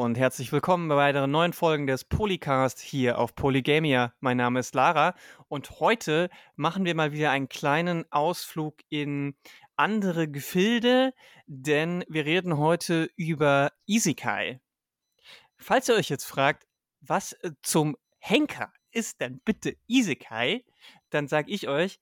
Und herzlich willkommen bei weiteren neuen Folgen des Polycast hier auf Polygamia. Mein Name ist Lara und heute machen wir mal wieder einen kleinen Ausflug in andere Gefilde, denn wir reden heute über Isekai. Falls ihr euch jetzt fragt, was zum Henker ist denn bitte Isekai, dann sage ich euch,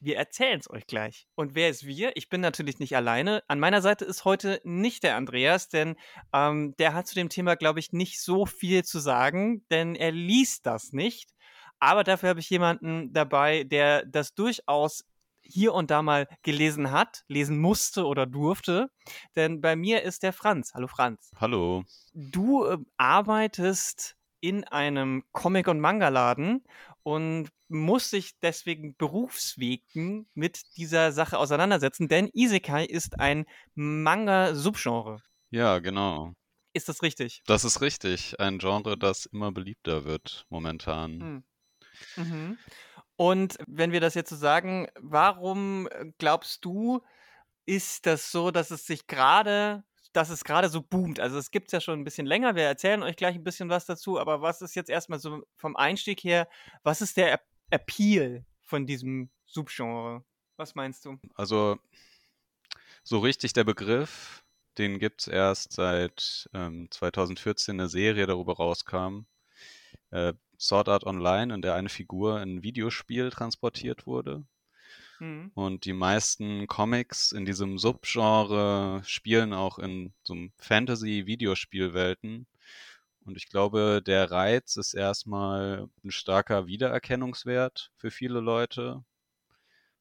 wir erzählen es euch gleich. Und wer ist wir? Ich bin natürlich nicht alleine. An meiner Seite ist heute nicht der Andreas, denn ähm, der hat zu dem Thema, glaube ich, nicht so viel zu sagen, denn er liest das nicht. Aber dafür habe ich jemanden dabei, der das durchaus hier und da mal gelesen hat, lesen musste oder durfte. Denn bei mir ist der Franz. Hallo Franz. Hallo. Du äh, arbeitest in einem Comic- und Manga-Laden und muss sich deswegen berufswegen mit dieser Sache auseinandersetzen, denn Isekai ist ein Manga-Subgenre. Ja, genau. Ist das richtig? Das ist richtig. Ein Genre, das immer beliebter wird momentan. Hm. Mhm. Und wenn wir das jetzt so sagen, warum äh, glaubst du, ist das so, dass es sich gerade dass es gerade so boomt. Also es gibt es ja schon ein bisschen länger. Wir erzählen euch gleich ein bisschen was dazu. Aber was ist jetzt erstmal so vom Einstieg her, was ist der Appeal von diesem Subgenre? Was meinst du? Also so richtig der Begriff, den gibt es erst seit ähm, 2014 eine Serie darüber rauskam. Äh, Sword Art Online, in der eine Figur in ein Videospiel transportiert wurde. Mhm. Und die meisten Comics in diesem Subgenre spielen auch in so einem Fantasy-Videospielwelten. Und ich glaube, der Reiz ist erstmal ein starker Wiedererkennungswert für viele Leute,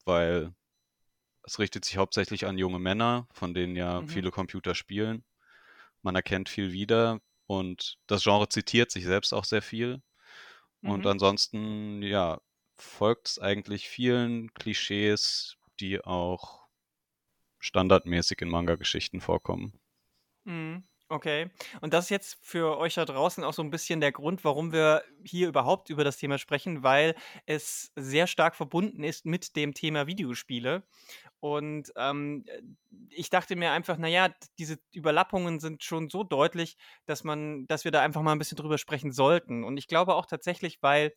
weil es richtet sich hauptsächlich an junge Männer, von denen ja mhm. viele Computer spielen. Man erkennt viel wieder und das Genre zitiert sich selbst auch sehr viel. Mhm. Und ansonsten, ja, folgt es eigentlich vielen Klischees, die auch standardmäßig in Manga-Geschichten vorkommen. Mhm. Okay. Und das ist jetzt für euch da draußen auch so ein bisschen der Grund, warum wir hier überhaupt über das Thema sprechen, weil es sehr stark verbunden ist mit dem Thema Videospiele. Und ähm, ich dachte mir einfach, naja, diese Überlappungen sind schon so deutlich, dass man, dass wir da einfach mal ein bisschen drüber sprechen sollten. Und ich glaube auch tatsächlich, weil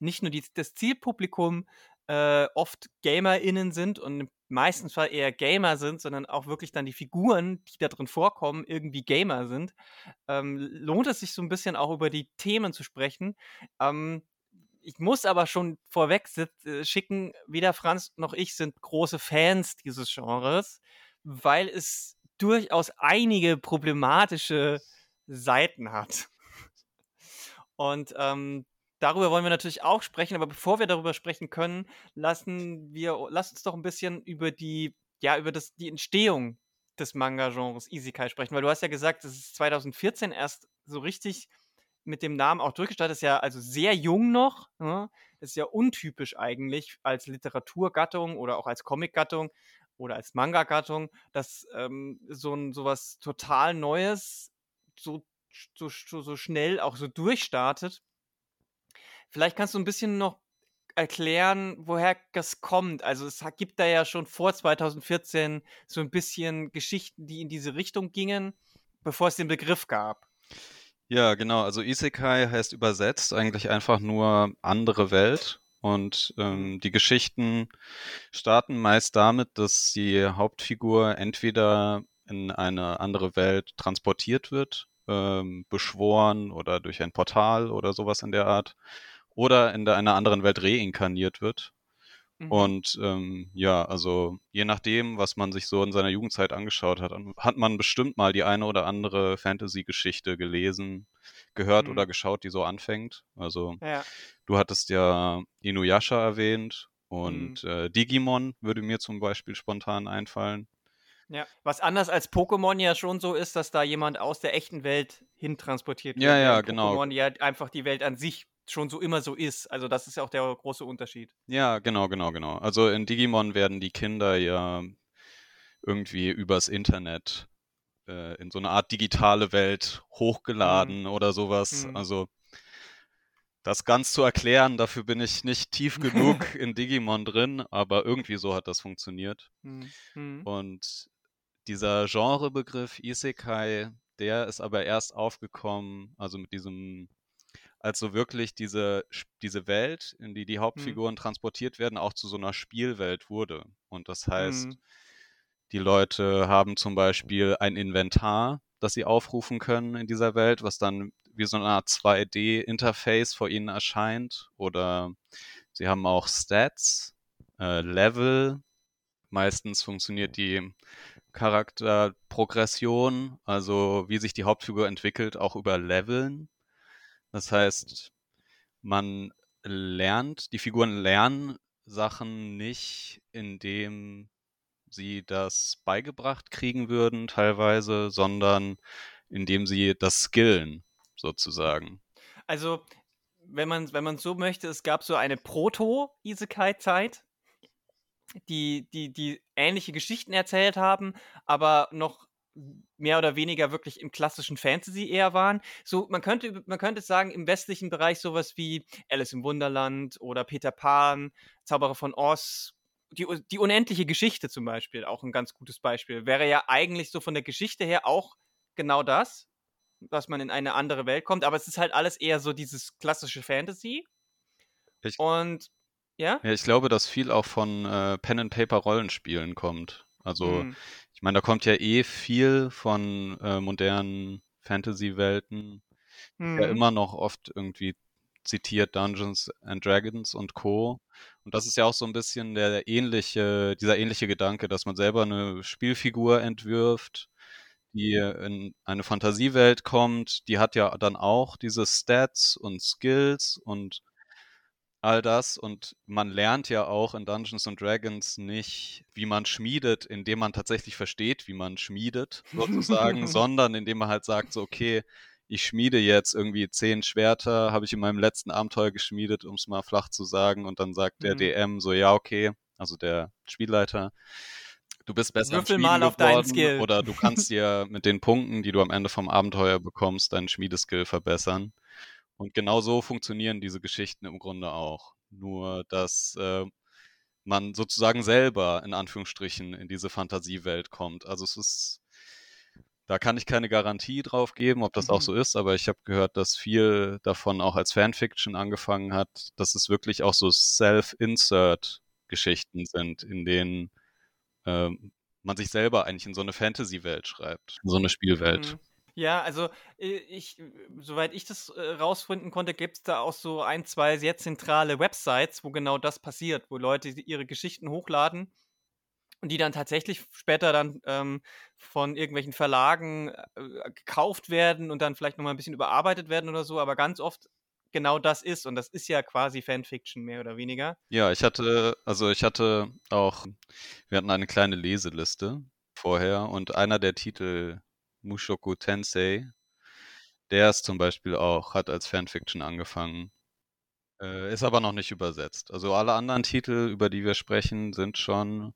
nicht nur die, das Zielpublikum äh, oft GamerInnen sind und meistens zwar eher Gamer sind, sondern auch wirklich dann die Figuren, die da drin vorkommen, irgendwie Gamer sind, ähm, lohnt es sich so ein bisschen auch über die Themen zu sprechen. Ähm, ich muss aber schon vorweg äh, schicken, weder Franz noch ich sind große Fans dieses Genres, weil es durchaus einige problematische Seiten hat. Und ähm, darüber wollen wir natürlich auch sprechen, aber bevor wir darüber sprechen können, lassen wir, lass uns doch ein bisschen über die, ja, über das, die Entstehung des Manga-Genres Isekai sprechen, weil du hast ja gesagt, das ist 2014 erst so richtig mit dem Namen auch durchgestartet, ist ja also sehr jung noch, ne? ist ja untypisch eigentlich als Literaturgattung oder auch als Comicgattung oder als Manga-Gattung, dass ähm, so ein sowas total Neues so, so, so schnell auch so durchstartet Vielleicht kannst du ein bisschen noch erklären, woher das kommt. Also es gibt da ja schon vor 2014 so ein bisschen Geschichten, die in diese Richtung gingen, bevor es den Begriff gab. Ja, genau. Also Isekai heißt übersetzt eigentlich einfach nur andere Welt. Und ähm, die Geschichten starten meist damit, dass die Hauptfigur entweder in eine andere Welt transportiert wird, ähm, beschworen oder durch ein Portal oder sowas in der Art oder in einer anderen Welt reinkarniert wird. Mhm. Und ähm, ja, also je nachdem, was man sich so in seiner Jugendzeit angeschaut hat, hat man bestimmt mal die eine oder andere Fantasy-Geschichte gelesen, gehört mhm. oder geschaut, die so anfängt. Also ja. du hattest ja Inuyasha erwähnt und mhm. äh, Digimon würde mir zum Beispiel spontan einfallen. Ja, was anders als Pokémon ja schon so ist, dass da jemand aus der echten Welt hintransportiert wird. Ja, ja, genau. Pokémon ja einfach die Welt an sich schon so immer so ist. Also das ist ja auch der große Unterschied. Ja, genau, genau, genau. Also in Digimon werden die Kinder ja irgendwie übers Internet äh, in so eine Art digitale Welt hochgeladen mhm. oder sowas. Mhm. Also das ganz zu erklären, dafür bin ich nicht tief genug in Digimon drin, aber irgendwie so hat das funktioniert. Mhm. mhm. Und dieser Genrebegriff Isekai, der ist aber erst aufgekommen, also mit diesem, als so wirklich diese, diese Welt, in die die Mhm. Hauptfiguren transportiert werden, auch zu so einer Spielwelt wurde. Und das heißt, Mhm. die Leute haben zum Beispiel ein Inventar, das sie aufrufen können in dieser Welt, was dann wie so eine Art 2D-Interface vor ihnen erscheint. Oder sie haben auch Stats, äh, Level. Meistens funktioniert die Charakterprogression, also wie sich die Hauptfigur entwickelt, auch über Leveln. Das heißt, man lernt, die Figuren lernen Sachen nicht, indem sie das beigebracht kriegen würden, teilweise, sondern indem sie das skillen, sozusagen. Also, wenn man wenn man so möchte, es gab so eine Proto-Isekai-Zeit, die, die, die ähnliche Geschichten erzählt haben, aber noch mehr oder weniger wirklich im klassischen Fantasy eher waren. So, man könnte, man könnte sagen, im westlichen Bereich sowas wie Alice im Wunderland oder Peter Pan, Zauberer von Oz, die, die unendliche Geschichte zum Beispiel, auch ein ganz gutes Beispiel, wäre ja eigentlich so von der Geschichte her auch genau das, dass man in eine andere Welt kommt, aber es ist halt alles eher so dieses klassische Fantasy. Ich, Und ja? ja, ich glaube, dass viel auch von äh, Pen-and-Paper-Rollenspielen kommt. Also, Hm. Ich meine, da kommt ja eh viel von äh, modernen Fantasy-Welten. Ja, Mhm. immer noch oft irgendwie zitiert Dungeons and Dragons und Co. Und das ist ja auch so ein bisschen der ähnliche, dieser ähnliche Gedanke, dass man selber eine Spielfigur entwirft, die in eine Fantasiewelt kommt. Die hat ja dann auch diese Stats und Skills und all das. Und man lernt ja auch in Dungeons and Dragons nicht, wie man schmiedet, indem man tatsächlich versteht, wie man schmiedet, sozusagen, sondern indem man halt sagt, so, okay, ich schmiede jetzt irgendwie zehn Schwerter, habe ich in meinem letzten Abenteuer geschmiedet, um es mal flach zu sagen. Und dann sagt der Mhm. DM so, ja, okay, also der Spielleiter, du bist besser Würfel Schmieden mal auf deinen Skill. oder du kannst dir mit den Punkten, die du am Ende vom Abenteuer bekommst, deinen Schmiedeskill verbessern. Und genau so funktionieren diese Geschichten im Grunde auch. Nur, dass äh, man sozusagen selber in Anführungsstrichen in diese Fantasiewelt kommt. Also es ist, da kann ich keine Garantie drauf geben, ob das auch Mhm. so ist, aber ich habe gehört, dass viel davon auch als Fanfiction angefangen hat, dass es wirklich auch so Self-Insert-Geschichten sind, in denen ähm, man sich selber eigentlich in so eine Fantasy-Welt schreibt, in so eine Spielwelt. Mhm. Ja, also äh, ich, soweit ich das äh, rausfinden konnte, gibt es da auch so ein, zwei sehr zentrale Websites, wo genau das passiert, wo Leute ihre Geschichten hochladen und die dann tatsächlich später dann ähm, von irgendwelchen Verlagen äh, gekauft werden und dann vielleicht nochmal ein bisschen überarbeitet werden oder so, aber ganz oft genau das ist und das ist ja quasi Fanfiction mehr oder weniger. Ja, ich hatte, also ich hatte auch, wir hatten eine kleine Leseliste vorher und einer der Titel, Mushoku Tensei, der ist zum Beispiel auch, hat als Fanfiction angefangen, äh, ist aber noch nicht übersetzt. Also alle anderen Titel, über die wir sprechen, sind schon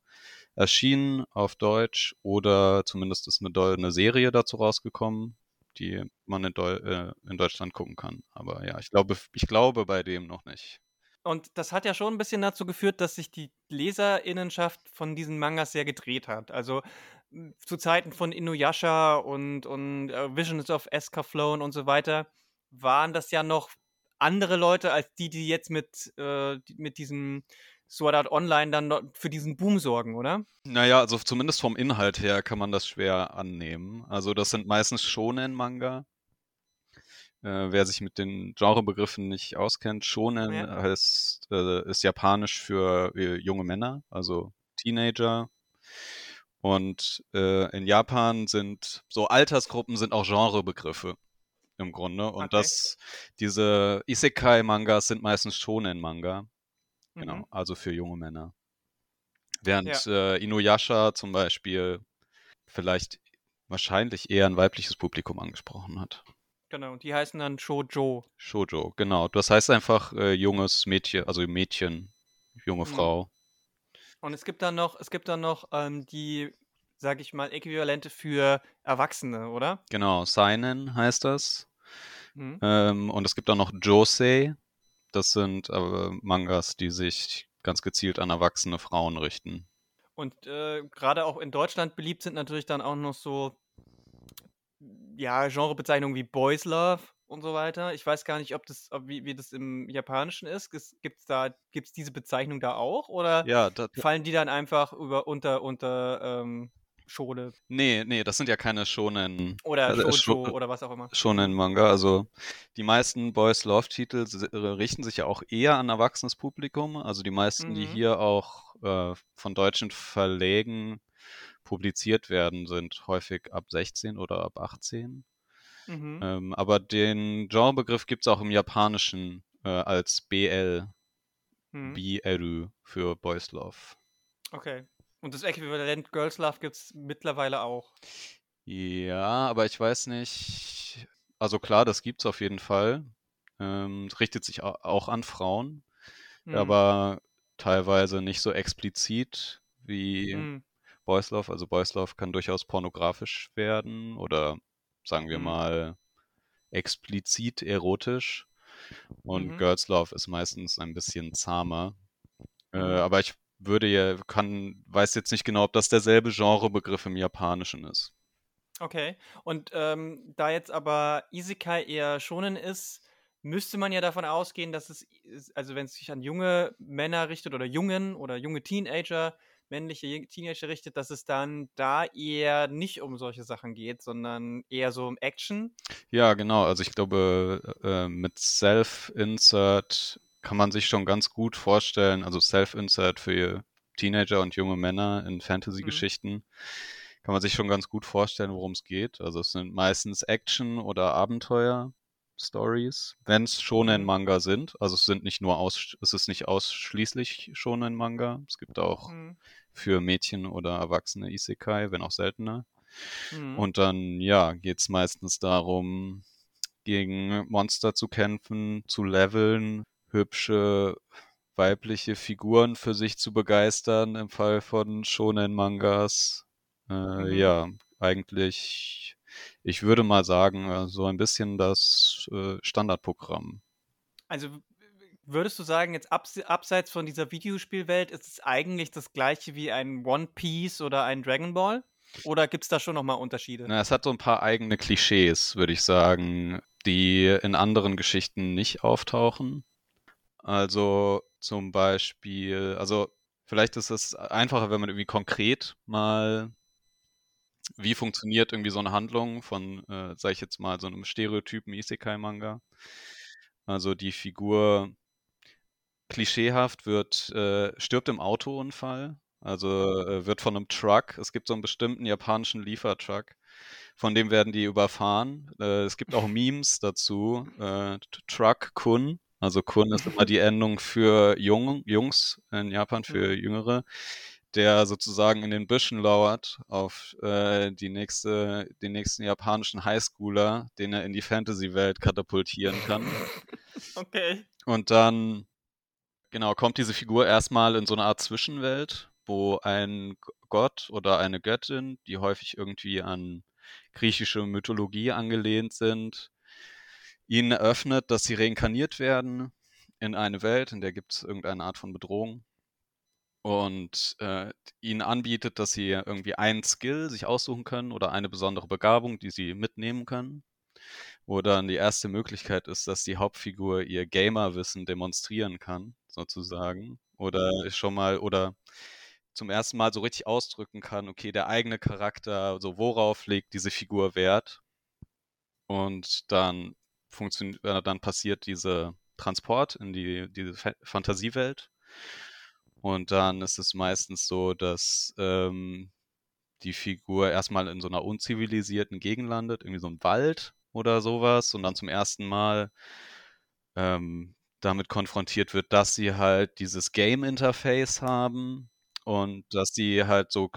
erschienen auf Deutsch oder zumindest ist eine, Deu eine Serie dazu rausgekommen, die man in, Deu äh, in Deutschland gucken kann. Aber ja, ich glaube, ich glaube bei dem noch nicht. Und das hat ja schon ein bisschen dazu geführt, dass sich die Leserinnenschaft von diesen Mangas sehr gedreht hat. Also m, zu Zeiten von Inuyasha und, und äh, Visions of Escaflowne und so weiter waren das ja noch andere Leute als die, die jetzt mit, äh, mit diesem Sword Art Online dann für diesen Boom sorgen, oder? Naja, also zumindest vom Inhalt her kann man das schwer annehmen. Also das sind meistens Shonen-Manga. Äh, wer sich mit den Genrebegriffen nicht auskennt, Shonen Ja. heißt, äh, ist japanisch für äh, junge Männer, also Teenager. Und äh, in Japan sind so Altersgruppen sind auch Genrebegriffe im Grunde. Und Okay. das, diese Isekai-Mangas sind meistens Shonen-Manga. Genau, Mhm. also für junge Männer. Während äh, Inuyasha zum Beispiel vielleicht wahrscheinlich eher ein weibliches Publikum angesprochen hat. Genau, und die heißen dann Shoujo. Shoujo, genau. Das heißt einfach äh, junges Mädchen, also Mädchen, junge Mhm. Frau. Und es gibt dann noch, es gibt dann noch ähm, die, sag ich mal, Äquivalente für Erwachsene, oder? Genau, Seinen heißt das. Mhm. Ähm, und es gibt auch noch Josei. Das sind äh, Mangas, die sich ganz gezielt an erwachsene Frauen richten. Und äh, gerade auch in Deutschland beliebt sind natürlich dann auch noch so, ja, Genrebezeichnungen wie Boys Love und so weiter. Ich weiß gar nicht, ob das, ob, wie, wie das im Japanischen ist. Gibt es da, gibt's diese Bezeichnung da auch? Oder Ja, da, fallen die dann einfach über unter, unter ähm, Schole nee, nee, das sind ja keine Shonen, oder also, äh, Shoujo Sho- oder was auch immer? Shonen Manga. Also die meisten Boys Love Titel s- äh, richten sich ja auch eher an erwachsenes Publikum. Also die meisten, die Mhm. hier auch äh, von deutschen Verlägen publiziert werden, sind häufig ab 16 oder ab 18. Mhm. Ähm, aber den Genrebegriff gibt es auch im Japanischen äh, als BL, Mhm. BLU für Boys Love. Okay. Und das Äquivalent Girls Love gibt es mittlerweile auch. Ja, aber ich weiß nicht. Also klar, das gibt's auf jeden Fall. Ähm, es richtet sich au- auch an Frauen, Mhm. aber teilweise nicht so explizit wie Mhm. Boys Love. Also Boys Love kann durchaus pornografisch werden oder sagen wir Mhm. mal explizit erotisch. Und Mhm. Girls Love ist meistens ein bisschen zahmer. Äh, Mhm. aber ich würde ja, kann, weiß jetzt nicht genau, ob das derselbe Genrebegriff im Japanischen ist. Okay. Und ähm, da jetzt aber Isekai eher schonen ist, müsste man ja davon ausgehen, dass es, also wenn es sich an junge Männer richtet oder Jungen oder junge Teenager, männliche Teenager richtet, dass es dann da eher nicht um solche Sachen geht, sondern eher so um Action. Ja, genau. Also ich glaube, äh, mit Self-Insert kann man sich schon ganz gut vorstellen, also Self-Insert für Teenager und junge Männer in Mhm. Fantasy-Geschichten, kann man sich schon ganz gut vorstellen, worum es geht. Also es sind meistens Action- oder Abenteuer-Stories, wenn es Shonen Mhm. Manga sind. Also es sind nicht nur aus, es ist nicht ausschließlich Shonen Manga. Es gibt auch Mhm. Für Mädchen oder Erwachsene Isekai, wenn auch seltener. Mhm. Und dann, ja, geht es meistens darum, gegen Monster zu kämpfen, zu leveln, hübsche weibliche Figuren für sich zu begeistern, im Fall von Shonen-Mangas. Äh, Mhm. ja, eigentlich, ich würde mal sagen, äh, so ein bisschen das äh, Standardprogramm. Also würdest du sagen, jetzt abs abseits von dieser Videospielwelt ist es eigentlich das gleiche wie ein One Piece oder ein Dragon Ball? Oder gibt es da schon nochmal Unterschiede? Na, es hat so ein paar eigene Klischees, würde ich sagen, die in anderen Geschichten nicht auftauchen. Also zum Beispiel, also vielleicht ist es einfacher, wenn man irgendwie konkret mal, wie funktioniert irgendwie so eine Handlung von, äh, sag ich jetzt mal, so einem Stereotypen Isekai-Manga. Also die Figur klischeehaft wird, äh, stirbt im Autounfall, also äh, wird von einem Truck, es gibt so einen bestimmten japanischen Liefertruck, von dem werden die überfahren. Äh, es gibt auch Memes dazu, äh, T- Truck-Kun, also Kun ist immer die Endung für Jung, Jungs in Japan, für Jüngere, der sozusagen in den Büschen lauert auf äh, die nächste, den nächsten japanischen Highschooler, den er in die Fantasy-Welt katapultieren kann. Okay. Und dann, genau, kommt diese Figur erstmal in so eine Art Zwischenwelt, wo ein Gott oder eine Göttin, die häufig irgendwie an griechische Mythologie angelehnt sind, ihnen eröffnet, dass sie reinkarniert werden in eine Welt, in der gibt es irgendeine Art von Bedrohung. Und äh, ihnen anbietet, dass sie irgendwie einen Skill sich aussuchen können oder eine besondere Begabung, die sie mitnehmen können. Wo dann die erste Möglichkeit ist, dass die Hauptfigur ihr Gamerwissen demonstrieren kann, sozusagen. Oder schon mal, oder zum ersten Mal so richtig ausdrücken kann, okay, der eigene Charakter, so worauf legt diese Figur Wert? Und dann funktioniert, äh, dann passiert dieser Transport in die, diese Fa Fantasiewelt. Und dann ist es meistens so, dass ähm, die Figur erstmal in so einer unzivilisierten Gegend landet, irgendwie so ein Wald oder sowas, und dann zum ersten Mal ähm, damit konfrontiert wird, dass sie halt dieses Game-Interface haben und dass sie halt so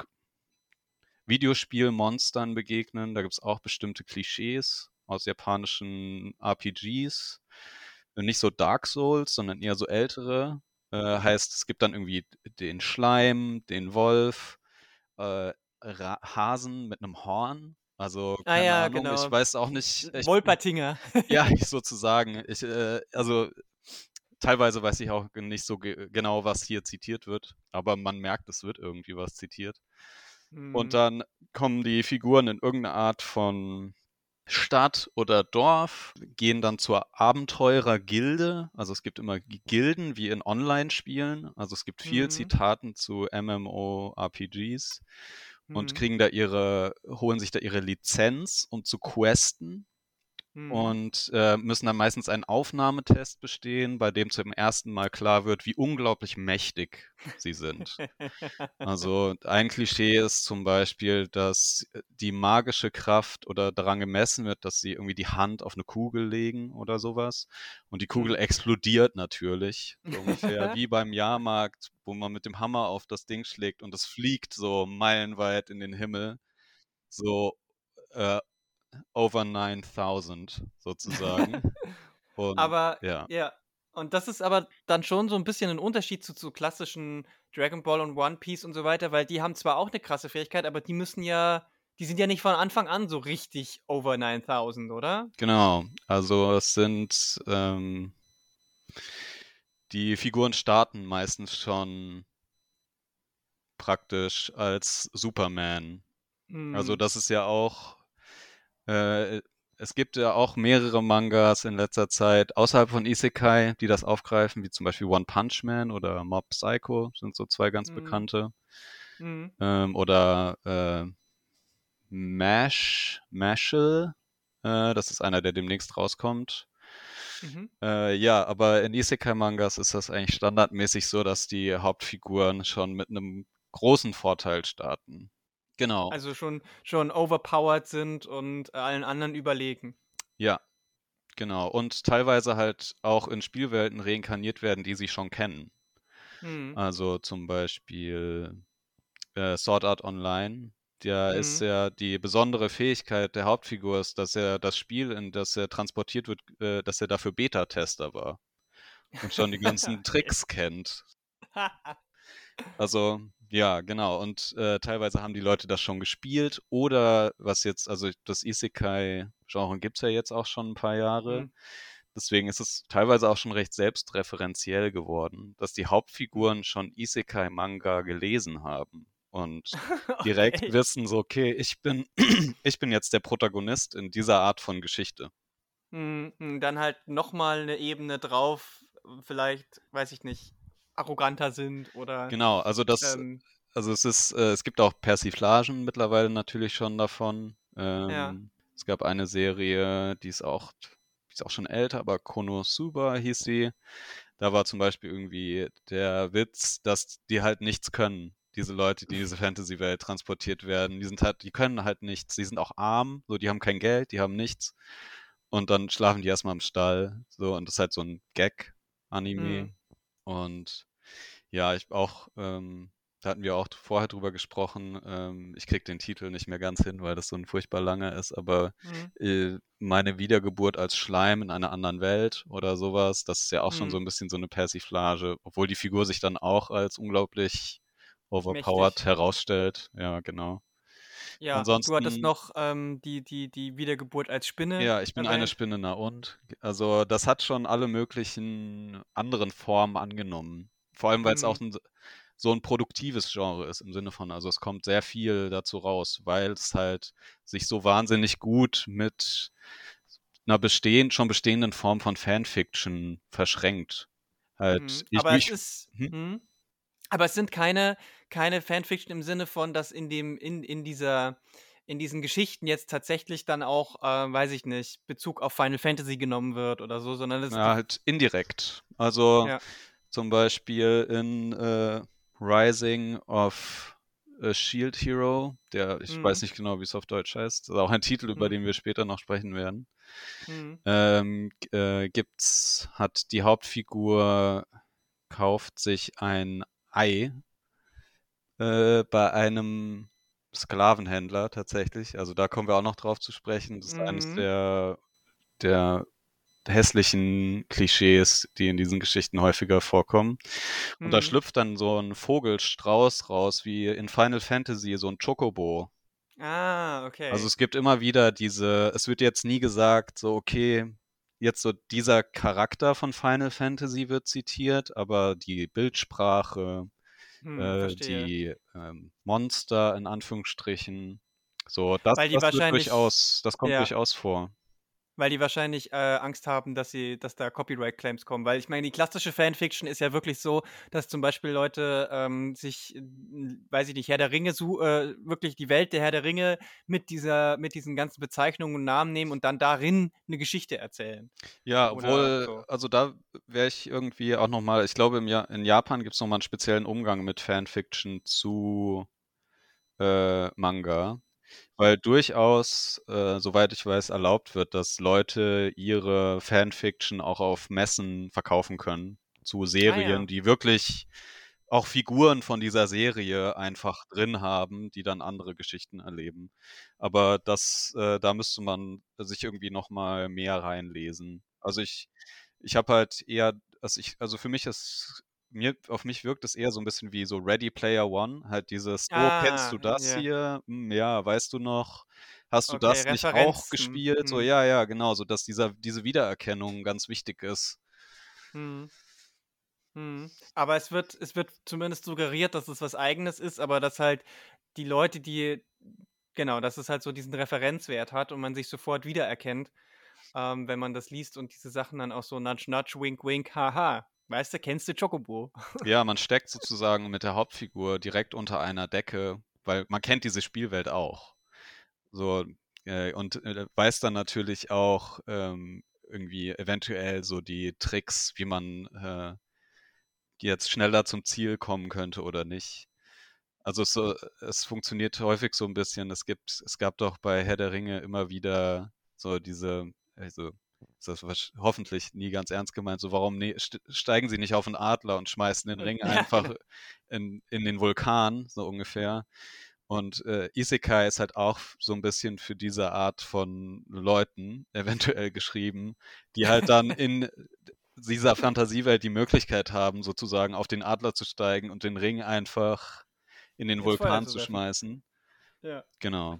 Videospielmonstern begegnen. Da gibt es auch bestimmte Klischees aus japanischen RPGs. Nicht so Dark Souls, sondern eher so ältere. Äh, heißt, es gibt dann irgendwie den Schleim, den Wolf, äh, Hasen mit einem Horn. Also, Ah keine ja, Ahnung, ich genau. weiß auch nicht. Ich, Wolpertinger. ja, ich sozusagen. Ich, äh, also teilweise weiß ich auch nicht so ge genau, was hier zitiert wird, aber man merkt, es wird irgendwie was zitiert. Und Hm. dann kommen die Figuren in irgendeine Art von Stadt oder Dorf, gehen dann zur Abenteurergilde. Also es gibt immer Gilden wie in Online-Spielen. Also es gibt viel Mhm. Zitaten zu MMORPGs und Mhm. kriegen da ihre, holen sich da ihre Lizenz, um zu questen Mhm. und äh, müssen dann meistens einen Aufnahmetest bestehen, bei dem zum ersten Mal klar wird, wie unglaublich mächtig sie sind. Also ein Klischee ist zum Beispiel, dass die magische Kraft oder daran gemessen wird, dass sie irgendwie die Hand auf eine Kugel legen oder sowas. Und die Kugel Mhm. explodiert natürlich, so ungefähr wie beim Jahrmarkt, wo man mit dem Hammer auf das Ding schlägt und es fliegt so meilenweit in den Himmel. So äh, over 9000 sozusagen. Und Aber ja. ja, und das ist aber dann schon so ein bisschen ein Unterschied zu zu klassischen Dragon Ball und One Piece und so weiter, weil die haben zwar auch eine krasse Fähigkeit, aber die müssen ja die sind ja nicht von Anfang an so richtig over 9000, oder? Genau, also es sind ähm, die Figuren starten meistens schon praktisch als Superman. Also Mhm. das ist ja auch, äh, es gibt ja auch mehrere Mangas in letzter Zeit außerhalb von Isekai, die das aufgreifen, wie zum Beispiel One Punch Man oder Mob Psycho sind so zwei ganz Mhm. bekannte. Mhm. Ähm, oder äh, Mash, Mashal, äh, das ist einer, der demnächst rauskommt. Mhm. Äh, ja, aber in Isekai-Mangas ist das eigentlich standardmäßig so, dass die Hauptfiguren schon mit einem großen Vorteil starten. Genau. Also schon schon overpowered sind und allen anderen überlegen. Ja, genau. Und teilweise halt auch in Spielwelten reinkarniert werden, die sie schon kennen. Mhm. Also zum Beispiel äh, Sword Art Online. Da ist Mhm. ja die besondere Fähigkeit der Hauptfigur ist, dass er das Spiel, in das er transportiert wird, äh, dass er dafür Beta-Tester war und schon die ganzen. Tricks kennt. Also, ja, genau. Und äh, teilweise haben die Leute das schon gespielt oder was jetzt, also das Isekai-Genre gibt es ja jetzt auch schon ein paar Jahre. Mhm. Deswegen ist es teilweise auch schon recht selbstreferenziell geworden, dass die. Hauptfiguren schon Isekai-Manga gelesen haben und direkt Okay. wissen so, okay, ich bin, ich bin jetzt der Protagonist in dieser Art von Geschichte. Mhm, mhm, dann halt noch mal 'ne Ebene drauf, vielleicht, weiß ich nicht, arroganter sind oder, Genau, also das, ähm also es ist, äh, es gibt auch Persiflagen mittlerweile natürlich schon davon. Ja. Ähm, es gab eine Serie, die ist auch, die ist auch schon älter, aber Konosuba hieß sie. Da war zum Beispiel irgendwie der Witz, dass die halt nichts können. Diese Leute, die in diese Fantasy-Welt transportiert werden, die sind halt, die können halt nichts. Die sind auch arm, so, die haben kein Geld, die haben nichts. Und dann schlafen die erstmal im Stall, so, und das ist halt so ein Gag-Anime. Mhm. Und ja, ich auch, ähm, da hatten wir auch vorher drüber gesprochen. Ähm, ich krieg den Titel nicht mehr ganz hin, weil das so ein furchtbar langer ist, aber Mhm. äh, meine Wiedergeburt als Schleim in einer anderen Welt oder sowas, das ist ja auch schon so Mhm. ein bisschen so eine Persiflage, obwohl die Figur sich dann auch als unglaublich overpowered Mächtig. herausstellt. Ja, genau. Ja, und du hattest Ansonsten, noch, ähm, die die die Wiedergeburt als Spinne ja, ich bin eine erwähnt. Spinne, na und? Also das hat schon alle möglichen anderen Formen angenommen. Vor allem, weil es auch Mhm. ein, so ein produktives Genre ist im Sinne von, also es kommt sehr viel dazu raus, weil es halt sich so wahnsinnig gut mit einer bestehend, schon bestehenden Form von Fanfiction verschränkt. Halt, Mhm. ich, Aber es ich, ist hm? Aber es sind keine keine Fanfiction im Sinne von, dass in dem in in dieser in diesen Geschichten jetzt tatsächlich dann auch, äh, weiß ich nicht, Bezug auf Final Fantasy genommen wird oder so, sondern es Ja, halt indirekt. Also Ja. zum Beispiel in äh, Rising of a Shield Hero, der, ich weiß Mhm. nicht genau, wie es auf Deutsch heißt, das ist auch ein Titel, über Mhm. den wir später noch sprechen werden. Mhm. Ähm, äh, gibt's, hat die Hauptfigur kauft sich ein Ei äh, bei einem Sklavenhändler tatsächlich. Also da kommen wir auch noch drauf zu sprechen. Das ist eines Mhm. der, der hässlichen Klischees, die in diesen Geschichten häufiger vorkommen. Und da Mhm. schlüpft dann so ein Vogelstrauß raus, wie in Final Fantasy, so ein Chocobo. Ah, Also okay. es gibt immer wieder diese, es wird jetzt nie gesagt, so okay, jetzt so dieser Charakter von Final Fantasy wird zitiert, aber die Bildsprache, Hm, äh, die ähm, Monster in Anführungsstrichen, So, das, das wird durchaus, das kommt ja. durchaus vor. Weil die wahrscheinlich, äh, Angst haben, dass sie dass da Copyright-Claims kommen. Weil ich meine, die klassische Fanfiction ist ja wirklich so, dass zum Beispiel Leute, ähm, sich, weiß ich nicht, Herr der Ringe äh, wirklich die Welt der Herr der Ringe mit dieser mit diesen ganzen Bezeichnungen und Namen nehmen und dann darin eine Geschichte erzählen. Ja, Oder obwohl, so. also da wäre ich irgendwie auch nochmal, ich glaube, im ja in Japan gibt es nochmal einen speziellen Umgang mit Fanfiction zu äh, Manga. Weil durchaus, äh, soweit ich weiß, erlaubt wird, dass Leute ihre Fanfiction auch auf Messen verkaufen können zu Ah Serien, ja. die wirklich auch Figuren von dieser Serie einfach drin haben, die dann andere Geschichten erleben. Aber das, äh, da müsste man sich irgendwie noch mal mehr reinlesen. Also ich, ich habe halt eher, also ich, also für mich ist mir, auf mich wirkt es eher so ein bisschen wie so Ready Player One, halt dieses, oh, kennst du Ah, das ja. hier? Hm, ja, weißt du noch? Hast du Okay, das nicht auch gespielt? So, Mhm. ja, ja, genau, so dass dieser, diese Wiedererkennung ganz wichtig ist. Mhm. Mhm. Aber es wird es wird zumindest suggeriert, dass es was Eigenes ist, aber dass halt die Leute, die genau, dass es halt so diesen Referenzwert hat und man sich sofort wiedererkennt, ähm, wenn man das liest und diese Sachen dann auch so nudge nudge, wink wink, haha. Weißt du, kennst du Chocobo? Ja, man steckt sozusagen mit der Hauptfigur direkt unter einer Decke, weil man kennt diese Spielwelt auch. So, äh, und äh, weiß dann natürlich auch ähm, irgendwie eventuell so die Tricks, wie man äh, jetzt schneller zum Ziel kommen könnte oder nicht. Also es, so, es funktioniert häufig so ein bisschen. Es gibt, es gab doch bei Herr der Ringe immer wieder so diese, also das ist hoffentlich nie ganz ernst gemeint, so warum ne, steigen sie nicht auf einen Adler und schmeißen den Ring Ja, einfach genau. in, in den Vulkan, so ungefähr. Und äh, Isekai ist halt auch so ein bisschen für diese Art von Leuten eventuell geschrieben, die halt dann in dieser Fantasiewelt die Möglichkeit haben, sozusagen auf den Adler zu steigen und den Ring einfach in den Feuer Vulkan zu schmeißen. Ja. Genau.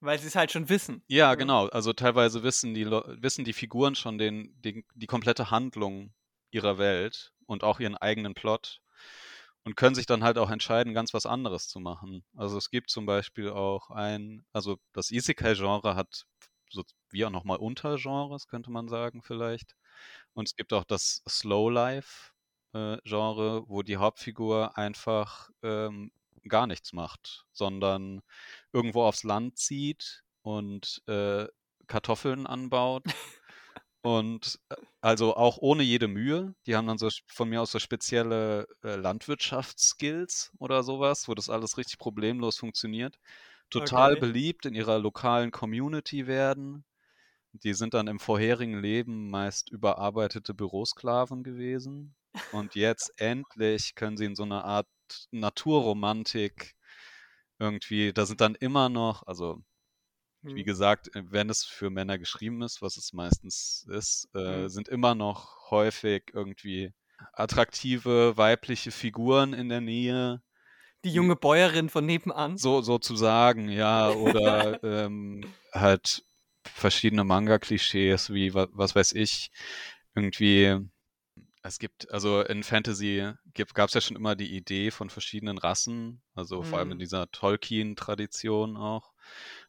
Weil sie es halt schon wissen. Ja, genau. Also teilweise wissen die, wissen die Figuren schon den, den, die komplette Handlung ihrer Welt und auch ihren eigenen Plot und können sich dann halt auch entscheiden, ganz was anderes zu machen. Also es gibt zum Beispiel auch ein, also das Isekai-Genre hat so wie auch nochmal Untergenres, könnte man sagen vielleicht. Und es gibt auch das Slow Life-Genre, wo die Hauptfigur einfach ähm, gar nichts macht, sondern irgendwo aufs Land zieht und äh, Kartoffeln anbaut. Und äh, also auch ohne jede Mühe. Die haben dann so von mir aus so spezielle äh, Landwirtschaftsskills oder sowas, wo das alles richtig problemlos funktioniert. Total Okay. beliebt in ihrer lokalen Community werden. Die sind dann im vorherigen Leben meist überarbeitete Bürosklaven gewesen. Und jetzt endlich können sie in so eine Art Naturromantik irgendwie, da sind dann immer noch, also wie Hm. gesagt, äh, wenn es für Männer geschrieben ist, was es meistens ist, äh, Hm. sind immer noch häufig irgendwie attraktive weibliche Figuren in der Nähe. Die junge Bäuerin von nebenan. so sozusagen, ja, oder ähm, halt verschiedene Manga-Klischees, wie wa was weiß ich, irgendwie. Es gibt, also in Fantasy gab es ja schon immer die Idee von verschiedenen Rassen, also vor allem in Mhm. dieser Tolkien-Tradition auch.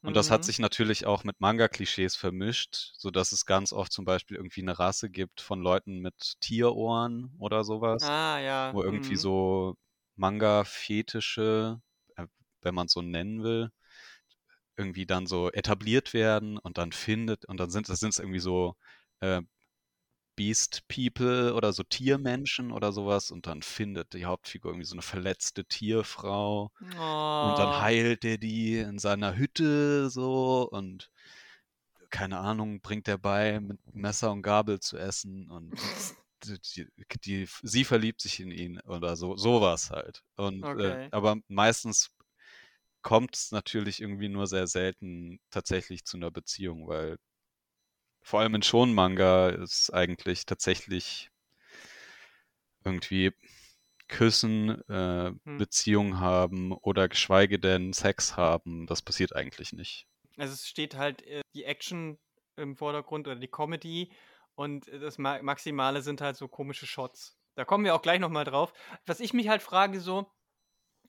Und das hat Mhm. sich natürlich auch mit Manga-Klischees vermischt, sodass es ganz oft zum Beispiel irgendwie eine Rasse gibt von Leuten mit Tierohren oder sowas, Ah, ja. wo irgendwie Mhm. so Manga-Fetische, äh, wenn man es so nennen will, irgendwie dann so etabliert werden und dann findet, und dann sind das sind es irgendwie so äh, Beast People oder so Tiermenschen oder sowas und dann findet die Hauptfigur irgendwie so eine verletzte Tierfrau und dann Oh. heilt er die in seiner Hütte so und keine Ahnung, bringt er bei, mit Messer und Gabel zu essen und die, die, sie verliebt sich in ihn oder so, sowas halt. Und äh, Okay. aber meistens kommt es natürlich irgendwie nur sehr selten tatsächlich zu einer Beziehung, weil vor allem in Shonen-Manga ist eigentlich tatsächlich irgendwie küssen, äh, Hm. Beziehung haben oder geschweige denn Sex haben. Das passiert eigentlich nicht. Also es steht halt äh, die Action im Vordergrund oder die Comedy und das Ma Maximale sind halt so komische Shots. Da kommen wir auch gleich nochmal drauf. Was ich mich halt frage, so,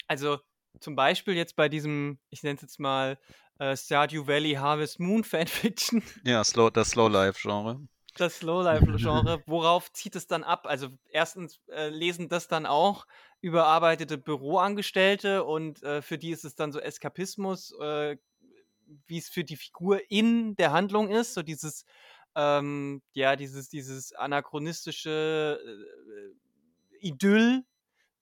also zum Beispiel jetzt bei diesem, ich nenne es jetzt mal, äh, Stardew Valley Harvest Moon Fanfiction. Ja, Slow, das Slow-Life-Genre. Das Slowlife-Genre, worauf zieht es dann ab? Also erstens äh, lesen das dann auch überarbeitete Büroangestellte und äh, für die ist es dann so Eskapismus, äh, wie es für die Figur in der Handlung ist, so dieses, ähm, ja, dieses, dieses anachronistische äh, Idyll,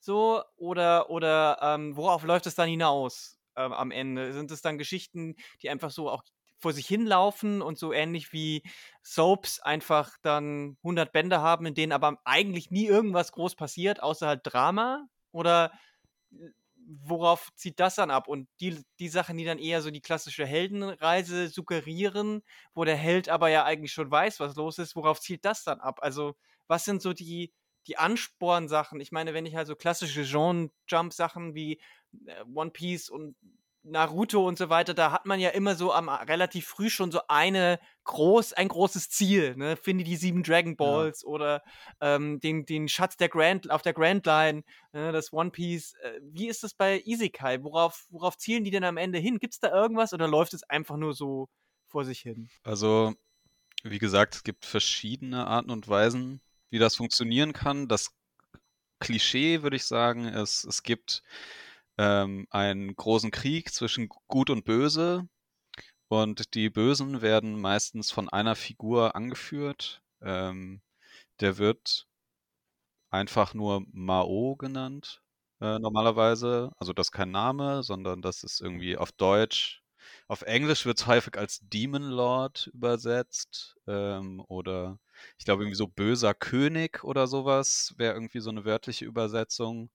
so, oder, oder ähm, worauf läuft es dann hinaus ähm, am Ende? Sind es dann Geschichten, die einfach so auch vor sich hinlaufen und so ähnlich wie Soaps einfach dann 100 Bände haben, in denen aber eigentlich nie irgendwas groß passiert, außer halt Drama? Oder äh, worauf zieht das dann ab? Und die, die Sachen, die dann eher so die klassische Heldenreise suggerieren, wo der Held aber ja eigentlich schon weiß, was los ist, worauf zielt das dann ab? Also, was sind so die, die Anspornsachen? Ich meine, wenn ich halt so klassische Genre-Jump-Sachen wie äh, One Piece und Naruto und so weiter, da hat man ja immer so am relativ früh schon so eine groß, ein großes Ziel. Ne? Finde die sieben Dragon Balls ja. oder ähm, den, den Schatz der Grand, auf der Grand Line, ne? das One Piece. Äh, wie ist das bei Isekai? Worauf, worauf zielen die denn am Ende hin? Gibt es da irgendwas oder läuft es einfach nur so vor sich hin? Also, wie gesagt, es gibt verschiedene Arten und Weisen, wie das funktionieren kann. Das Klischee, würde ich sagen, ist, es gibt ähm, einen großen Krieg zwischen Gut und Böse. Und die Bösen werden meistens von einer Figur angeführt. Ähm, der wird einfach nur Mao genannt, äh, normalerweise. Also das ist kein Name, sondern das ist irgendwie auf Deutsch. Auf Englisch wird es häufig als Demon Lord übersetzt. Ähm, oder ich glaube irgendwie so böser König oder sowas wäre irgendwie so eine wörtliche Übersetzung.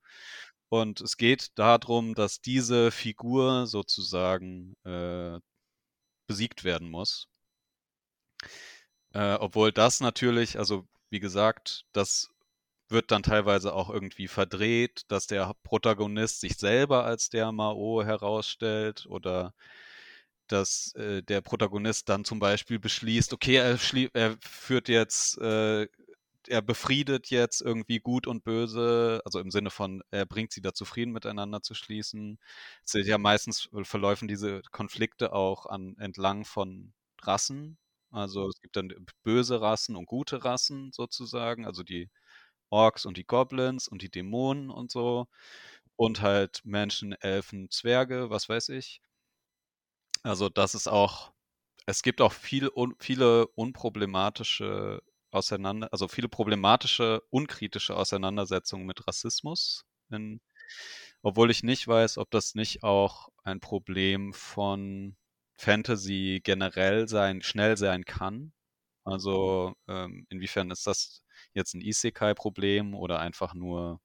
Und es geht darum, dass diese Figur sozusagen äh, besiegt werden muss. Äh, obwohl das natürlich, also wie gesagt, das wird dann teilweise auch irgendwie verdreht, dass der Protagonist sich selber als der Mao herausstellt oder dass äh, der Protagonist dann zum Beispiel beschließt, okay, er, er führt jetzt äh, er befriedet jetzt irgendwie Gut und Böse, also im Sinne von, er bringt sie dazu, Frieden miteinander zu schließen. Es sind ja meistens verläufen diese Konflikte auch an, entlang von Rassen. Also es gibt dann böse Rassen und gute Rassen sozusagen, also die Orks und die Goblins und die Dämonen und so. Und halt Menschen, Elfen, Zwerge, was weiß ich. Also das ist auch, es gibt auch viel, un, viele unproblematische auseinander, also viele problematische, unkritische Auseinandersetzungen mit Rassismus. In, obwohl ich nicht weiß, ob das nicht auch ein Problem von Fantasy generell sein, schnell sein kann. Also ähm, inwiefern ist das jetzt ein Isekai-Problem oder einfach nur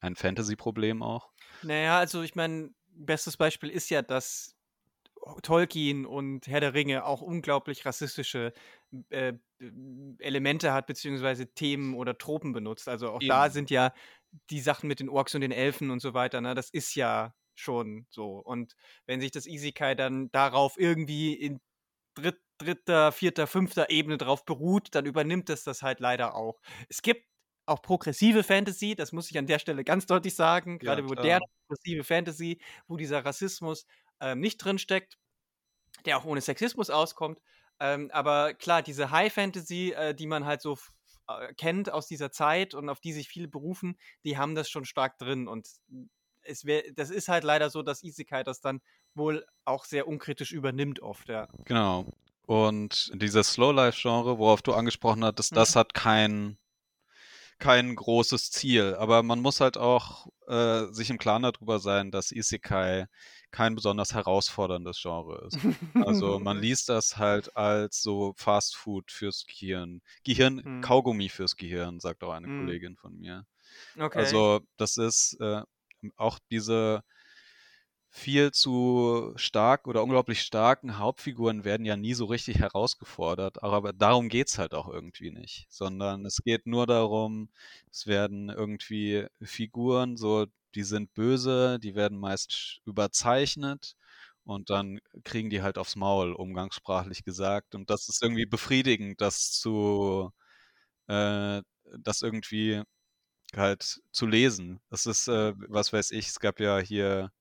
ein Fantasy-Problem auch? Naja, also ich meine, bestes Beispiel ist ja, dass Tolkien und Herr der Ringe auch unglaublich rassistische äh, Elemente hat, beziehungsweise Themen oder Tropen benutzt. Also auch Eben. da sind ja die Sachen mit den Orks und den Elfen und so weiter, ne, das ist ja schon so. Und wenn sich das Isekai dann darauf irgendwie in dritt, dritter, vierter, fünfter Ebene drauf beruht, dann übernimmt es das halt leider auch. Es gibt auch progressive Fantasy, das muss ich an der Stelle ganz deutlich sagen, gerade ja, moderne progressive Fantasy, wo dieser Rassismus ähm, nicht drinsteckt, der auch ohne Sexismus auskommt. Ähm, aber klar, diese High Fantasy, äh, die man halt so äh, kennt aus dieser Zeit und auf die sich viele berufen, die haben das schon stark drin. Und es wär, das ist halt leider so, dass Isekai das dann wohl auch sehr unkritisch übernimmt oft, ja. Genau. Und dieses Slow Life Genre, worauf du angesprochen hattest, mhm. das hat kein kein großes Ziel, aber man muss halt auch äh, sich im Klaren darüber sein, dass Isekai kein besonders herausforderndes Genre ist. Also man liest das halt als so Fast Food fürs Gehirn. Gehirn, hm. Kaugummi fürs Gehirn, sagt auch eine hm. Kollegin von mir. Okay. Also das ist äh, auch diese viel zu stark oder unglaublich starken Hauptfiguren werden ja nie so richtig herausgefordert, aber darum geht es halt auch irgendwie nicht, sondern es geht nur darum, es werden irgendwie Figuren, so die sind böse, die werden meist überzeichnet und dann kriegen die halt aufs Maul, umgangssprachlich gesagt. Und das ist irgendwie befriedigend, das zu, äh, das irgendwie halt zu lesen. Das ist, äh, was weiß ich, es gab ja hier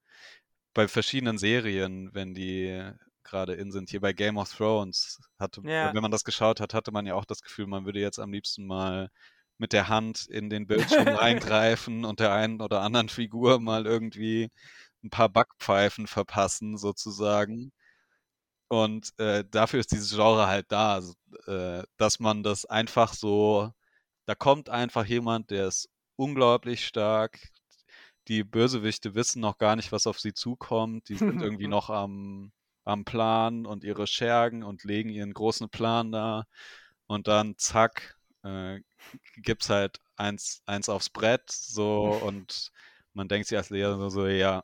bei verschiedenen Serien, wenn die gerade in sind, hier bei Game of Thrones, hatte, Ja. wenn man das geschaut hat, hatte man ja auch das Gefühl, man würde jetzt am liebsten mal mit der Hand in den Bildschirm reingreifen und der einen oder anderen Figur mal irgendwie ein paar Backpfeifen verpassen, sozusagen. Und äh, dafür ist dieses Genre halt da, also, äh, dass man das einfach so, da kommt einfach jemand, der ist unglaublich stark. Die Bösewichte wissen noch gar nicht, was auf sie zukommt. Die sind irgendwie noch am, am Plan und ihre Schergen und legen ihren großen Plan da. Und dann zack, äh, gibt's halt eins, eins aufs Brett, so und man denkt sich als Lehrer so, ja,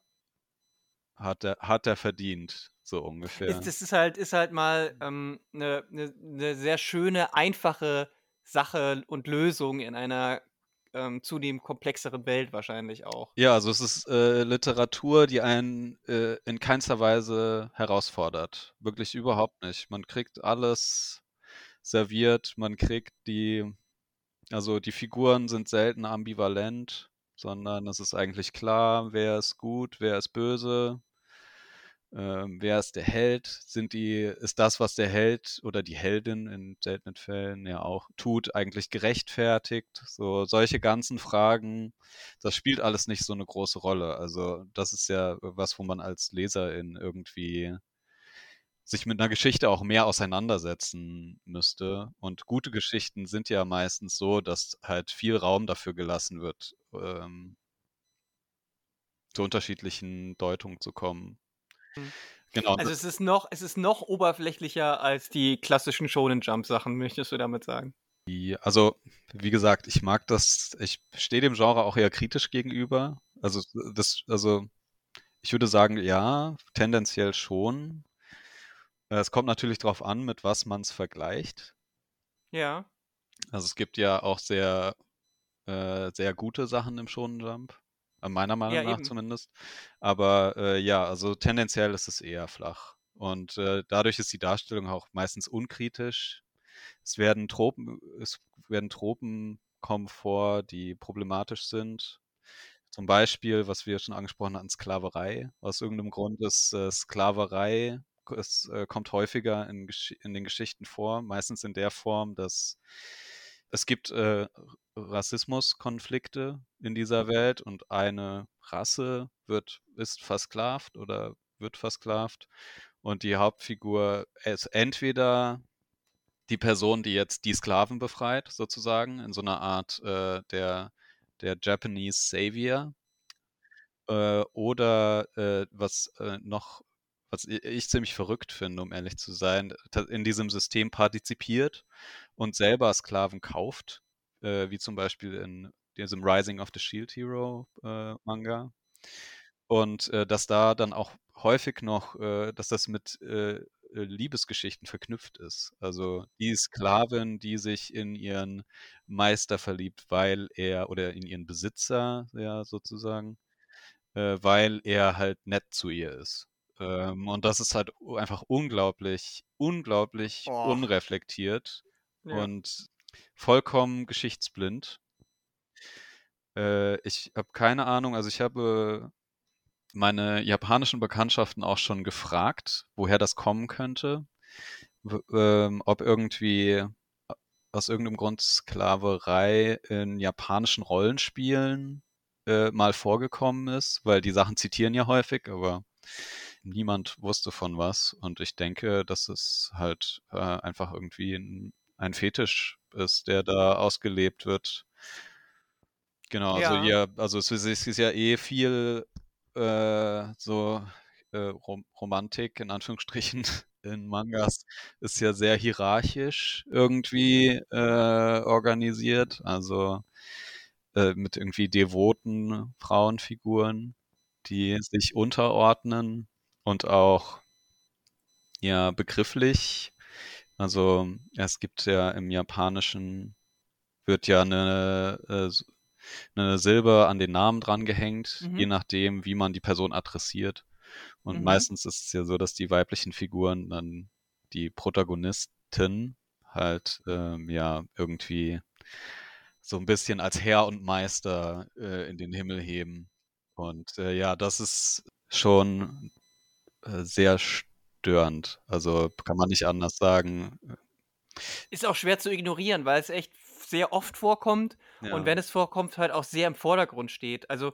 hat er, hat er verdient, so ungefähr. Ist, das ist halt, ist halt mal eine ähm, ne, ne, ne sehr schöne, einfache Sache und Lösung in einer ähm, zunehmend komplexeren Welt wahrscheinlich auch. Ja, also es ist äh, Literatur, die einen äh, in keinster Weise herausfordert. Wirklich überhaupt nicht. Man kriegt alles serviert, man kriegt die, also die Figuren sind selten ambivalent, sondern es ist eigentlich klar, wer ist gut, wer ist böse, ähm, wer ist der Held? Sind die, ist das, was der Held oder die Heldin in seltenen Fällen ja auch tut, eigentlich gerechtfertigt? So solche ganzen Fragen, das spielt alles nicht so eine große Rolle. Also das ist ja was, wo man als Leserin irgendwie sich mit einer Geschichte auch mehr auseinandersetzen müsste. Und gute Geschichten sind ja meistens so, dass halt viel Raum dafür gelassen wird, ähm, zu unterschiedlichen Deutungen zu kommen. Mhm. Genau. Also es ist noch, es ist noch oberflächlicher als die klassischen Shonen Jump Sachen, möchtest du damit sagen? Also, wie gesagt, ich mag das, ich stehe dem Genre auch eher kritisch gegenüber. Also, das, also, ich würde sagen, ja, tendenziell schon. Es kommt natürlich darauf an, mit was man es vergleicht. Ja. Also es gibt ja auch sehr, äh, sehr gute Sachen im Shonen Jump. Äh, meiner Meinung ja, nach eben. zumindest. Aber äh, ja, also tendenziell ist es eher flach. Und äh, dadurch ist die Darstellung auch meistens unkritisch. Es werden Tropen, es werden Tropen kommen vor, die problematisch sind. Zum Beispiel, was wir schon angesprochen hatten, Sklaverei. Aus irgendeinem Grund ist äh, Sklaverei, es äh, kommt häufiger in, in, den Geschichten vor, meistens in der Form, dass es gibt äh, Rassismuskonflikte in dieser Welt und eine Rasse wird, ist versklavt oder wird versklavt und die Hauptfigur ist entweder die Person, die jetzt die Sklaven befreit, sozusagen, in so einer Art äh, der, der Japanese Savior. Äh, oder äh, was äh, noch, was ich ziemlich verrückt finde, um ehrlich zu sein, in diesem System partizipiert und selber Sklaven kauft äh, wie zum Beispiel in diesem Rising of the Shield Hero äh, Manga. Und äh, dass da dann auch häufig noch, äh, dass das mit äh, äh, Liebesgeschichten verknüpft ist. Also die Sklavin, die sich in ihren Meister verliebt, weil er oder in ihren Besitzer, ja, sozusagen, weil er halt nett zu ihr ist. Ähm, und das ist halt einfach unglaublich, unglaublich oh. unreflektiert. Ja. Und vollkommen geschichtsblind. Äh, ich habe keine Ahnung, also ich habe meine japanischen Bekanntschaften auch schon gefragt, woher das kommen könnte. Ähm, ob irgendwie aus irgendeinem Grund Sklaverei in japanischen Rollenspielen äh, mal vorgekommen ist, weil die Sachen zitieren ja häufig, aber niemand wusste von was. Und ich denke, dass es halt äh, einfach irgendwie ein, ein Fetisch ist, der da ausgelebt wird. Genau, also ja, ja also es ist, es ist ja eh viel äh, so äh, Rom Romantik in Anführungsstrichen in Mangas ist ja sehr hierarchisch irgendwie äh, organisiert, also äh, mit irgendwie devoten Frauenfiguren, die sich unterordnen und auch ja begrifflich also es gibt ja im Japanischen wird ja eine, äh, eine Silbe an den Namen dran gehängt, mhm. je nachdem, wie man die Person adressiert. Und mhm. meistens ist es ja so, dass die weiblichen Figuren dann die Protagonisten halt ähm, ja irgendwie so ein bisschen als Herr und Meister äh, in den Himmel heben. Und äh, ja, das ist schon äh, sehr störend. Also kann man nicht anders sagen. Ist auch schwer zu ignorieren, weil es echt sehr oft vorkommt Ja. und wenn es vorkommt, halt auch sehr im Vordergrund steht. Also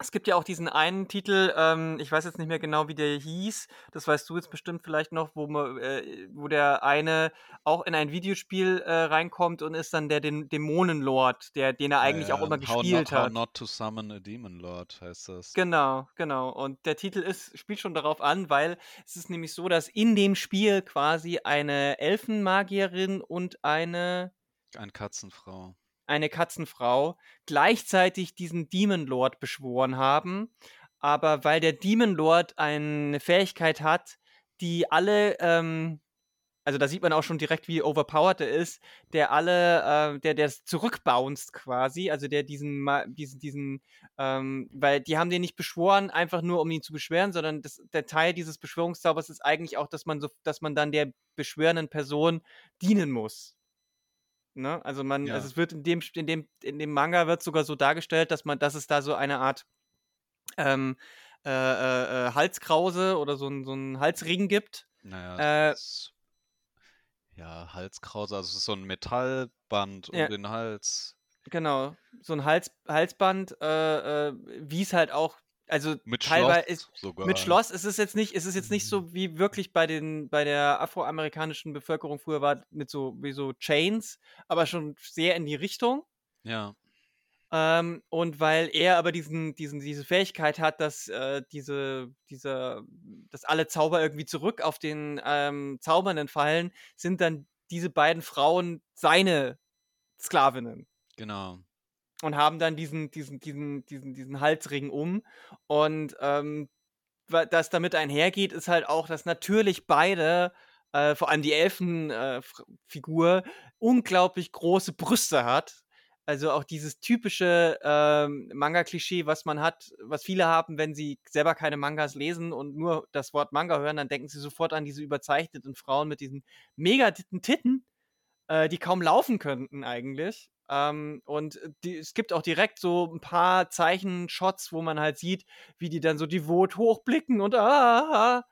es gibt ja auch diesen einen Titel, ähm, ich weiß jetzt nicht mehr genau, wie der hieß, das weißt du jetzt bestimmt vielleicht noch, wo, man, äh, wo der eine auch in ein Videospiel äh, reinkommt und ist dann der Dä- Dämonenlord, der, den er eigentlich auch Ja, immer how gespielt not, How hat. not to summon a demon lord heißt das. Genau, genau. Und der Titel ist, spielt schon darauf an, weil es ist nämlich so, dass in dem Spiel quasi eine Elfenmagierin und eine Eine Katzenfrau. Eine Katzenfrau gleichzeitig diesen Demon Lord beschworen haben. Aber weil der Demon Lord eine Fähigkeit hat, die alle, ähm, also da sieht man auch schon direkt, wie overpowered er ist, der alle, äh, der der zurückbounced quasi, also der diesen, diesen, diesen, ähm, weil die haben den nicht beschworen, einfach nur um ihn zu beschweren, sondern das, der Teil dieses Beschwörungszaubers ist eigentlich auch, dass man so, dass man dann der beschwörenden Person dienen muss. Ne? Also man, Ja. also es wird in dem, in dem, in dem Manga wird sogar so dargestellt, dass man, dass es da so eine Art ähm, äh, äh, äh, Halskrause oder so ein, so ein Halsring gibt. Naja, Äh, ist, ja, Halskrause, also es ist so ein Metallband um Ja. den Hals. Genau, so ein Hals, Halsband, äh, äh, wie es halt auch, also Mit teilweise Schloss ist, sogar. mit Schloss ist es jetzt nicht, ist es jetzt nicht Mhm. so wie wirklich bei den, bei der afroamerikanischen Bevölkerung früher war, mit so, wie so Chains, aber schon sehr in die Richtung. Ja, Ähm, und weil er aber diesen, diesen, diese Fähigkeit hat, dass äh, diese, diese, dass alle Zauber irgendwie zurück auf den ähm, Zaubernden fallen, sind dann diese beiden Frauen seine Sklavinnen genau. Und haben dann diesen, diesen, diesen, diesen, diesen Halsring um. Und ähm, das damit einhergeht, ist halt auch, dass natürlich beide, äh, vor allem die Elfenfigur, unglaublich große Brüste hat. Also auch dieses typische ähm, Manga-Klischee, was man hat, was viele haben, wenn sie selber keine Mangas lesen und nur das Wort Manga hören, dann denken sie sofort an diese überzeichneten Frauen mit diesen mega Titten, äh, die kaum laufen könnten eigentlich. Ähm, und die, es gibt auch direkt so ein paar Zeichenshots, wo man halt sieht, wie die dann so devot hochblicken und ah,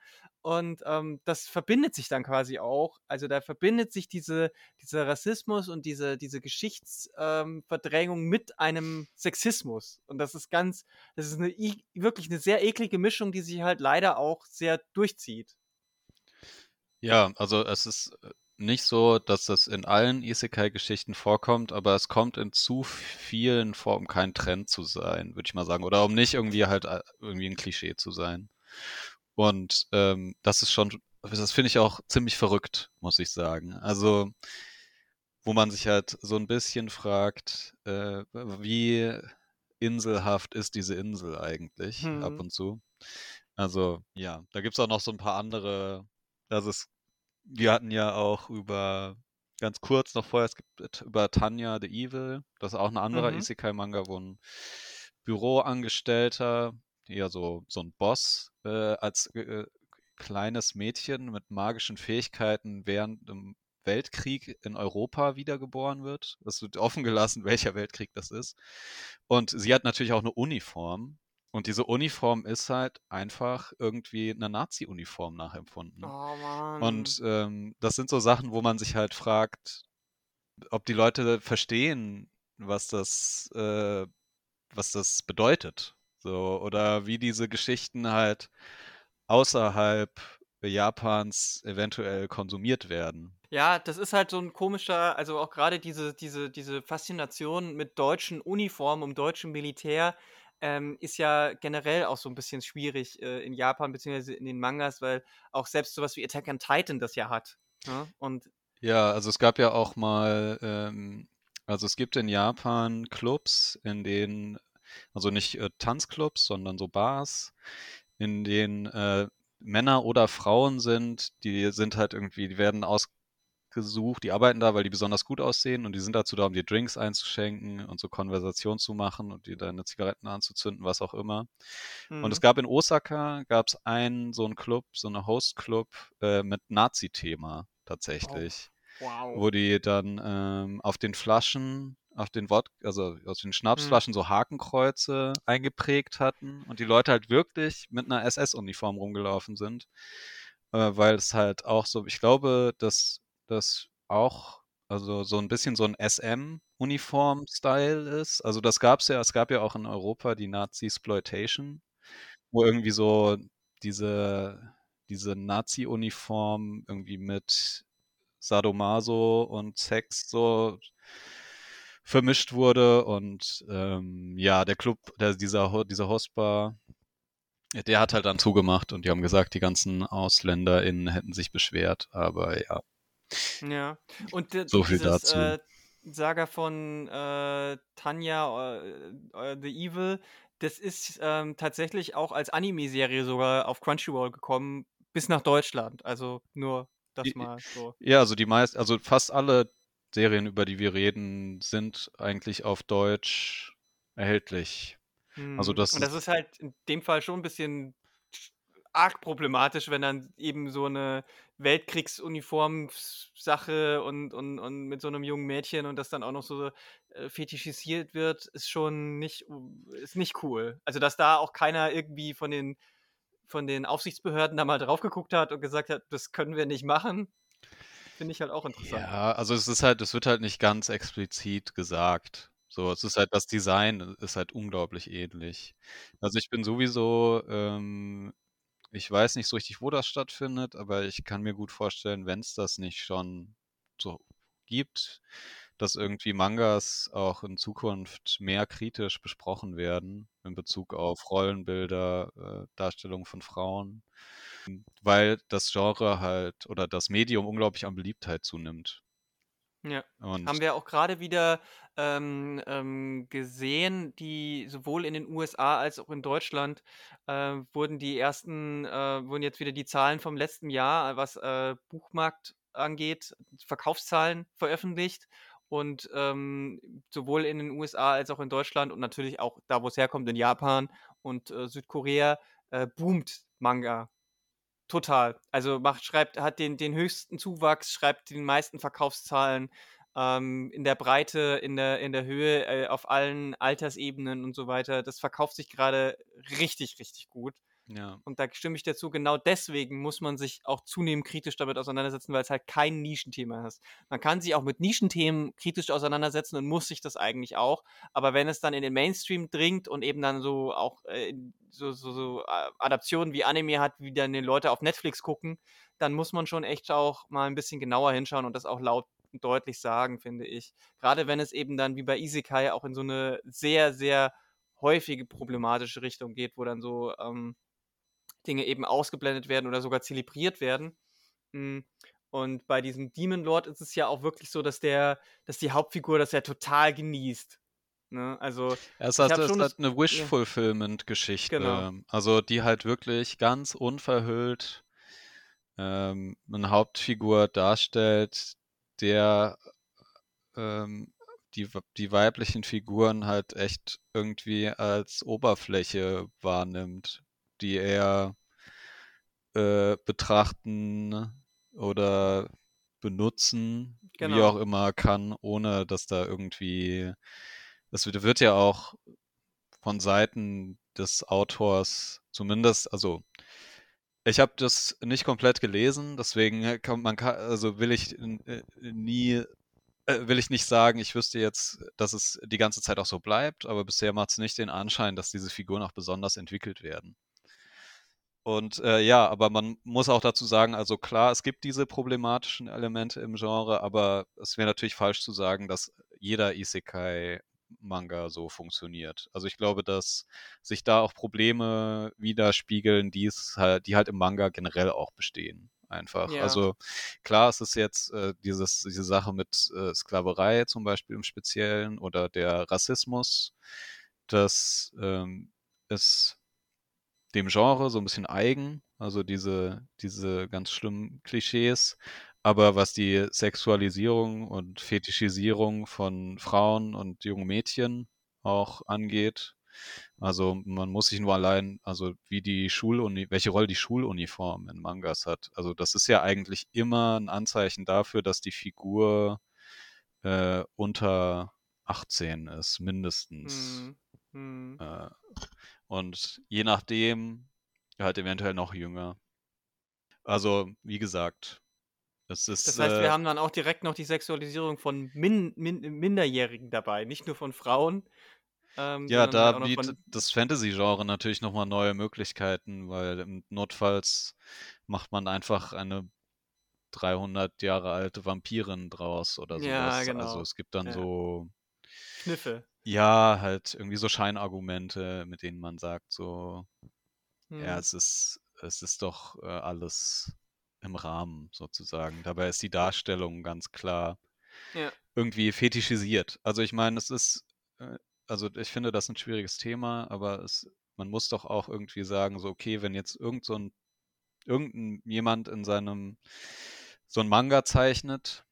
und ähm, das verbindet sich dann quasi auch. Also da verbindet sich diese, dieser Rassismus und diese, diese Geschichtsverdrängung ähm, mit einem Sexismus. Und das ist ganz, das ist eine, i- wirklich eine sehr eklige Mischung, die sich halt leider auch sehr durchzieht. Ja, also es ist äh, nicht so, dass das in allen Isekai-Geschichten vorkommt, aber es kommt in zu vielen vor, um kein Trend zu sein, würde ich mal sagen. Oder um nicht irgendwie halt äh, irgendwie ein Klischee zu sein. Und ähm, das ist schon, das finde ich auch ziemlich verrückt, muss ich sagen. Also, wo man sich halt so ein bisschen fragt, äh, wie inselhaft ist diese Insel eigentlich ab Hm. und zu. Also, ja, da gibt's auch noch so ein paar andere, also es, wir hatten ja auch über, ganz kurz noch vorher, es gibt et- über Tanya the Evil, das ist auch ein anderer Mhm. Isekai-Manga, wo ein Büroangestellter, ja so, so ein Boss, äh, als äh, kleines Mädchen mit magischen Fähigkeiten während dem Weltkrieg in Europa wiedergeboren wird. Es wird offen gelassen, welcher Weltkrieg das ist. Und sie hat natürlich auch eine Uniform. Und diese Uniform ist halt einfach irgendwie eine Nazi-Uniform nachempfunden. Oh Mann. Und ähm, das sind so Sachen, wo man sich halt fragt, ob die Leute verstehen, was das, äh, was das bedeutet. So, oder wie diese Geschichten halt außerhalb Japans eventuell konsumiert werden. Ja, das ist halt so ein komischer, also auch gerade diese, diese, diese Faszination mit deutschen Uniformen, um deutschem Militär, ähm, ist ja generell auch so ein bisschen schwierig äh, in Japan, beziehungsweise in den Mangas, weil auch selbst sowas wie Attack on Titan das ja hat. Ne? Und Ja, also es gab ja auch mal, ähm, also es gibt in Japan Clubs, in denen, also nicht äh, Tanzclubs, sondern so Bars, in denen äh, Männer oder Frauen sind, die sind halt irgendwie, die werden ausgesucht, die arbeiten da, weil die besonders gut aussehen und die sind dazu da, um dir Drinks einzuschenken und so Konversation zu machen und dir deine Zigaretten anzuzünden, was auch immer. Und es hm, gab in Osaka, gab es einen, so einen Club, so eine Host-Club äh, mit Nazi-Thema tatsächlich, wow. wo die dann ähm, auf den Flaschen auf den Wort, also aus den Hm. Schnapsflaschen so Hakenkreuze eingeprägt hatten und die Leute halt wirklich mit einer SS-Uniform rumgelaufen sind. Äh, weil es halt auch so, ich glaube, dass das auch, also so ein bisschen so ein SM-Uniform-Style ist. Also das gab's ja, es gab ja auch in Europa die Nazi-Sploitation, wo irgendwie so diese, diese Nazi-Uniform irgendwie mit Sadomaso und Sex so vermischt wurde und ähm, ja, der Club, der, dieser, dieser Hostbar, der hat halt dann zugemacht und die haben gesagt, die ganzen AusländerInnen hätten sich beschwert, aber ja, Ja. Und so viel dieses, dazu. äh, Saga von, äh, Tanya, äh, äh, The Evil, das ist, ähm, tatsächlich auch als Anime-Serie sogar auf Crunchyroll gekommen, bis nach Deutschland. Also nur das mal so. Ja, also die meist, also fast alle Serien, über die wir reden, sind eigentlich auf Deutsch erhältlich. Also Mhm. das Und das ist, halt in dem Fall schon ein bisschen sch arg problematisch, wenn dann eben so 'ne Weltkriegsuniforms-Sache und und und mit so 'nem jungen Mädchen und das dann auch noch so, äh, fetischisiert wird, ist schon nicht ist nicht cool. Also, dass da auch keiner irgendwie von den von den Aufsichtsbehörden da mal drauf geguckt hat und gesagt hat: „Das können wir nicht machen“, finde ich halt auch interessant. ja, also es ist halt, es wird halt nicht ganz explizit gesagt. So, es ist halt, das Design ist halt unglaublich ähnlich. Also ich bin sowieso, ähm, ich weiß nicht so richtig, wo das stattfindet, aber ich kann mir gut vorstellen, wenn es das nicht schon so gibt, dass irgendwie Mangas auch in Zukunft mehr kritisch besprochen werden in Bezug auf Rollenbilder, äh, Darstellung von Frauen, weil das Genre halt oder das Medium unglaublich an Beliebtheit zunimmt. Ja. Und Haben wir auch gerade wieder, ähm, ähm, gesehen, die sowohl in den USA als auch in Deutschland, äh, wurden die ersten äh, wurden jetzt wieder die Zahlen vom letzten Jahr, was, äh, Buchmarkt angeht, Verkaufszahlen veröffentlicht. Und, ähm, sowohl in den USA als auch in Deutschland und natürlich auch da, wo es herkommt, in Japan und, äh, Südkorea, äh, boomt Manga. Total. Also macht schreibt hat den den höchsten Zuwachs, schreibt die meisten Verkaufszahlen, ähm, in der Breite, in der in der Höhe, äh, auf allen Altersebenen und so weiter. Das verkauft sich gerade richtig, richtig gut. Ja. Und da stimme ich dir zu, genau deswegen muss man sich auch zunehmend kritisch damit auseinandersetzen, weil es halt kein Nischenthema ist. Man kann sich auch mit Nischenthemen kritisch auseinandersetzen und muss sich das eigentlich auch. Aber wenn es dann in den Mainstream dringt und eben dann so auch äh, so, so, so äh, Adaptionen wie Anime hat, wie dann die Leute auf Netflix gucken, dann muss man schon echt auch mal ein bisschen genauer hinschauen und das auch laut und deutlich sagen, finde ich. Gerade wenn es eben dann wie bei Isekai auch in so eine sehr, sehr häufige problematische Richtung geht, wo dann so ähm, Dinge eben ausgeblendet werden oder sogar zelebriert werden. Mm, Und bei diesem Demon Lord ist es ja auch wirklich so, dass der, dass die Hauptfigur das ja total genießt. Ne? Also Es hat, es hat eine Wish-Fulfillment-Geschichte. genau. Also die halt wirklich ganz unverhüllt ähm, eine Hauptfigur darstellt, der ähm, die, die weiblichen Figuren halt echt irgendwie als Oberfläche wahrnimmt, die er äh, betrachten oder benutzen, wie Genau. auch immer kann, ohne dass da irgendwie, das wird, wird ja auch von Seiten des Autors zumindest, also ich habe das nicht komplett gelesen, deswegen kann man kann, also will ich äh, nie äh, will ich nicht sagen, ich wüsste jetzt, dass es die ganze Zeit auch so bleibt, aber bisher macht es nicht den Anschein, dass diese Figuren auch besonders entwickelt werden. Und äh, ja, aber man muss auch dazu sagen, also klar, es gibt diese problematischen Elemente im Genre, aber es wäre natürlich falsch zu sagen, dass jeder Isekai-Manga so funktioniert. Also ich glaube, dass sich da auch Probleme widerspiegeln, die es halt, die halt im Manga generell auch bestehen. Einfach. Ja, Also klar, es ist jetzt äh, dieses, diese Sache mit äh, Sklaverei zum Beispiel im Speziellen oder der Rassismus, das ähm, ist dem Genre so ein bisschen eigen, also diese, diese ganz schlimmen Klischees. Aber was die Sexualisierung und Fetischisierung von Frauen und jungen Mädchen auch angeht, also man muss sich nur allein, also wie die Schuluni, welche Rolle die Schuluniform in Mangas hat. Also das ist ja eigentlich immer ein Anzeichen dafür, dass die Figur äh, unter 18 ist, mindestens. Mhm. Mhm. Äh, und je nachdem halt eventuell noch jünger. Also, wie gesagt, es ist. Das heißt, wir Äh, haben dann auch direkt noch die Sexualisierung von Min Min Minderjährigen dabei, nicht nur von Frauen, ähm, ja, da halt noch bietet das Fantasy-Genre natürlich nochmal neue Möglichkeiten, weil Notfalls macht man einfach eine 300 Jahre alte Vampirin draus oder Ja, sowas. Also genau. es gibt dann Ja. so, Kniffe. Ja, halt irgendwie so Scheinargumente, mit denen man sagt, so, ja, Mhm. es ist, es ist doch äh, alles im Rahmen sozusagen. Dabei ist die Darstellung ganz klar Ja. irgendwie fetischisiert. Also ich meine, es ist, äh, also ich finde das ein schwieriges Thema, aber es, man muss doch auch irgendwie sagen, so, okay, wenn jetzt irgend so ein, irgendein jemand in seinem, so ein Manga zeichnet,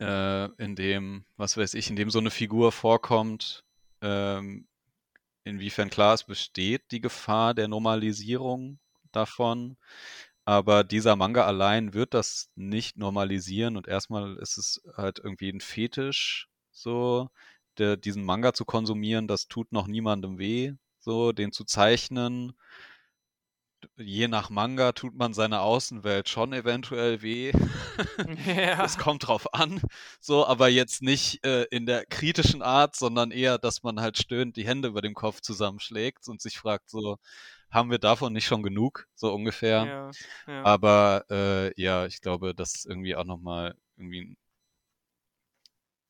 äh, in dem, was weiß ich, in dem so eine Figur vorkommt, ähm, inwiefern klar es besteht, die Gefahr der Normalisierung davon. Aber dieser Manga allein wird das nicht normalisieren und erstmal ist es halt irgendwie ein Fetisch, so, der, diesen Manga zu konsumieren, das tut noch niemandem weh, so, den zu zeichnen. Je nach Manga tut man seiner Außenwelt schon eventuell weh. Ja. Es kommt drauf an, so, aber jetzt nicht äh, in der kritischen Art, sondern eher, dass man halt stöhnt die Hände über dem Kopf zusammenschlägt und sich fragt, so, haben wir davon nicht schon genug, so ungefähr. Ja. Ja. Aber äh, ja, ich glaube, das ist irgendwie auch nochmal irgendwie ein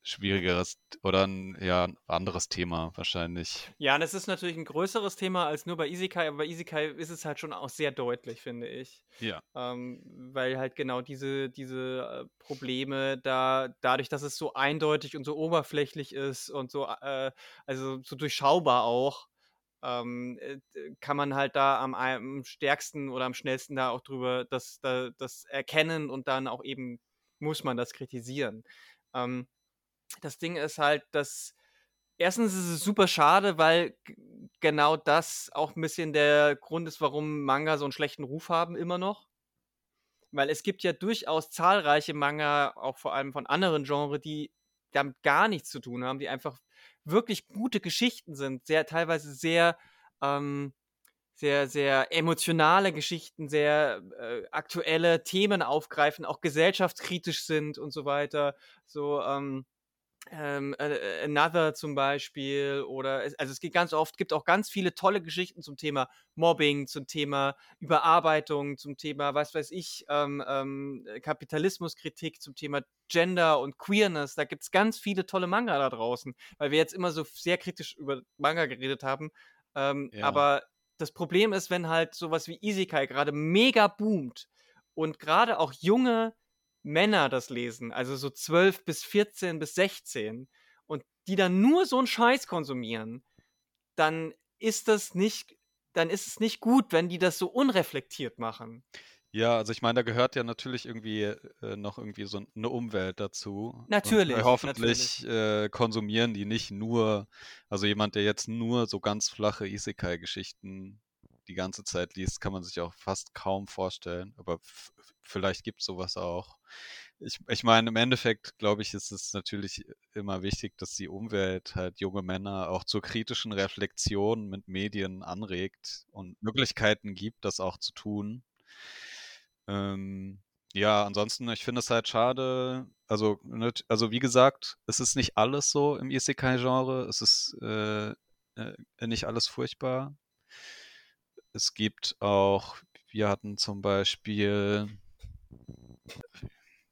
schwierigeres oder ein ja, anderes Thema wahrscheinlich. Ja, und es ist natürlich ein größeres Thema als nur bei Isekai, aber bei Isekai ist es halt schon auch sehr deutlich, finde ich. Ja. Ähm, weil halt genau diese, diese äh, Probleme da, dadurch, dass es so eindeutig und so oberflächlich ist und so, äh, also so durchschaubar auch, ähm, äh, kann man halt da am, am stärksten oder am schnellsten da auch drüber das, da, das erkennen und dann auch eben muss man das kritisieren. Ähm, das Ding ist halt, dass erstens ist es super schade, weil genau das auch ein bisschen der Grund ist, warum Manga so einen schlechten Ruf haben immer noch. Weil es gibt ja durchaus zahlreiche Manga, auch vor allem von anderen Genres, die damit gar nichts zu tun haben, die einfach wirklich gute Geschichten sind, sehr teilweise sehr ähm, sehr, sehr emotionale Geschichten, sehr äh, aktuelle Themen aufgreifen, auch gesellschaftskritisch sind und so weiter. So, ähm, ähm, äh, Another zum Beispiel oder es, also es gibt ganz oft, gibt auch ganz viele tolle Geschichten zum Thema Mobbing, zum Thema Überarbeitung, zum Thema, was weiß ich, ähm, ähm, Kapitalismuskritik, zum Thema Gender und Queerness. Da gibt es ganz viele tolle Manga da draußen, weil wir jetzt immer so sehr kritisch über Manga geredet haben. Ähm, Ja. Aber das Problem ist, wenn halt sowas wie Isekai gerade mega boomt und gerade auch junge Männer das lesen, also so 12 bis 14 bis 16, und die dann nur so einen Scheiß konsumieren, dann ist das nicht, dann ist es nicht gut, wenn die das so unreflektiert machen. Ja, also ich meine, da gehört ja natürlich irgendwie äh, noch irgendwie so eine Umwelt dazu. Und, Natürlich, äh, hoffentlich äh, konsumieren die nicht nur, also jemand, der jetzt nur so ganz flache Isekai-Geschichten die ganze Zeit liest, kann man sich auch fast kaum vorstellen. Aber vielleicht gibt es sowas auch. Ich, ich meine, im Endeffekt, glaube ich, ist es natürlich immer wichtig, dass die Umwelt halt junge Männer auch zur kritischen Reflexion mit Medien anregt und Möglichkeiten gibt, das auch zu tun. Ähm, ja, ansonsten, ich finde es halt schade. Also, nat- also wie gesagt, es ist nicht alles so im Isekai-Genre. Es ist äh, äh, nicht alles furchtbar. Es gibt auch, wir hatten zum Beispiel,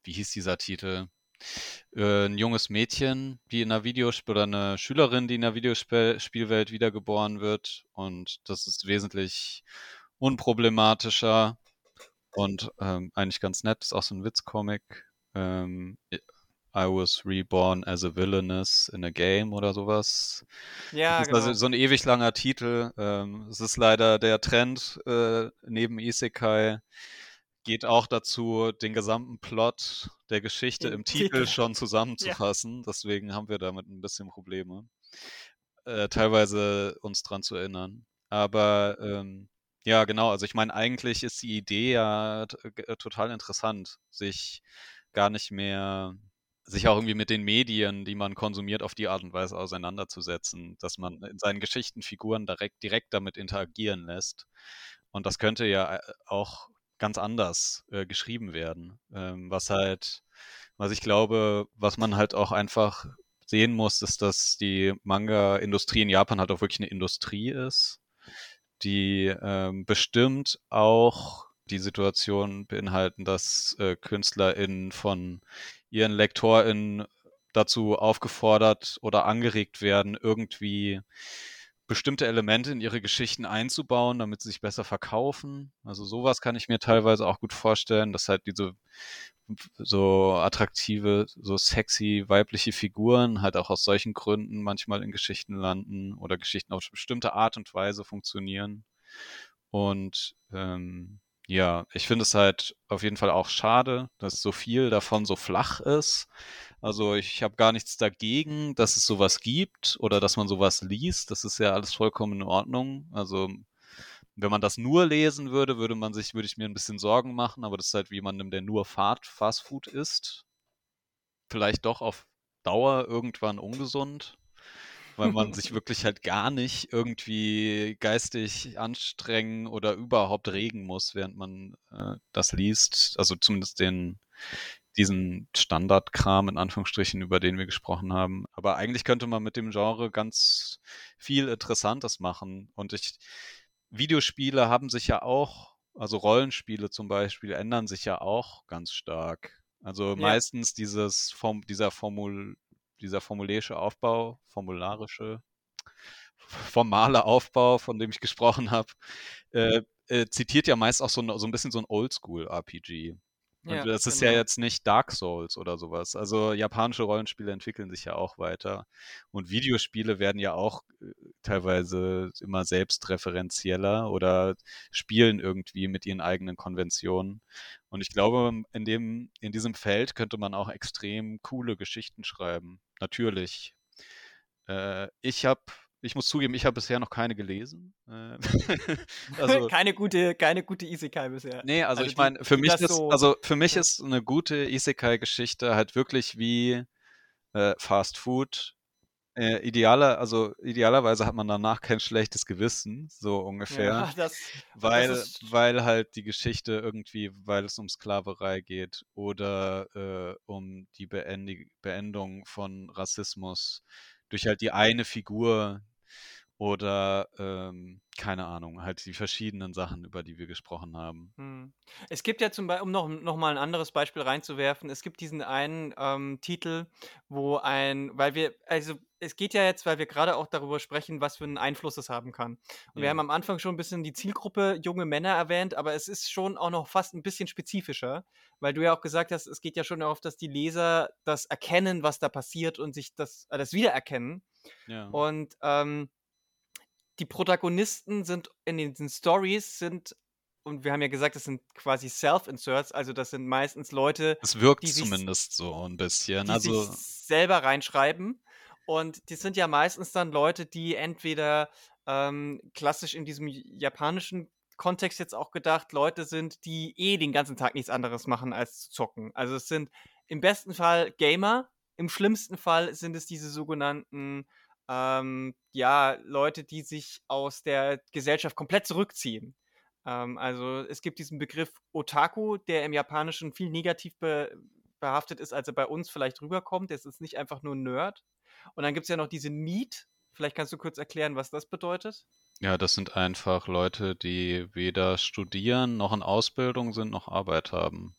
wie hieß dieser Titel? Äh, ein junges Mädchen, die in einer Videospiel oder eine Schülerin, die in einer Videospielwelt wiedergeboren wird. Und das ist wesentlich unproblematischer und ähm, eigentlich ganz nett. Ist auch so ein Witzcomic. Ähm, I was reborn as a villainess in a game oder sowas. Ja, das ist genau. also so ein ewig langer Titel. Ähm, es ist leider der Trend äh, neben Isekai. Geht auch dazu, den gesamten Plot der Geschichte Im im Titel Titel. schon zusammenzufassen. Deswegen haben wir damit ein bisschen Probleme. Äh, teilweise uns dran zu erinnern. Aber ähm, ja, genau. Also ich meine, eigentlich ist die Idee ja g- total interessant, sich gar nicht mehr sich auch irgendwie mit den Medien, die man konsumiert, auf die Art und Weise auseinanderzusetzen, dass man in seinen Geschichten Figuren direkt, direkt damit interagieren lässt. Und das könnte ja äh, auch ganz anders äh, geschrieben werden. Ähm, was halt, was ich glaube, was man halt auch einfach sehen muss, ist, dass die Manga-Industrie in Japan halt auch wirklich eine Industrie ist, die ähm, bestimmt auch die Situation beinhalten, dass äh, KünstlerInnen von ihren LektorInnen dazu aufgefordert oder angeregt werden, irgendwie bestimmte Elemente in ihre Geschichten einzubauen, damit sie sich besser verkaufen. Also sowas kann ich mir teilweise auch gut vorstellen, dass halt diese so attraktive, so sexy weibliche Figuren halt auch aus solchen Gründen manchmal in Geschichten landen oder Geschichten auf bestimmte Art und Weise funktionieren. Und ähm, ja, ich finde es halt auf jeden Fall auch schade, dass so viel davon so flach ist. Also ich habe gar nichts dagegen, dass es sowas gibt oder dass man sowas liest. Das ist ja alles vollkommen in Ordnung. Also wenn man das nur lesen würde, würde man sich, würde ich mir ein bisschen Sorgen machen, aber das ist halt wie jemandem, der nur Fast Food isst. Vielleicht doch auf Dauer irgendwann ungesund weil man sich wirklich halt gar nicht irgendwie geistig anstrengen oder überhaupt regen muss, während man äh, das liest. Also zumindest den diesen Standardkram in Anführungsstrichen, über den wir gesprochen haben. Aber eigentlich könnte man mit dem Genre ganz viel Interessantes machen. Und ich, Videospiele haben sich ja auch, also Rollenspiele zum Beispiel, ändern sich ja auch ganz stark. Also ja. meistens dieses Form, dieser Formul, dieser formulärische Aufbau, formularische, formale Aufbau, von dem ich gesprochen habe, äh, äh, zitiert ja meist auch so, ein, so ein bisschen so ein Oldschool-RPG. Ja, das ist genau. ja jetzt nicht Dark Souls oder sowas. Also japanische Rollenspiele entwickeln sich ja auch weiter. Und Videospiele werden ja auch äh, teilweise immer selbstreferenzieller oder spielen irgendwie mit ihren eigenen Konventionen. Und ich glaube, in, dem, in diesem Feld könnte man auch extrem coole Geschichten schreiben. Natürlich. Äh, ich habe ich muss zugeben, ich habe bisher noch keine gelesen. Äh, also, keine gute, keine gute Isekai bisher. Nee, also, also ich meine, für mich ist, so also für mich ist eine gute Isekai-Geschichte halt wirklich wie äh, Fast Food. Äh, idealer, also idealerweise hat man danach kein schlechtes Gewissen, so ungefähr. Ja, das, weil, das weil halt die Geschichte irgendwie, weil es um Sklaverei geht oder äh, um die Beendig Beendung von Rassismus durch halt die eine Figur, oder ähm, keine Ahnung, halt die verschiedenen Sachen, über die wir gesprochen haben. Hm. Es gibt ja zum Beispiel, um noch, noch mal ein anderes Beispiel reinzuwerfen, es gibt diesen einen ähm, Titel, wo ein, weil wir, also es geht ja jetzt, weil wir gerade auch darüber sprechen, was für einen Einfluss es haben kann. Und ja. wir haben am Anfang schon ein bisschen die Zielgruppe junge Männer erwähnt, aber es ist schon auch noch fast ein bisschen spezifischer, weil du ja auch gesagt hast, es geht ja schon darauf, dass die Leser das erkennen, was da passiert und sich das, äh, das wiedererkennen. Ja. Und ähm, die Protagonisten sind in den Stories sind und wir haben ja gesagt, das sind quasi Self-Inserts, also das sind meistens Leute. Es wirkt die zumindest sich, so ein bisschen. Die also sich selber reinschreiben. Und die sind ja meistens dann Leute, die entweder ähm, klassisch in diesem japanischen Kontext jetzt auch gedacht, Leute sind, die eh den ganzen Tag nichts anderes machen als zu zocken. Also es sind im besten Fall Gamer, im schlimmsten Fall sind es diese sogenannten ähm, ja, Leute, die sich aus der Gesellschaft komplett zurückziehen. Ähm, also es gibt diesen Begriff Otaku, der im Japanischen viel negativ be behaftet ist, als er bei uns vielleicht rüberkommt. Es ist nicht einfach nur Nerd. Und dann gibt es ja noch diese Need. Vielleicht kannst du kurz erklären, was das bedeutet? Ja, das sind einfach Leute, die weder studieren, noch in Ausbildung sind, noch Arbeit haben.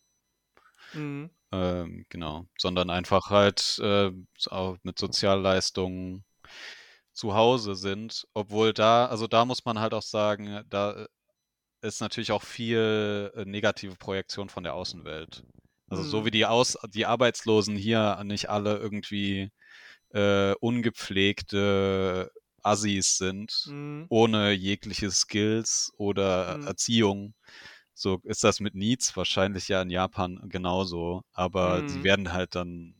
Mhm. Ähm, genau, sondern einfach halt äh, mit Sozialleistungen zu Hause sind, obwohl da, also da muss man halt auch sagen, da ist natürlich auch viel äh, negative Projektion von der Außenwelt. Also mhm. so wie die Aus die Arbeitslosen hier nicht alle irgendwie äh, ungepflegte Assis sind, mhm. ohne jegliche Skills oder mhm. Erziehung. So ist das mit Needs wahrscheinlich ja in Japan genauso, aber sie mhm. werden halt dann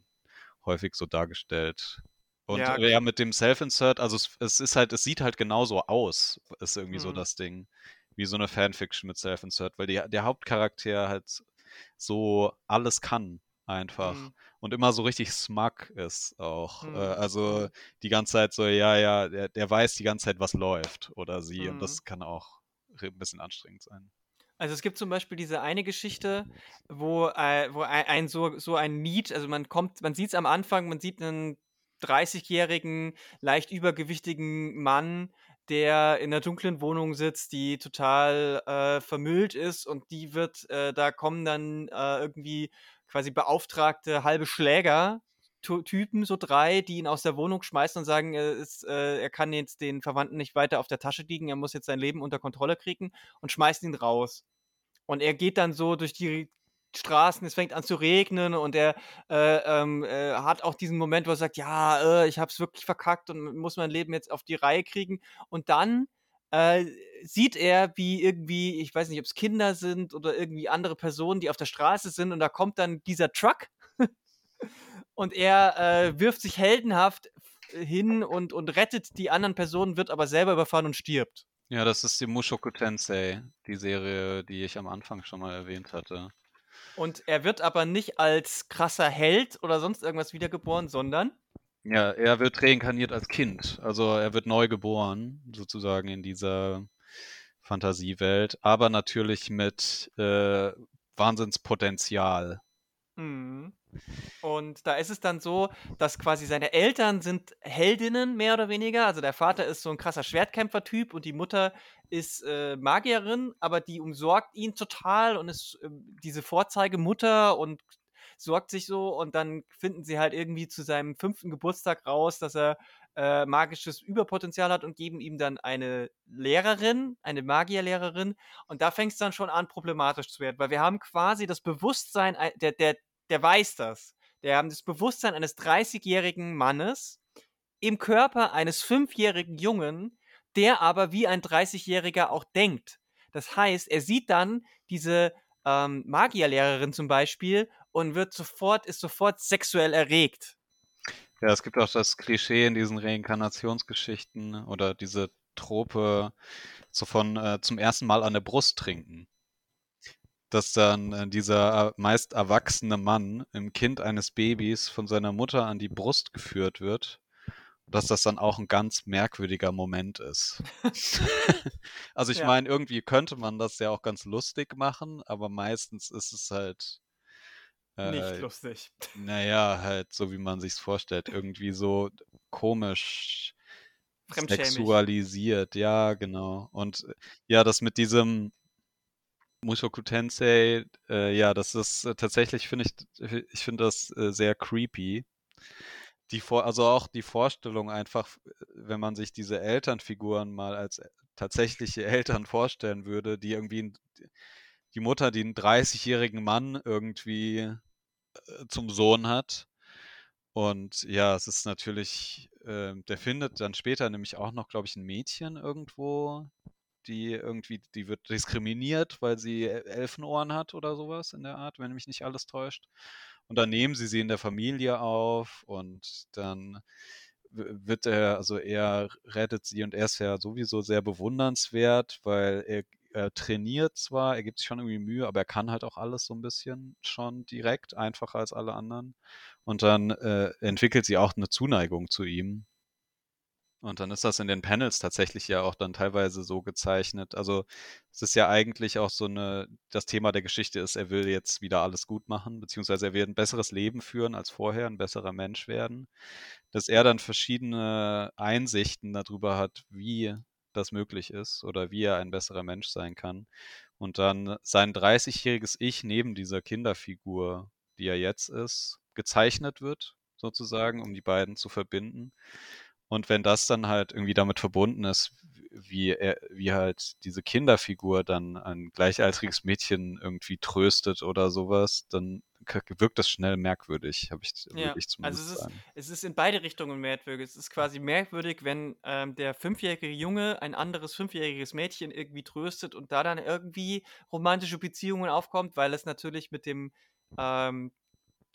häufig so dargestellt. Und ja, ja mit dem Self-Insert, also es, es, ist halt, es sieht halt genauso aus, ist irgendwie mhm. so das Ding. Wie so eine Fanfiction mit Self-Insert, weil die, der Hauptcharakter halt so alles kann. Einfach. Mhm. Und immer so richtig smug ist auch. Äh, Mhm. also Mhm. die ganze Zeit so, ja, ja, der, der weiß die ganze Zeit, was läuft oder sie. Und Mhm. das kann auch ein bisschen anstrengend sein. Also es gibt zum Beispiel diese eine Geschichte, wo, äh, wo ein, ein so, so ein Need, also man kommt, man sieht es am Anfang, man sieht einen 30-jährigen, leicht übergewichtigen Mann, der in einer dunklen Wohnung sitzt, die total äh, vermüllt ist und die wird, äh, da kommen dann äh, irgendwie quasi beauftragte halbe Schläger. Typen, so drei, die ihn aus der Wohnung schmeißen und sagen, er, ist, äh, er kann jetzt den Verwandten nicht weiter auf der Tasche liegen, er muss jetzt sein Leben unter Kontrolle kriegen und schmeißen ihn raus. Und er geht dann so durch die Straßen, es fängt an zu regnen und er äh, ähm, äh, hat auch diesen Moment, wo er sagt, ja, äh, ich habe es wirklich verkackt und muss mein Leben jetzt auf die Reihe kriegen. Und dann äh, sieht er, wie irgendwie, ich weiß nicht, ob es Kinder sind oder irgendwie andere Personen, die auf der Straße sind und da kommt dann dieser Truck und er äh, wirft sich heldenhaft hin und, und rettet die anderen Personen, wird aber selber überfahren und stirbt. Ja, das ist die Mushoku Tensei, die Serie, die ich am Anfang schon mal erwähnt hatte. Und er wird aber nicht als krasser Held oder sonst irgendwas wiedergeboren, sondern Ja, er wird reinkarniert als Kind. Also er wird neu geboren, sozusagen in dieser Fantasiewelt, aber natürlich mit äh, Wahnsinnspotenzial. Mhm. Und da ist es dann so, dass quasi seine Eltern sind Heldinnen, mehr oder weniger. Also der Vater ist so ein krasser Schwertkämpfer-Typ und die Mutter ist äh, Magierin, aber die umsorgt ihn total und ist äh, diese Vorzeigemutter und sorgt sich so und dann finden sie halt irgendwie zu seinem fünften Geburtstag raus, dass er äh, magisches Überpotenzial hat und geben ihm dann eine Lehrerin, eine Magierlehrerin und da fängt es dann schon an problematisch zu werden, weil wir haben quasi das Bewusstsein, ein- der, der, der weiß das, der haben das Bewusstsein eines 30-jährigen Mannes im Körper eines fünfjährigen Jungen, der aber wie ein 30-Jähriger auch denkt. Das heißt, er sieht dann diese ähm, Magierlehrerin zum Beispiel und wird sofort, ist sofort sexuell erregt. Ja, es gibt auch das Klischee in diesen Reinkarnationsgeschichten oder diese Trope so von äh, zum ersten Mal an der Brust trinken. Dass dann äh, dieser äh, meist erwachsene Mann im Kind eines Babys von seiner Mutter an die Brust geführt wird. Dass das dann auch ein ganz merkwürdiger Moment ist. also ich Ja. meine, irgendwie könnte man das ja auch ganz lustig machen, aber meistens ist es halt Nicht äh, lustig. naja, halt so wie man sich's vorstellt, irgendwie so komisch sexualisiert, ja, genau. Und äh, ja, das mit diesem Mushoku Tensei, äh, ja, das ist äh, tatsächlich, finde ich, ich finde das äh, sehr creepy. Die Vor also auch die Vorstellung einfach, äh, wenn man sich diese Elternfiguren mal als äh, tatsächliche Eltern vorstellen würde, die irgendwie die Mutter, die einen 30-jährigen Mann irgendwie äh, zum Sohn hat. Und ja, es ist natürlich, äh, der findet dann später nämlich auch noch, glaube ich, ein Mädchen irgendwo, die irgendwie, die wird diskriminiert, weil sie El- Elfenohren hat oder sowas in der Art, wenn mich nicht alles täuscht. Und dann nehmen sie sie in der Familie auf und dann wird er, also er rettet sie und er ist ja sowieso sehr bewundernswert, weil er, er trainiert zwar, er gibt sich schon irgendwie Mühe, aber er kann halt auch alles so ein bisschen schon direkt, einfacher als alle anderen. Und dann äh, entwickelt sie auch eine Zuneigung zu ihm. Und dann ist das in den Panels tatsächlich ja auch dann teilweise so gezeichnet. Also es ist ja eigentlich auch so eine, das Thema der Geschichte ist, er will jetzt wieder alles gut machen, beziehungsweise er will ein besseres Leben führen als vorher, ein besserer Mensch werden. Dass er dann verschiedene Einsichten darüber hat, wie das möglich ist oder wie er ein besserer Mensch sein kann. Und dann sein 30-jähriges Ich neben dieser Kinderfigur, die er jetzt ist, gezeichnet wird, sozusagen, um die beiden zu verbinden. Und wenn das dann halt irgendwie damit verbunden ist, wie er, wie halt diese Kinderfigur dann ein gleichaltriges Mädchen irgendwie tröstet oder sowas, dann wirkt das schnell merkwürdig, habe ich, Ja, ich also zumindest es ist, sagen. es ist in beide Richtungen merkwürdig. Es ist quasi merkwürdig, wenn ähm, der fünfjährige Junge ein anderes fünfjähriges Mädchen irgendwie tröstet und da dann irgendwie romantische Beziehungen aufkommt, weil es natürlich mit dem ähm,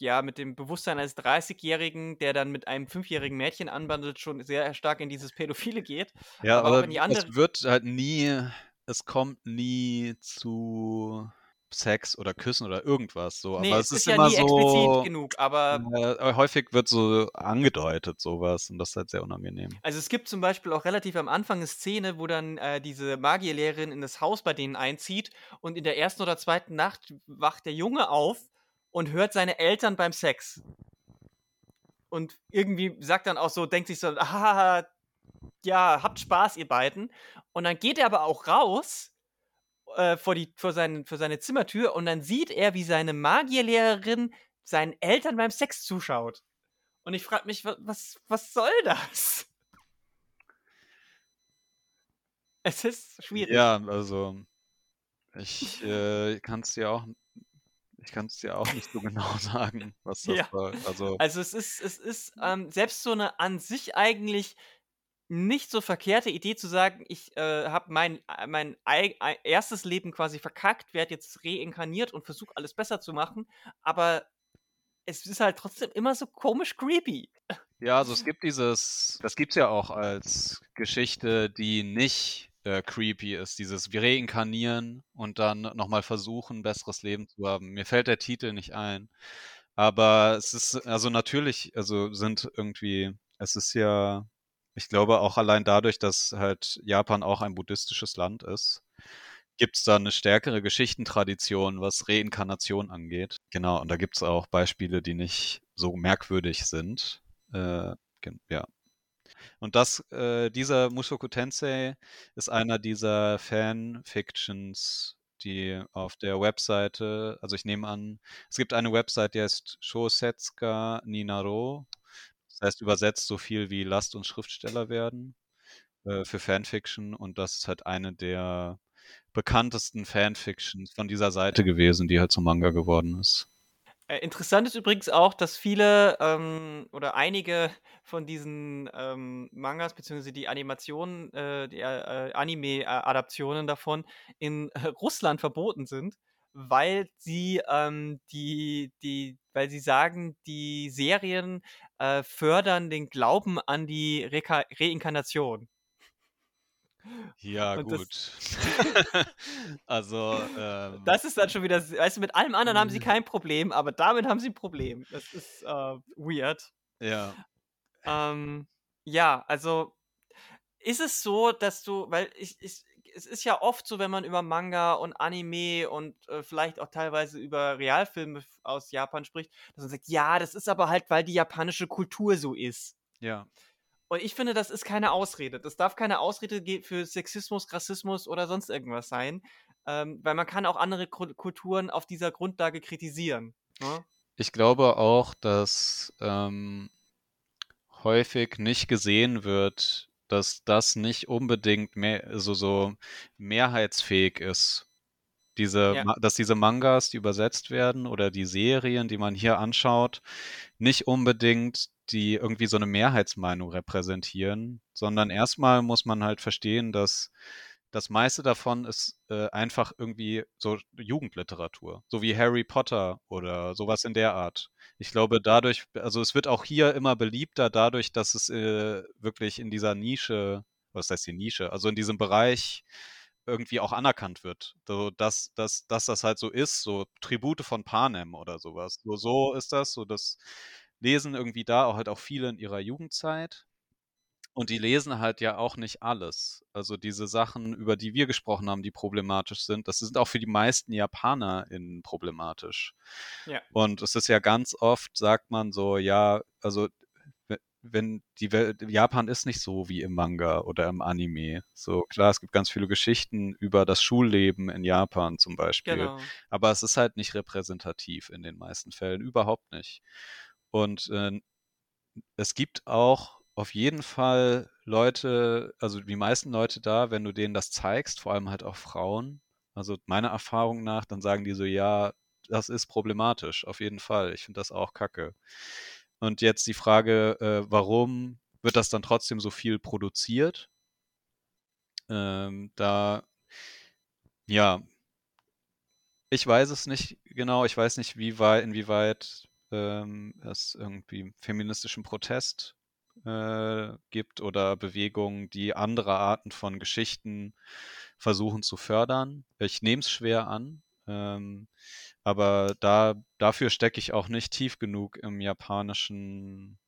ja, mit dem Bewusstsein eines 30-Jährigen, der dann mit einem fünfjährigen Mädchen anbandelt, schon sehr stark in dieses Pädophile geht. Ja, aber aber in die es andere. wird halt nie, es kommt nie zu Sex oder Küssen oder irgendwas so. Nee, aber es es ist ist ja immer nie explizit so, genug, aber äh, häufig wird so angedeutet sowas und das ist halt sehr unangenehm. Also es gibt zum Beispiel auch relativ am Anfang eine Szene, wo dann äh, diese Magierlehrerin in das Haus bei denen einzieht und in der ersten oder zweiten Nacht wacht der Junge auf und hört seine Eltern beim Sex. Und irgendwie sagt dann auch so, denkt sich so, ah, ja, habt Spaß, ihr beiden. Und dann geht er aber auch raus äh, vor, die, vor, seinen, vor seine Zimmertür und dann sieht er, wie seine Magierlehrerin seinen Eltern beim Sex zuschaut. Und ich frage mich, wa- was, was soll das? Es ist schwierig. Ja, also ich äh, kann es dir auch, ich kann es dir auch nicht so genau sagen, was das Ja. soll. Also Also es ist, es ist ähm, selbst so eine an sich eigentlich nicht so verkehrte Idee zu sagen, ich äh, habe mein, äh, mein ei- ei- erstes Leben quasi verkackt, werde jetzt reinkarniert und versuche alles besser zu machen, aber es ist halt trotzdem immer so komisch creepy. Ja, also es gibt dieses, das gibt's ja auch als Geschichte, die nicht äh, creepy ist, dieses wir reinkarnieren und dann nochmal versuchen, ein besseres Leben zu haben. Mir fällt der Titel nicht ein. Aber es ist, also natürlich, also sind irgendwie, es ist ja, ich glaube auch allein dadurch, dass halt Japan auch ein buddhistisches Land ist, gibt's da eine stärkere Geschichtentradition, was Reinkarnation angeht. Genau, und da gibt's auch Beispiele, die nicht so merkwürdig sind. Äh, ja. Und das, äh, dieser Mushoku Tensei ist einer dieser Fan-Fictions, die auf der Webseite, also ich nehme an, es gibt eine Website, die heißt Shosetsuka Ninaro. Das heißt übersetzt so viel wie Last und Schriftsteller werden äh, für Fanfiction. Und das ist halt eine der bekanntesten Fanfictions von dieser Seite gewesen, die halt zum Manga geworden ist. Äh, interessant ist übrigens auch, dass viele ähm, oder einige von diesen ähm, Mangas beziehungsweise die Animationen, äh, die äh, Anime-Adaptionen davon in äh, Russland verboten sind, weil sie ähm, die, die, weil sie sagen, die Serien äh, fördern den Glauben an die Reka Reinkarnation. Ja, Und das- gut. also, ähm, Das ist dann schon wieder, weißt du, mit allem anderen haben sie Mhm. kein Problem, aber damit haben sie ein Problem. Das ist äh, weird. ja. Ähm, ja, also ist es so, dass du, weil ich, ich, es ist ja oft so, wenn man über Manga und Anime und äh, vielleicht auch teilweise über Realfilme aus Japan spricht, dass man sagt, ja, das ist aber halt, weil die japanische Kultur so ist. Ja. Und ich finde, das ist keine Ausrede. Das darf keine Ausrede für Sexismus, Rassismus oder sonst irgendwas sein, ähm, weil man kann auch andere Kulturen auf dieser Grundlage kritisieren. Ne? Ich glaube auch, dass ähm, häufig nicht gesehen wird, dass das nicht unbedingt mehr, also so mehrheitsfähig ist. Diese, Ja. Dass diese Mangas, die übersetzt werden oder die Serien, die man hier anschaut, nicht unbedingt die irgendwie so eine Mehrheitsmeinung repräsentieren, sondern erstmal muss man halt verstehen, dass das meiste davon ist äh, einfach irgendwie so Jugendliteratur, so wie Harry Potter oder sowas in der Art. Ich glaube, dadurch, also es wird auch hier immer beliebter dadurch, dass es äh, wirklich in dieser Nische, was heißt die Nische, also in diesem Bereich irgendwie auch anerkannt wird. So, dass, dass, dass das halt so ist, so Tribute von Panem oder sowas. So, so ist das, so das lesen irgendwie da auch halt auch viele in ihrer Jugendzeit. Und die lesen halt ja auch nicht alles. Also diese Sachen, über die wir gesprochen haben, die problematisch sind, das sind auch für die meisten JapanerInnen problematisch. Ja. Und es ist ja ganz oft, sagt man so, ja, also we- wenn die Welt, Japan ist nicht so wie im Manga oder im Anime. So klar, es gibt ganz viele Geschichten über das Schulleben in Japan zum Beispiel. Genau. Aber es ist halt nicht repräsentativ in den meisten Fällen, überhaupt nicht. Und äh, es gibt auch auf jeden Fall Leute, also die meisten Leute da, wenn du denen das zeigst, vor allem halt auch Frauen, also meiner Erfahrung nach, dann sagen die so, ja, das ist problematisch, auf jeden Fall. Ich finde das auch kacke. Und jetzt die Frage, äh, warum wird das dann trotzdem so viel produziert? Ähm, da, ja, ich weiß es nicht genau. Ich weiß nicht, wie weit, inwieweit ähm, es irgendwie feministischen Protest äh, gibt oder Bewegungen, die andere Arten von Geschichten versuchen zu fördern. Ich nehme es schwer an. Ähm, aber da, dafür stecke ich auch nicht tief genug im japanischen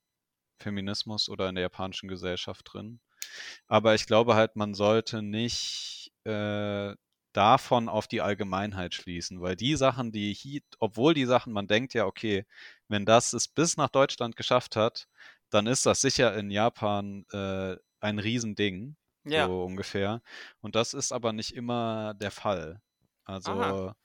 Feminismus oder in der japanischen Gesellschaft drin. Aber ich glaube halt, man sollte nicht äh, davon auf die Allgemeinheit schließen, weil die Sachen, die hier, obwohl die Sachen, man denkt ja, okay, wenn das es bis nach Deutschland geschafft hat, dann ist das sicher in Japan äh, ein Riesending, Ja. so ungefähr. Und das ist aber nicht immer der Fall. Also Aha.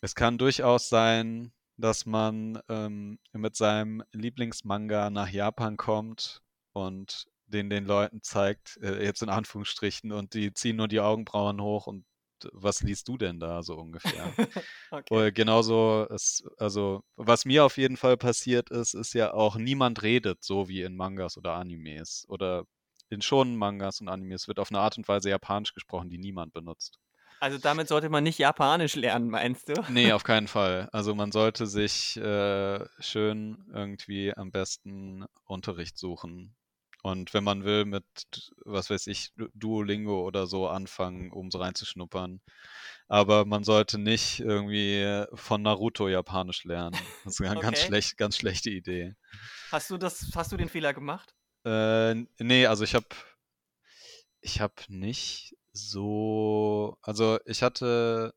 es kann durchaus sein, dass man ähm, mit seinem Lieblingsmanga nach Japan kommt und den den Leuten zeigt, äh, jetzt in Anführungsstrichen, und die ziehen nur die Augenbrauen hoch und was liest du denn da so ungefähr? Okay. Oder genauso ist, also was mir auf jeden Fall passiert ist, ist ja auch niemand redet so wie in Mangas oder Animes oder in schon Mangas und Animes wird auf eine Art und Weise Japanisch gesprochen, die niemand benutzt. Also damit sollte man nicht Japanisch lernen, meinst du? Nee, auf keinen Fall. Also man sollte sich äh, schön irgendwie am besten Unterricht suchen. Und wenn man will, mit, was weiß ich, Du- Duolingo oder so anfangen, um so reinzuschnuppern. Aber man sollte nicht irgendwie von Naruto Japanisch lernen. Das ist eine ganz Okay. schlecht, ganz schlechte Idee. Hast du das, hast du den Fehler gemacht? Äh, nee, also ich habe ich habe nicht so, also ich hatte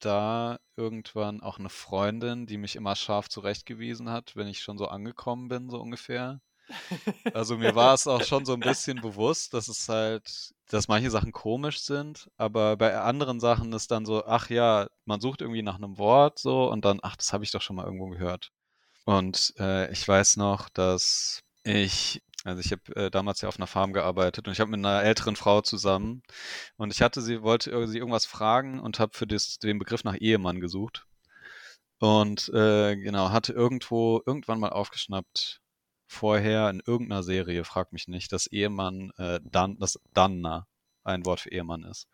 da irgendwann auch eine Freundin, die mich immer scharf zurechtgewiesen hat, wenn ich schon so angekommen bin, so ungefähr. Also mir war es auch schon so ein bisschen bewusst, dass es halt, dass manche Sachen komisch sind, aber bei anderen Sachen ist dann so, ach ja, man sucht irgendwie nach einem Wort so und dann, ach, das habe ich doch schon mal irgendwo gehört. Und äh, ich weiß noch, dass ich, also ich habe äh, damals ja auf einer Farm gearbeitet und ich habe mit einer älteren Frau zusammen und ich hatte sie, wollte sie irgendwas fragen und habe für das, den Begriff nach Ehemann gesucht. Und äh, genau, hatte irgendwo irgendwann mal aufgeschnappt, vorher in irgendeiner Serie, frag mich nicht, dass Ehemann, äh, Dan, das Danna ein Wort für Ehemann ist.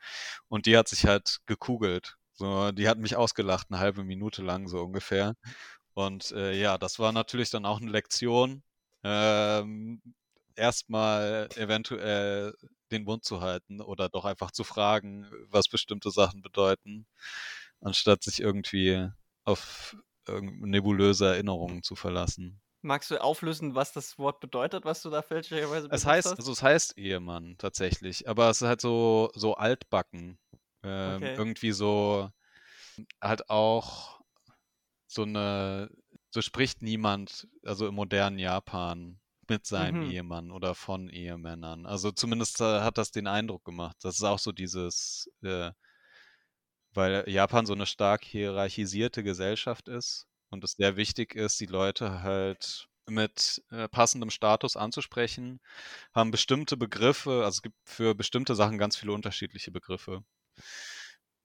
Und die hat sich halt gekugelt. So, die hat mich ausgelacht, eine halbe Minute lang, so ungefähr. Und äh, ja, das war natürlich dann auch eine Lektion, ähm, erstmal eventuell den Mund zu halten oder doch einfach zu fragen, was bestimmte Sachen bedeuten, anstatt sich irgendwie auf nebulöse Erinnerungen zu verlassen. Magst du auflösen, was das Wort bedeutet, was du da fälschlicherweise Es benutzt heißt, hast? also es heißt Ehemann tatsächlich, aber es ist halt so, so altbacken. Ähm, Okay. Irgendwie so, halt auch so eine, so spricht niemand, also im modernen Japan mit seinem Mhm. Ehemann oder von Ehemännern. Also zumindest äh, hat das den Eindruck gemacht. Das ist auch so dieses, äh, weil Japan so eine stark hierarchisierte Gesellschaft ist und es sehr wichtig ist, die Leute halt mit äh, passendem Status anzusprechen, haben bestimmte Begriffe, also es gibt für bestimmte Sachen ganz viele unterschiedliche Begriffe.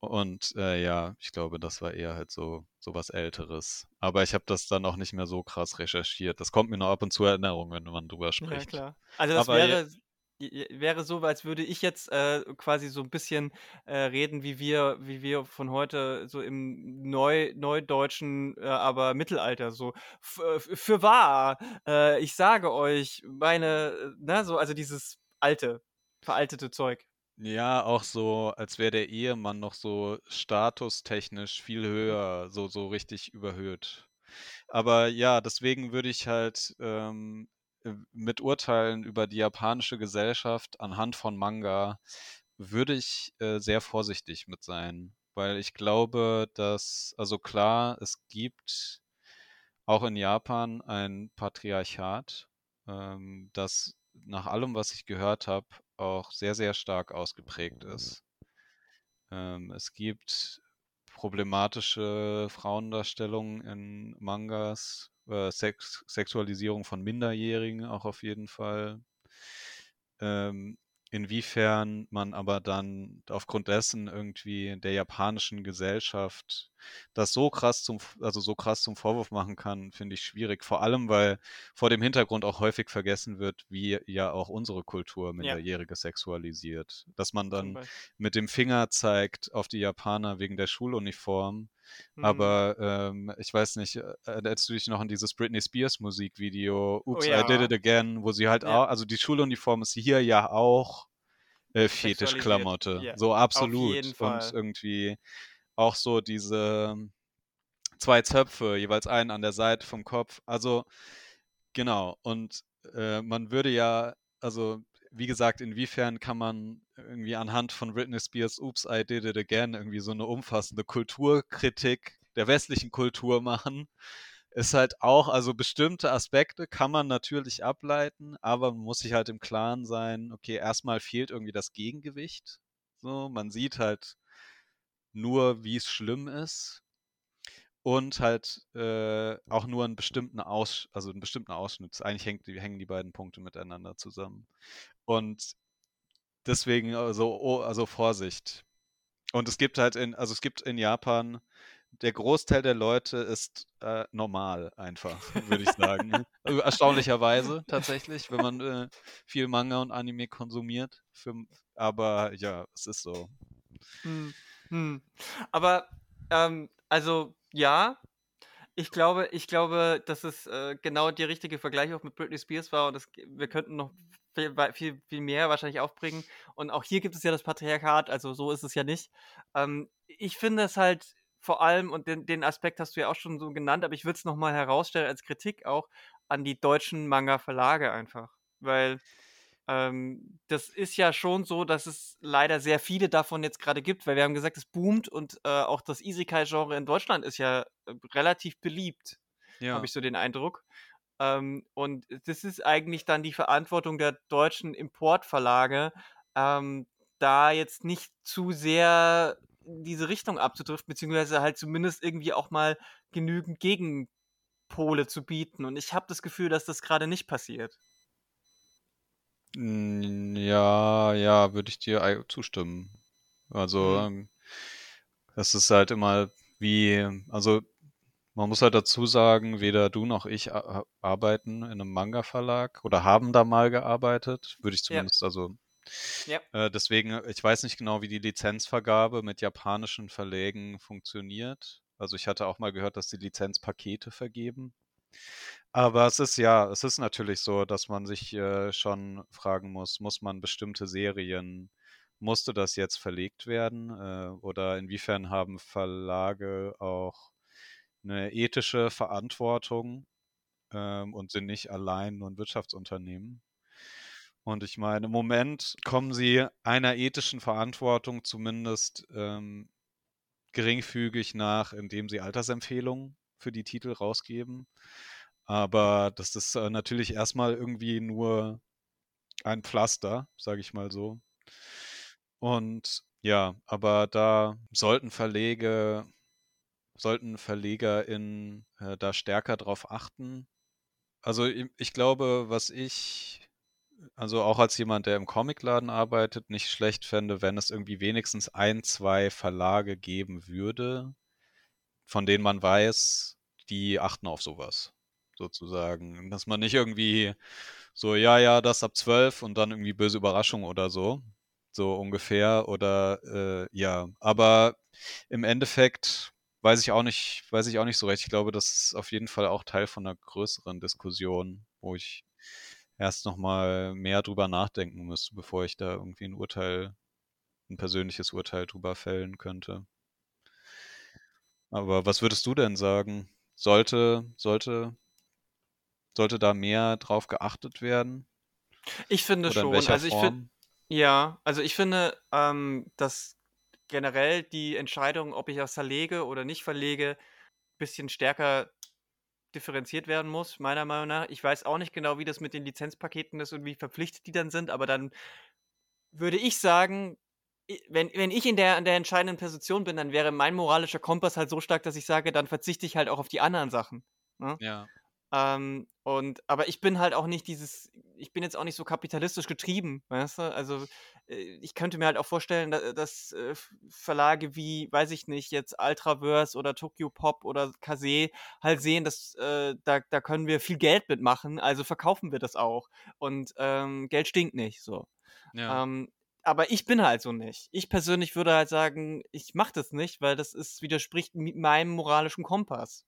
Und äh, ja, ich glaube, das war eher halt so, so was Älteres. Aber ich habe das dann auch nicht mehr so krass recherchiert. Das kommt mir nur ab und zu Erinnerung, wenn man drüber Ja, spricht. klar. Also das Aber ja, wäre, wäre so, als würde ich jetzt äh, quasi so ein bisschen äh, reden, wie wir, wie wir von heute so im Neu, Neudeutschen, äh, aber Mittelalter, so f- für wahr, äh, ich sage euch, meine, äh, ne, so, also dieses alte, veraltete Zeug. ja, auch so, als wäre der Ehemann noch so statustechnisch viel höher, so, so richtig überhöht. Aber ja, deswegen würde ich halt ähm, äh, mit Urteilen über die japanische Gesellschaft anhand von Manga würde ich äh, sehr vorsichtig mit sein, weil ich glaube, dass, also klar, es gibt auch in Japan ein Patriarchat, ähm, das nach allem, was ich gehört habe, auch sehr, sehr stark ausgeprägt ist. Ähm, es gibt problematische Frauendarstellungen in Mangas, äh, Sex Sexualisierung von Minderjährigen auch auf jeden Fall. Ähm, inwiefern man aber dann aufgrund dessen irgendwie der japanischen Gesellschaft das so krass zum, also so krass zum Vorwurf machen kann, finde ich schwierig. Vor allem, weil vor dem Hintergrund auch häufig vergessen wird, wie ja auch unsere Kultur Ja, Minderjährige sexualisiert. Dass man dann mit dem Finger zeigt auf die Japaner wegen der Schuluniform. Hm. Aber ähm, ich weiß nicht, äh, erinnerst du dich noch an dieses Britney Spears Musikvideo, Oh Oops, I Did ja, It Again, wo sie halt ja. auch, also die Schuluniform ist hier ja auch Äh. Fetischklamotte. Ja, So absolut. Und Fall. irgendwie auch so diese 2 Zöpfe, jeweils einen an der Seite vom Kopf. Also genau. Und, äh, man würde ja also, wie gesagt, inwiefern kann man irgendwie anhand von Britney Spears „Oops, I Did It Again“ irgendwie so 'ne umfassende Kulturkritik der westlichen Kultur machen? Ist halt auch also, bestimmte Aspekte kann man natürlich ableiten, aber man muss sich halt im Klaren sein, okay, erst mal fehlt irgendwie das Gegengewicht. So, man sieht halt nur, wie's schlimm ist und halt, äh, auch nur 'n bestimmten Aus also, 'n bestimmten Ausschnitt. Eigentlich hängt hängen die beiden Punkte miteinander zusammen. Und deswegen also, oh also, Vorsicht. Und es gibt halt in also, es gibt in Japan der Großteil der Leute ist, äh, normal einfach, würde ich sagen. Also, erstaunlicherweise tatsächlich, wenn man, äh, viel Manga und Anime konsumiert. Für aber ja, es ist so. Mhm, mhm. Aber, ähm, also, ja, ich glaube ich glaube, dass es, äh, genau der richtige Vergleich auch mit Britney Spears war und das wir könnten noch viel viel viel mehr wahrscheinlich aufbringen. Und auch hier gibt es ja das Patriarchat, also, so ist es ja nicht. Ähm, ich finde es halt vor allem und den den Aspekt hast du ja auch schon so genannt, aber ich würde es noch mal herausstellen als Kritik auch an die deutschen Manga-Verlage einfach. Weil, ähm, das ist ja schon so, dass es leider sehr viele davon jetzt grade gibt, weil wir haben gesagt, es boomt und, äh, auch das Isekai-Genre in Deutschland ist ja, äh, relativ beliebt, habe Ja. ich so den Eindruck. Ähm, und das ist eigentlich dann die Verantwortung der deutschen Importverlage, ähm, da jetzt nicht zu sehr in diese Richtung abzudriften, beziehungsweise halt zumindest irgendwie auch mal genügend Gegenpole zu bieten. Und ich habe das Gefühl, dass das grade nicht passiert. Hm, ja, ja, würde ich dir zustimmen. Also, Mhm. ähm, es ist halt immer wie also, man muss halt dazu sagen, weder du noch ich arbeiten in 'nem Manga-Verlag oder haben da mal gearbeitet, würde ich Ja. zumindest also, Ja. äh, deswegen ich weiß nicht genau, wie die Lizenzvergabe mit japanischen Verlägen funktioniert. Also, ich hatte auch mal gehört, dass die Lizenzpakete vergeben. Aber es ist ja es ist natürlich so, dass man sich, äh, schon fragen muss: Muss man bestimmte Serien musste das jetzt verlegt werden, äh, oder inwiefern haben Verlage auch 'ne ethische Verantwortung, ähm, und sind nicht allein nur 'n Wirtschaftsunternehmen? Und ich meine, im Moment kommen sie einer ethischen Verantwortung zumindest, ähm, geringfügig nach, indem sie Altersempfehlungen für die Titel rausgeben. Aber das ist, äh, natürlich erst mal irgendwie nur ein Pflaster, sage ich mal so. Und ja, aber da sollten Verlege sollten VerlegerInnen, äh, da stärker drauf achten. Also, i ich glaube, was ich also, auch als jemand, der im Comicladen arbeitet, nicht schlecht fände, wenn es irgendwie wenigstens 1, 2 Verlage geben würde, von denen man weiß, die achten auf so was sozusagen. Dass man nicht irgendwie so: „Ja, ja, das ab 12“ und dann irgendwie böse Überraschung oder so, so ungefähr oder, äh, ja. Aber im Endeffekt weiß ich auch nicht weiß ich auch nicht so recht. Ich glaube, das ist auf jeden Fall auch Teil von 'ner größeren Diskussion, wo ich erst noch mal mehr drüber nachdenken müsste, bevor ich da irgendwie 'n Urteil 'n persönliches Urteil drüber fällen könnte. Aber was würdest du denn sagen? Sollte sollte sollte da mehr drauf geachtet werden? Ich finde Oder schon. Also, ich finde ja, also, ich finde, ähm, dass generell die Entscheidung, ob ich was verlege oder nicht verlege, bisschen stärker differenziert werden muss, meiner Meinung nach. Ich weiß auch nicht genau, wie das mit den Lizenzpaketen ist und wie verpflichtet die dann sind, aber dann würde ich sagen, wenn wenn ich in der in der entscheidenden Position bin, dann wäre mein moralischer Kompass halt so stark, dass ich sage, dann verzichte ich halt auch auf die anderen Sachen, ne? Ja. Ähm, und aber ich bin halt auch nicht dieses ich bin jetzt auch nicht so kapitalistisch getrieben, weißt du? Also, äh, ich könnte mir halt auch vorstellen, da dass, äh, Verlage wie, weiß ich nicht, jetzt Ultraverse oder Tokyopop oder Kase halt sehen, dass, äh, da da können wir viel Geld mit machen, also, verkaufen wir das auch. Und, ähm, Geld stinkt nicht so. Ja. Ähm, aber ich bin halt so nicht. Ich persönlich würde halt sagen, ich mache das nicht, weil das ist widerspricht meinem moralischen Kompass.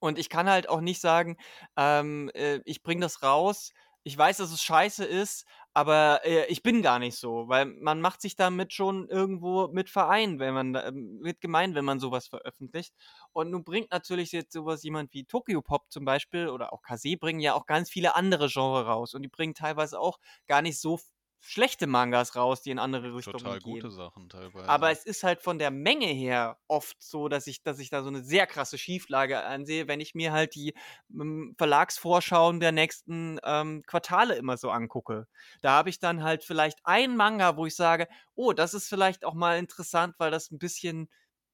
Und ich kann halt auch nicht sagen, ähm, äh, ich bringe das raus. Ich weiß, dass es scheiße ist, aber äh, ich bin gar nicht so, weil man macht sich damit schon irgendwo mit Verein, wenn man äh, mit gemein, wenn man sowas veröffentlicht. Und nun bringt natürlich jetzt sowas jemand wie Tokyo Pop zum Beispiel oder auch Kase bringen ja auch ganz viele andere Genres raus und die bringen teilweise auch gar nicht so schlechte Mangas raus, die in andere Richtungen Total gehen. gute Sachen teilweise. Aber es ist halt von der Menge her oft so, dass ich, dass ich da so eine sehr krasse Schieflage ansehe, wenn ich mir halt die ähm, Verlagsvorschauen der nächsten ähm, Quartale immer so angucke. Da habe ich dann halt vielleicht einen Manga, wo ich sage, oh, das ist vielleicht auch mal interessant, weil das ein bisschen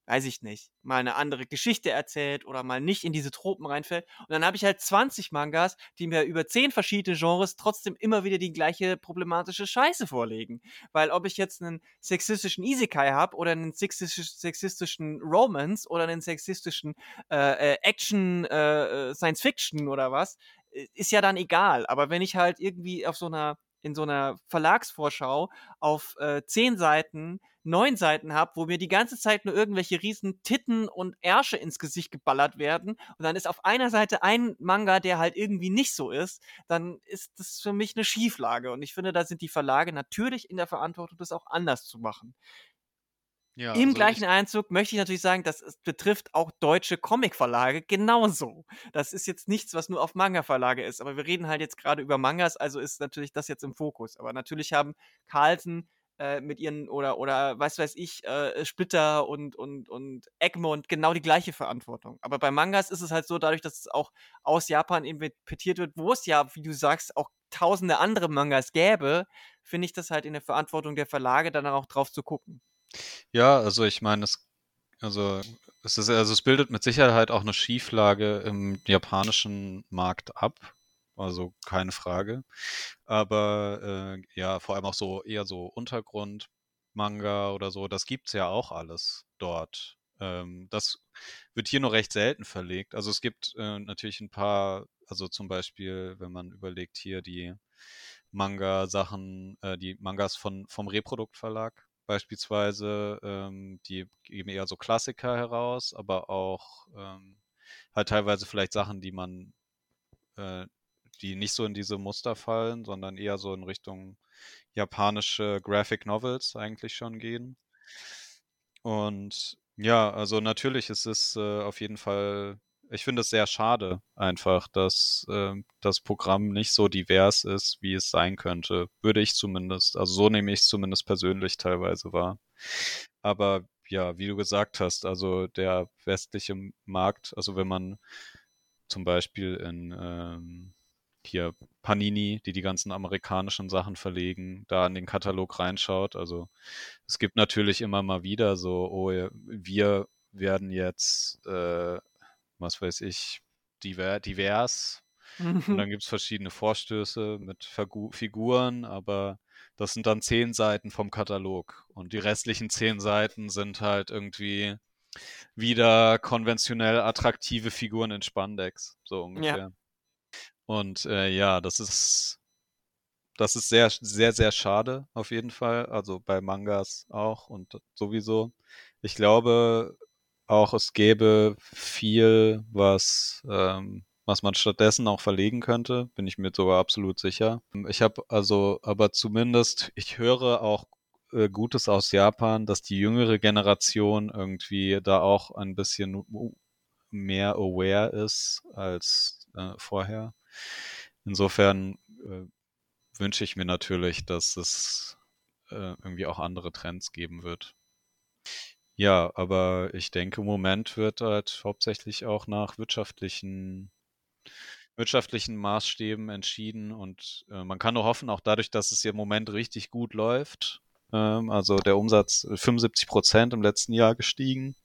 weiß ich nicht, mal eine andere Geschichte erzählt oder mal nicht in diese Tropen reinfällt. Und dann habe ich halt 20 Mangas, die mir über 10 verschiedene Genres trotzdem immer wieder die gleiche problematische Scheiße vorlegen. Weil ob ich jetzt einen sexistischen Isekai habe oder einen sexistisch, sexistischen Romance oder einen sexistischen äh, äh, Action äh, äh, Science Fiction oder was, äh, ist ja dann egal. Aber wenn ich halt irgendwie auf so einer in so einer Verlagsvorschau auf äh, zehn Seiten neun Seiten habe, wo mir die ganze Zeit nur irgendwelche riesen Titten und Ärsche ins Gesicht geballert werden und dann ist auf einer Seite ein Manga, der halt irgendwie nicht so ist, dann ist das für mich eine Schieflage und ich finde, da sind die Verlage natürlich in der Verantwortung, das auch anders zu machen. Ja, Im also gleichen Einzug möchte ich natürlich sagen, das betrifft auch deutsche Comicverlage genauso. Das ist jetzt nichts, was nur auf Manga-Verlage ist. Aber wir reden halt jetzt gerade über Mangas, also ist natürlich das jetzt im Fokus. Aber natürlich haben Carlsen äh, mit ihren oder oder was weiß ich, äh, Splitter und, und, und Egmont genau die gleiche Verantwortung. Aber bei Mangas ist es halt so, dadurch, dass es auch aus Japan importiert wird, wo es ja, wie du sagst, auch tausende andere Mangas gäbe, finde ich das halt in der Verantwortung der Verlage, dann auch drauf zu gucken. Ja, also ich meine, es, also es ist, also es bildet mit Sicherheit auch eine Schieflage im japanischen Markt ab. Also keine Frage. Aber äh, ja, vor allem auch so eher so Untergrund, Manga oder so, das gibt's ja auch alles dort. Ähm, das wird hier nur recht selten verlegt. Also es gibt äh, natürlich ein paar, also zum Beispiel, wenn man überlegt, hier die Manga-Sachen, äh, die Mangas von, vom Reproduktverlag beispielsweise, ähm, die geben eher so Klassiker heraus, aber auch ähm, halt teilweise vielleicht Sachen, die man äh, die nicht so in diese Muster fallen, sondern eher so in Richtung japanische Graphic Novels eigentlich schon gehen. Und ja, also natürlich ist es äh, auf jeden Fall, ich finde es sehr schade einfach, dass äh, das Programm nicht so divers ist, wie es sein könnte. Würde ich zumindest, also so nehme ich es zumindest persönlich teilweise wahr. Aber ja, wie du gesagt hast, also der westliche Markt, also wenn man zum Beispiel in ähm, hier Panini, die die ganzen amerikanischen Sachen verlegen, da in den Katalog reinschaut. Also es gibt natürlich immer mal wieder so, oh, wir werden jetzt, äh, was weiß ich, diver divers. Und dann gibt es verschiedene Vorstöße mit Figu Figuren, aber das sind dann zehn Seiten vom Katalog. Und die restlichen zehn Seiten sind halt irgendwie wieder konventionell attraktive Figuren in Spandex, so ungefähr. Ja. Und äh, ja, das ist das ist sehr, sehr, sehr schade auf jeden Fall. Also bei Mangas auch und sowieso. Ich glaube auch, es gäbe viel, was, ähm, was man stattdessen auch verlegen könnte. Bin ich mir sogar absolut sicher. Ich habe also, aber zumindest, ich höre auch äh, Gutes aus Japan, dass die jüngere Generation irgendwie da auch ein bisschen mehr aware ist als äh, vorher. Insofern äh, wünsche ich mir natürlich, dass es äh, irgendwie auch andere Trends geben wird. Ja, aber ich denke, im Moment wird halt hauptsächlich auch nach wirtschaftlichen wirtschaftlichen Maßstäben entschieden und äh, man kann nur hoffen, auch dadurch, dass es im Moment richtig gut läuft, ähm, also der Umsatz 75 Prozent im letzten Jahr gestiegen,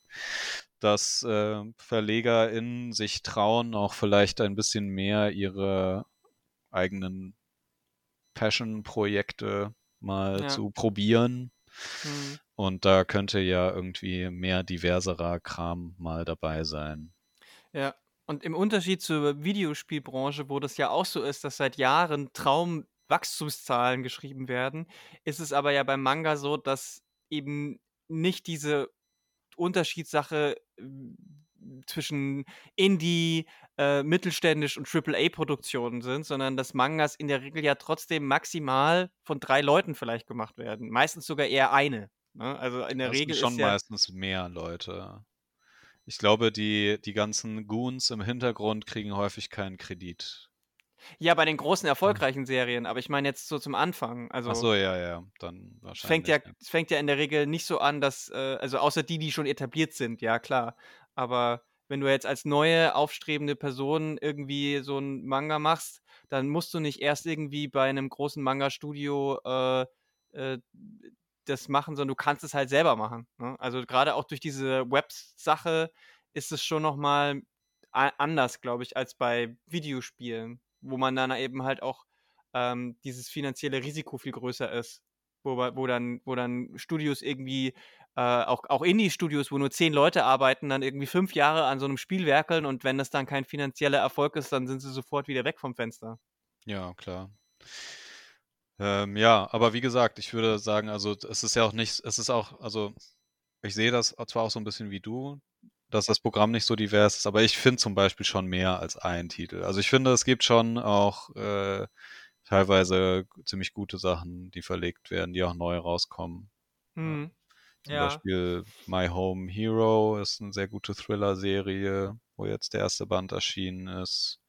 dass äh, VerlegerInnen sich trauen, auch vielleicht ein bisschen mehr ihre eigenen Passion-Projekte mal ja. zu probieren. Mhm. Und da könnte ja irgendwie mehr diverserer Kram mal dabei sein. Ja, und im Unterschied zur Videospielbranche, wo das ja auch so ist, dass seit Jahren Traumwachstumszahlen geschrieben werden, ist es aber ja beim Manga so, dass eben nicht diese Unterschiedssache zwischen Indie, äh, mittelständisch und AAA-Produktionen sind, sondern dass Mangas in der Regel ja trotzdem maximal von drei Leuten vielleicht gemacht werden. Meistens sogar eher eine. Ne? Also in der Das Regel sind schon ist ja. meistens mehr Leute. Ich glaube, die, die ganzen Goons im Hintergrund kriegen häufig keinen Kredit. Ja, bei den großen erfolgreichen Serien, aber ich meine jetzt so zum Anfang. Also Ach so, ja, ja, dann es fängt ja, wahrscheinlich. es fängt ja in der Regel nicht so an, dass, äh, also außer die, die schon etabliert sind, ja klar. Aber wenn du jetzt als neue, aufstrebende Person irgendwie so ein Manga machst, dann musst du nicht erst irgendwie bei einem großen Manga-Studio äh, äh, das machen, sondern du kannst es halt selber machen. Ne? Also gerade auch durch diese Webs-Sache ist es schon nochmal anders, glaube ich, als bei Videospielen, wo man dann eben halt auch ähm, dieses finanzielle Risiko viel größer ist. Wo, wo, dann, wo dann Studios irgendwie, äh, auch, auch Indie-Studios, wo nur zehn Leute arbeiten, dann irgendwie fünf Jahre an so einem Spiel werkeln und wenn das dann kein finanzieller Erfolg ist, dann sind sie sofort wieder weg vom Fenster. Ja, klar. Ähm, ja, aber wie gesagt, ich würde sagen, also es ist ja auch nicht, es ist auch, also ich sehe das zwar auch so ein bisschen wie du, dass das Programm nicht so divers ist, aber ich finde zum Beispiel schon mehr als einen Titel. Also ich finde, es gibt schon auch äh, teilweise ziemlich gute Sachen, die verlegt werden, die auch neu rauskommen. Hm. Zum Ja. Beispiel My Home Hero ist eine sehr gute Thriller-Serie, wo jetzt der erste Band erschienen ist.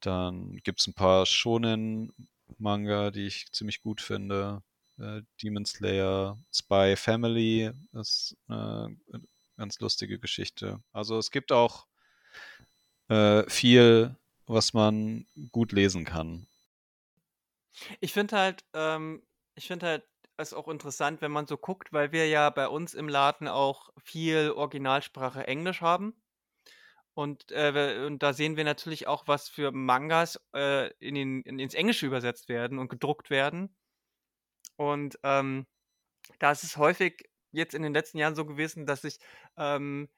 Dann gibt es ein paar Shonen-Manga, die ich ziemlich gut finde. Äh, Demon Slayer, Spy Family ist eine ganz lustige Geschichte. Also es gibt auch äh, viel, was man gut lesen kann. Ich finde halt, ähm, ich finde halt es auch interessant, wenn man so guckt, weil wir ja bei uns im Laden auch viel Originalsprache Englisch haben. Und, äh, und da sehen wir natürlich auch, was für Mangas äh, in den, in, ins Englische übersetzt werden und gedruckt werden. Und ähm, da ist es häufig jetzt in den letzten Jahren so gewesen, dass ich ähm,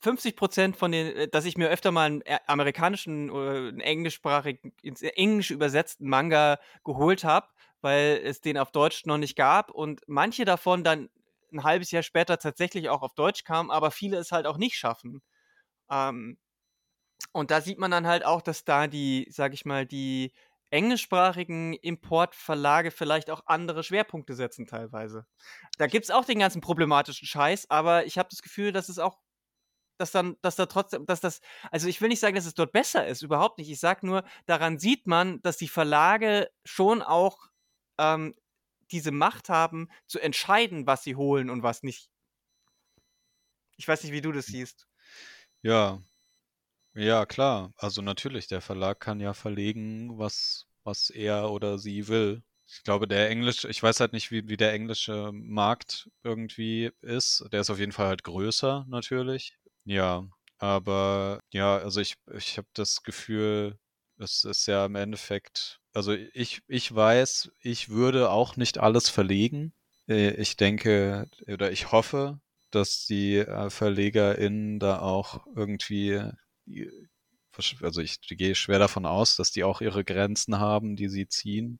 50 Prozent von den, äh, dass ich mir öfter mal einen äh, amerikanischen oder einen englischsprachigen, ins Englische übersetzten Manga geholt habe, weil es den auf Deutsch noch nicht gab und manche davon dann ein halbes Jahr später tatsächlich auch auf Deutsch kamen, aber viele es halt auch nicht schaffen. Ähm, und da sieht man dann halt auch, dass da die, sag ich mal, die englischsprachigen Importverlage vielleicht auch andere Schwerpunkte setzen teilweise. Da gibt es auch den ganzen problematischen Scheiß, aber ich habe das Gefühl, dass es auch dass dann, dass da trotzdem, dass das, also ich will nicht sagen, dass es dort besser ist, überhaupt nicht. Ich sage nur, daran sieht man, dass die Verlage schon auch ähm, diese Macht haben, zu entscheiden, was sie holen und was nicht. Ich weiß nicht, wie du das siehst. Ja, ja, klar. Also natürlich, der Verlag kann ja verlegen, was, was er oder sie will. Ich glaube, der Englisch, ich weiß halt nicht, wie, wie der englische Markt irgendwie ist. Der ist auf jeden Fall halt größer, natürlich. Ja, aber ja, also ich, ich habe das Gefühl, es ist ja im Endeffekt, also ich, ich weiß, ich würde auch nicht alles verlegen. Äh, ich denke oder ich hoffe, dass die äh, VerlegerInnen da auch irgendwie, also ich gehe schwer davon aus, dass die auch ihre Grenzen haben, die sie ziehen.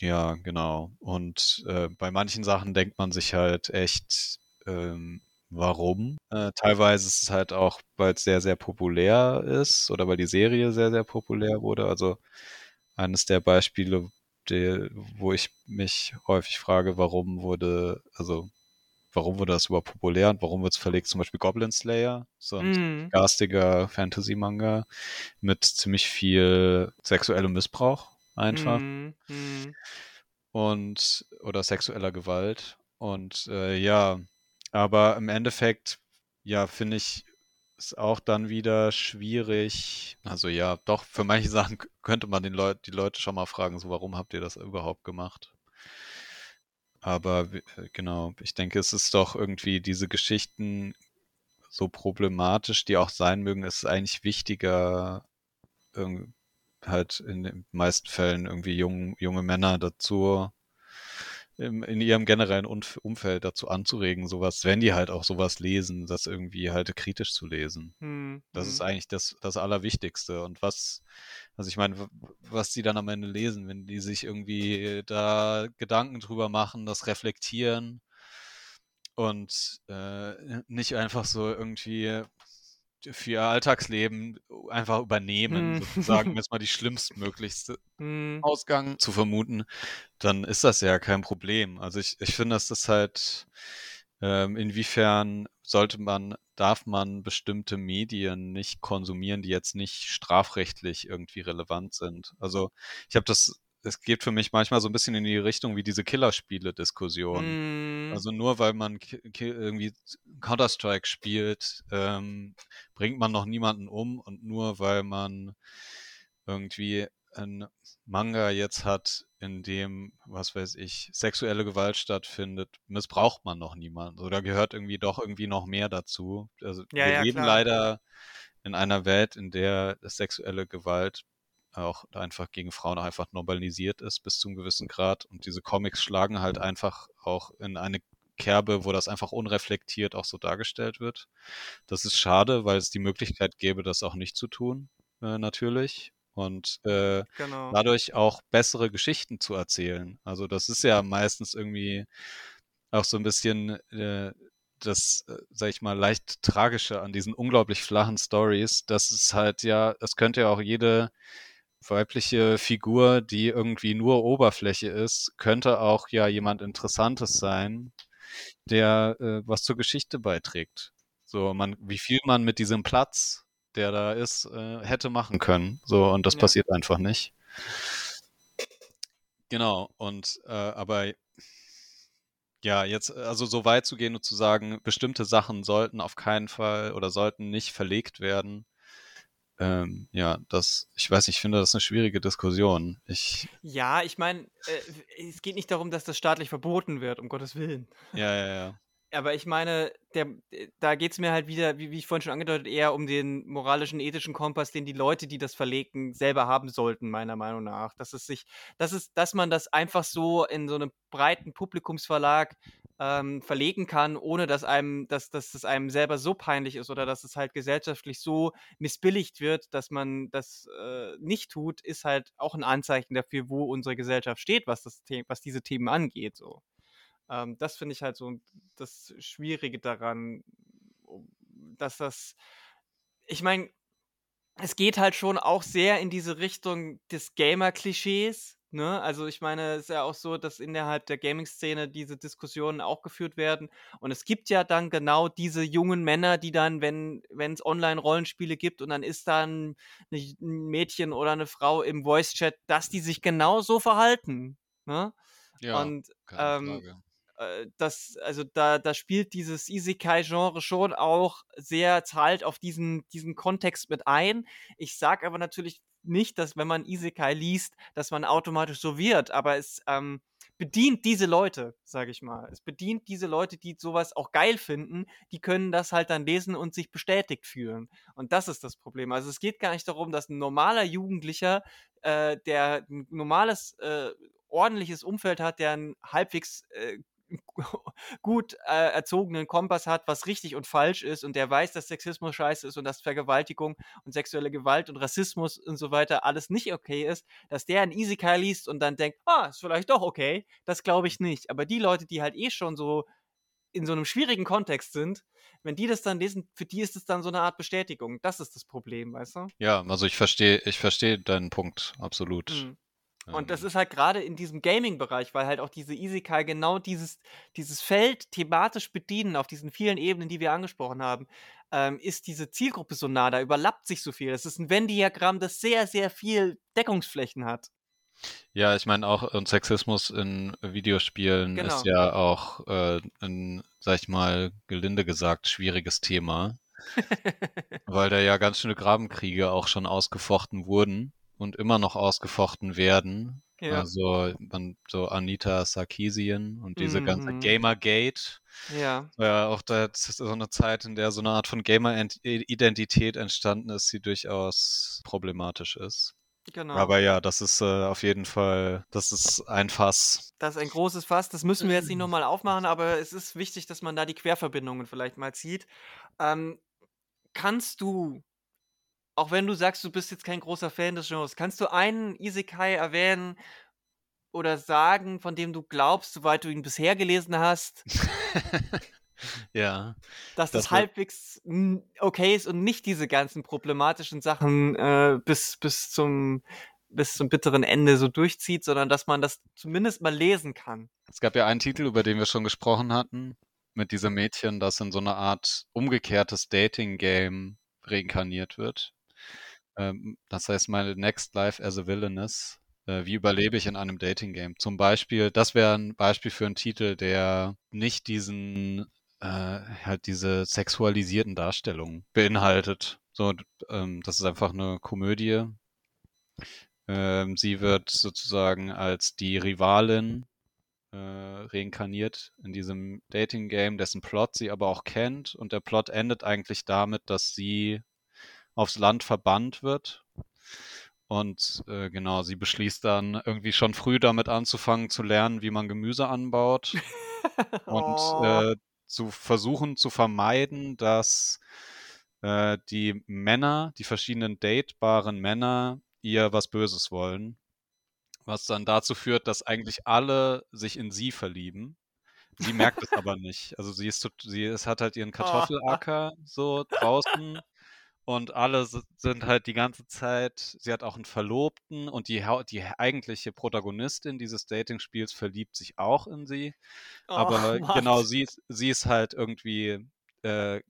Ja, genau. Und äh, bei manchen Sachen denkt man sich halt echt, ähm, warum. Äh, teilweise ist es halt auch, weil es sehr, sehr populär ist oder weil die Serie sehr, sehr populär wurde. Also eines der Beispiele, die, wo ich mich häufig frage, warum wurde, also warum wurde das überhaupt populär und warum wird es verlegt? Zum Beispiel Goblin Slayer, so ein mm. garstiger Fantasy-Manga mit ziemlich viel sexuellem Missbrauch einfach. Mm, mm. Und oder sexueller Gewalt. Und äh, ja, aber im Endeffekt, ja, finde ich es auch dann wieder schwierig. Also ja, doch, für manche Sachen könnte man den Leut die Leute schon mal fragen, so warum habt ihr das überhaupt gemacht? Aber äh, genau, ich denke, es ist doch irgendwie diese Geschichten so problematisch, die auch sein mögen, ist eigentlich wichtiger, halt in den meisten Fällen irgendwie jung, junge Männer dazu im, in ihrem generellen Umfeld dazu anzuregen, sowas, wenn die halt auch sowas lesen, das irgendwie halt kritisch zu lesen. Hm, das hm. ist eigentlich das, das Allerwichtigste. Und was, also ich meine, was die dann am Ende lesen, wenn die sich irgendwie da Gedanken drüber machen, das reflektieren und äh, nicht einfach so irgendwie für ihr Alltagsleben einfach übernehmen, Hm. sozusagen, jetzt mal die schlimmstmöglichste Hm. Ausgang zu vermuten, dann ist das ja kein Problem. Also ich, ich finde, dass das halt, ähm, inwiefern sollte man, darf man bestimmte Medien nicht konsumieren, die jetzt nicht strafrechtlich irgendwie relevant sind. Also ich habe das, es geht für mich manchmal so ein bisschen in die Richtung wie diese Killerspiele-Diskussion. Hm. Also nur weil man irgendwie Counter-Strike spielt, ähm, bringt man noch niemanden um und nur weil man irgendwie ein Manga jetzt hat, in dem, was weiß ich, sexuelle Gewalt stattfindet, missbraucht man noch niemanden. Oder gehört irgendwie doch irgendwie noch mehr dazu. Also Ja, wir ja, leben klar. leider in einer Welt, in der sexuelle Gewalt auch einfach gegen Frauen auch einfach normalisiert ist bis zu einem gewissen Grad. Und diese Comics schlagen halt einfach auch in eine Kerbe, wo das einfach unreflektiert auch so dargestellt wird. Das ist schade, weil es die Möglichkeit gäbe, das auch nicht zu tun, äh, natürlich. Und äh, Genau. dadurch auch bessere Geschichten zu erzählen. Also das ist ja meistens irgendwie auch so ein bisschen äh, das, äh, sag ich mal, leicht tragische an diesen unglaublich flachen Stories. Das ist halt ja, das könnte ja auch jede weibliche Figur, die irgendwie nur Oberfläche ist, könnte auch ja jemand Interessantes sein, der äh, was zur Geschichte beiträgt. So, man, wie viel man mit diesem Platz, der da ist, äh, hätte machen können. So, und das Ja. passiert einfach nicht. Genau, und äh, aber ja, jetzt, äh, also so weit zu gehen und zu sagen, bestimmte Sachen sollten auf keinen Fall oder sollten nicht verlegt werden. Ähm, ja, das, ich weiß, ich finde das eine schwierige Diskussion. Ich, Ja, ich meine, äh, es geht nicht darum, dass das staatlich verboten wird, um Gottes Willen. ja, ja, ja. Aber ich meine, der, äh, da geht es mir halt wieder, wie, wie ich vorhin schon angedeutet, eher um den moralischen, ethischen Kompass, den die Leute, die das verlegen, selber haben sollten, meiner Meinung nach. Dass es sich, dass es, dass man das einfach so in so einem breiten Publikumsverlag ähm, verlegen kann, ohne dass einem, dass, dass es einem selber so peinlich ist oder dass es halt gesellschaftlich so missbilligt wird, dass man das äh, nicht tut, ist halt auch ein Anzeichen dafür, wo unsere Gesellschaft steht, was das The was diese Themen angeht. So. Ähm, das finde ich halt so das Schwierige daran, dass das, ich meine, es geht halt schon auch sehr in diese Richtung des Gamer-Klischees. Ne? Also ich meine, es ist ja auch so, dass innerhalb der Gaming-Szene diese Diskussionen auch geführt werden. Und es gibt ja dann genau diese jungen Männer, die dann, wenn es Online-Rollenspiele gibt und dann ist dann ein Mädchen oder eine Frau im Voice-Chat, dass die sich genau so verhalten. Ne? Ja, und ähm, äh, das, also da, da spielt dieses Isekai-Genre schon auch sehr zahlt auf diesen, diesen Kontext mit ein. Ich sag aber natürlich nicht, dass wenn man Isekai liest, dass man automatisch so wird, aber es ähm, bedient diese Leute, sage ich mal. Es bedient diese Leute, die sowas auch geil finden, die können das halt dann lesen und sich bestätigt fühlen. Und das ist das Problem. Also es geht gar nicht darum, dass ein normaler Jugendlicher, äh, der ein normales, äh, ordentliches Umfeld hat, der ein halbwegs äh, gut äh, erzogenen Kompass hat, was richtig und falsch ist und der weiß, dass Sexismus scheiße ist und dass Vergewaltigung und sexuelle Gewalt und Rassismus und so weiter alles nicht okay ist, dass der ein Isekai liest und dann denkt, ah, ist vielleicht doch okay, das glaube ich nicht. Aber die Leute, die halt eh schon so in so einem schwierigen Kontext sind, wenn die das dann lesen, für die ist es dann so eine Art Bestätigung. Das ist das Problem, weißt du? Ja, also ich verstehe, ich verstehe deinen Punkt, absolut. Mhm. Und das Ähm, ist halt gerade in diesem Gaming-Bereich, weil halt auch diese Isekai genau dieses, dieses Feld thematisch bedienen, auf diesen vielen Ebenen, die wir angesprochen haben, ähm, ist diese Zielgruppe so nah, da überlappt sich so viel. Das ist ein Venn-Diagramm, das sehr, sehr viel Deckungsflächen hat. Ja, ich meine auch und Sexismus in Videospielen Genau. ist ja auch äh, ein, sag ich mal, gelinde gesagt, schwieriges Thema, weil da ja ganz schöne Grabenkriege auch schon ausgefochten wurden und immer noch ausgefochten werden. Ja. Also man, so Anita Sarkeesian und diese ganze Mhm. Gamergate. Ja, Ja, auch da das ist so eine Zeit, in der so eine Art von Gamer-Identität entstanden ist, die durchaus problematisch ist. genau. Aber ja, das ist äh, auf jeden Fall, das ist ein Fass. Das ist ein großes Fass, das müssen wir jetzt nicht nochmal aufmachen, aber es ist wichtig, dass man da die Querverbindungen vielleicht mal zieht. Ähm, kannst du, auch wenn du sagst, du bist jetzt kein großer Fan des Genres, kannst du einen Isekai erwähnen oder sagen, von dem du glaubst, soweit du ihn bisher gelesen hast? Ja. Dass das, wär halbwegs okay ist und nicht diese ganzen problematischen Sachen, äh, bis bis zum bis zum bitteren Ende so durchzieht, sondern dass man das zumindest mal lesen kann. Es gab ja einen Titel, über den wir schon gesprochen hatten, mit diesem Mädchen, das in so 'ne Art umgekehrtes Dating-Game reinkarniert wird. Ähm, das heißt „My Next Life as a Villainess“. Äh, wie überlebe ich in einem Dating-Game? Zum Beispiel das wäre 'n Beispiel für 'n Titel, der nicht diesen äh, halt diese sexualisierten Darstellungen beinhaltet. So, ähm, das ist einfach 'ne Komödie. Ähm, sie wird sozusagen als die Rivalin, äh, reinkarniert in diesem Dating-Game, dessen Plot sie aber auch kennt und der Plot endet eigentlich damit, dass sie aufs Land verbannt wird. Und, äh, genau, sie beschließt dann irgendwie schon früh damit anzufangen zu lernen, wie man Gemüse anbaut und, Oh. äh, zu versuchen zu vermeiden, dass, äh, die Männer, die verschiedenen datebaren Männer ihr was Böses wollen, was dann dazu führt, dass eigentlich alle sich in sie verlieben. Sie merkt es aber nicht. Also, sie ist sie ist hat halt ihren Kartoffelacker so draußen und alle si sind halt die ganze Zeit sie hat auch 'n Verlobten und die die eigentliche Protagonistin dieses Datingspiels verliebt sich auch in sie. Ach, Aber Mann. genau, sie ist sie ist halt irgendwie äh,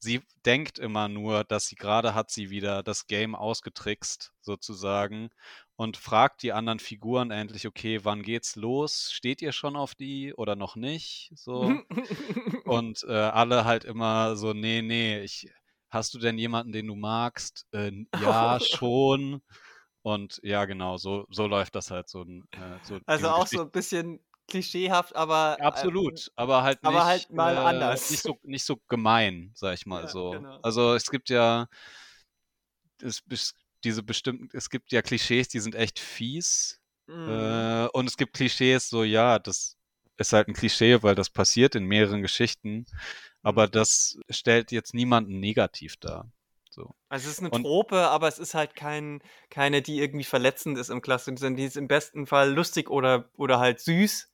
sie denkt immer nur, dass sie grade hat sie wieder das Game ausgetrickst sozusagen und fragt die anderen Figuren endlich: „Okay, wann geht's los? Steht ihr schon auf die oder noch nicht?“ So. Und, äh, alle halt immer so: „Ne, ne, ich hast du denn jemanden, den du magst?“ „Äh, ja, schon.“ Und ja, genau, so so läuft das halt so äh, so Also, auch Geschicht so 'n bisschen klischeehaft, aber, ähm Absolut, aber halt aber nicht halt mal äh, anders. nicht so nicht so gemein, sage ich mal Ja, so. genau. Also, es gibt ja es diese bestimmten es gibt ja Klischees, die sind echt fies. Äh, und es gibt Klischees so, ja, das ist halt 'n Klischee, weil das passiert in mehreren Geschichten, aber Mhm. das stellt jetzt niemanden negativ dar, so. Also, es ist 'ne Und Trope, aber es ist halt kein keine, die irgendwie verletzend ist im klassischen Sinn. Die ist im besten Fall lustig oder oder halt süß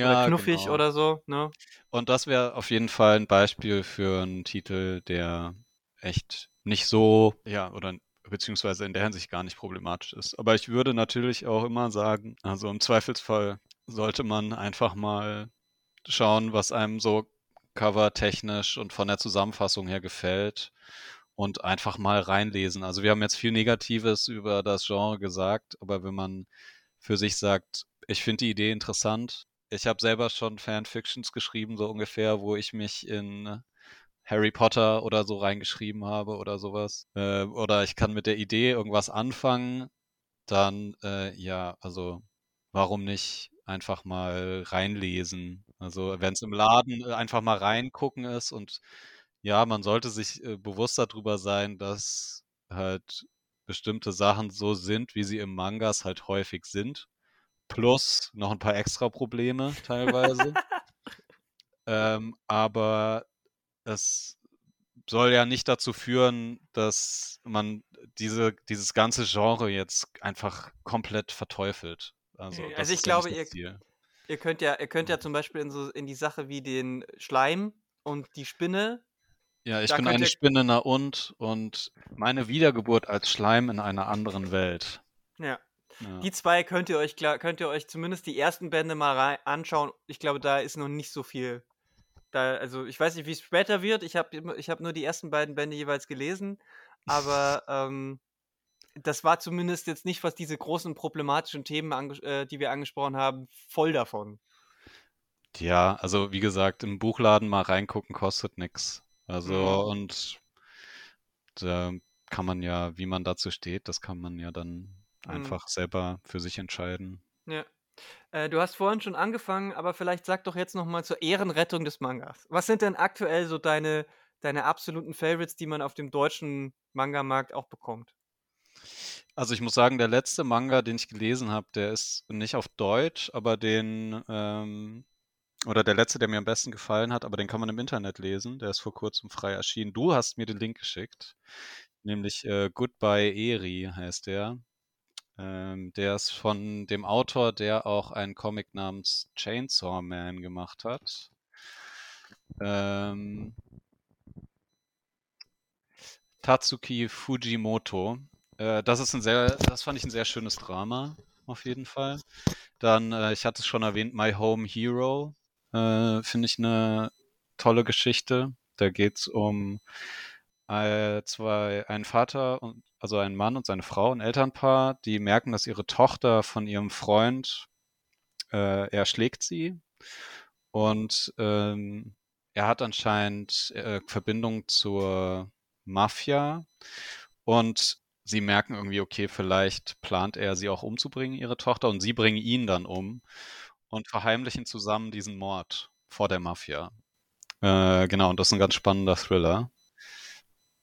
oder Ja, knuffig genau. oder so, ne? Und das wäre auf jeden Fall 'n Beispiel für 'n Titel, der echt nicht so ja, oder beziehungsweise in der Hinsicht gar nicht problematisch ist. Aber ich würde natürlich auch immer sagen, also, im Zweifelsfall sollte man einfach mal schauen, was einem so covertechnisch und von der Zusammenfassung her gefällt und einfach mal reinlesen. Also, wir haben jetzt viel Negatives über das Genre gesagt, aber wenn man für sich sagt: „Ich finde die Idee interessant.“ Ich habe selber schon Fanfictions geschrieben, so ungefähr, wo ich mich in Harry Potter oder so reingeschrieben habe oder so was. Äh, oder ich kann mit der Idee irgendwas anfangen, dann, äh, ja, also, warum nicht einfach mal reinlesen? Also, wenn's im Laden äh, einfach mal reingucken ist und ja, man sollte sich, äh, bewusst da drüber sein, dass halt bestimmte Sachen so sind, wie sie im Mangas halt häufig sind, plus noch 'n paar Extraprobleme teilweise. Ähm, aber es soll ja nicht dazu führen, dass man diese dieses ganze Genre jetzt einfach komplett verteufelt. Also, das also, ich glaube, ihr. Ihr könnt ja ihr könnt ja zum Beispiel in so in die Sache wie den Schleim und die Spinne Ja, ich bin eine ihr Spinne, na und? Und meine Wiedergeburt als Schleim in einer anderen Welt. Ja. Ja. Die 2 könnt ihr euch klar könnt ihr euch zumindest die ersten Bände mal anschauen. Ich glaube, da ist noch nicht so viel da also, ich weiß nicht, wie's später wird. Ich habe ich habe nur die ersten beiden Bände jeweils gelesen, aber, ähm, das war zumindest jetzt nicht, was diese großen problematischen Themen äh, die wir angesprochen haben, voll davon. Ja, also, wie gesagt, im Buchladen mal reingucken kostet nix. Mhm. Also, und da kann man ja wie man dazu steht, das kann man ja dann Mhm. einfach selber für sich entscheiden. Ja. Äh, du hast vorhin schon angefangen, aber vielleicht sag doch jetzt noch mal zur Ehrenrettung des Mangas. Was sind denn aktuell so deine deine absoluten Favorites, die man auf dem deutschen Mangamarkt auch bekommt? Also, ich muss sagen, der letzte Manga, den ich gelesen habe, der ist nicht auf Deutsch, aber den, ähm oder der letzte, der mir am besten gefallen hat, aber den kann man im Internet lesen. Der ist vor Kurzem frei erschienen. Du hast mir den Link geschickt, nämlich, äh, „Goodbye Eri“ heißt der. Ähm, der ist von dem Autor, der auch einen Comic namens „Chainsaw Man“ gemacht hat. ähm, Tatsuki Fujimoto. Äh, das ist ein sehr, das fand ich ein sehr schönes Drama, auf jeden Fall. Dann, äh, ich hatte es schon erwähnt, My Home Hero. Äh, Finde ich eine tolle Geschichte. Da geht es um äh, zwei, einen Vater und also ein Mann und seine Frau, ein Elternpaar, die merken, dass ihre Tochter von ihrem Freund äh, er schlägt sie und ähm, er hat anscheinend äh, Verbindung zur Mafia und sie merken irgendwie, okay, vielleicht plant er sie auch umzubringen, ihre Tochter, und sie bringen ihn dann um und verheimlichen zusammen diesen Mord vor der Mafia. Äh, genau, und das ist ein ganz spannender Thriller.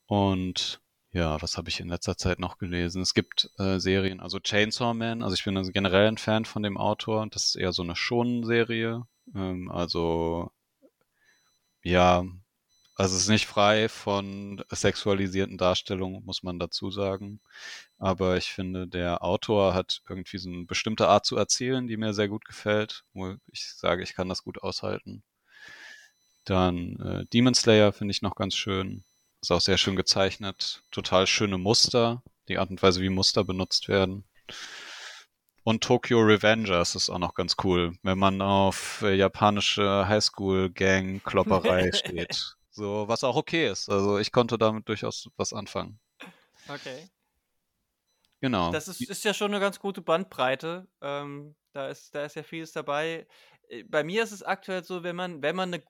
Und ja, was habe ich in letzter Zeit noch gelesen? Es gibt äh, Serien, also Chainsaw Man, also ich bin also generell ein Fan von dem Autor. Das ist eher so eine Schonen-Serie. Ähm, also ja, also es ist nicht frei von sexualisierten Darstellungen, muss man dazu sagen. Aber ich finde, der Autor hat irgendwie so eine bestimmte Art zu erzählen, die mir sehr gut gefällt, wo ich sage, ich kann das gut aushalten. Dann äh, Demon Slayer finde ich noch ganz schön. Ist auch sehr schön gezeichnet. Total schöne Muster. Die Art und Weise, wie Muster benutzt werden. Und Tokyo Revengers ist auch noch ganz cool, wenn man auf äh, japanische Highschool-Gang-Klopperei steht. So, was auch okay ist. Also ich konnte damit durchaus was anfangen. Okay. Genau. Das ist, ist ja schon eine ganz gute Bandbreite. Ähm, da, ist, da ist ja vieles dabei. Äh, bei mir ist es aktuell so, wenn man, wenn man eine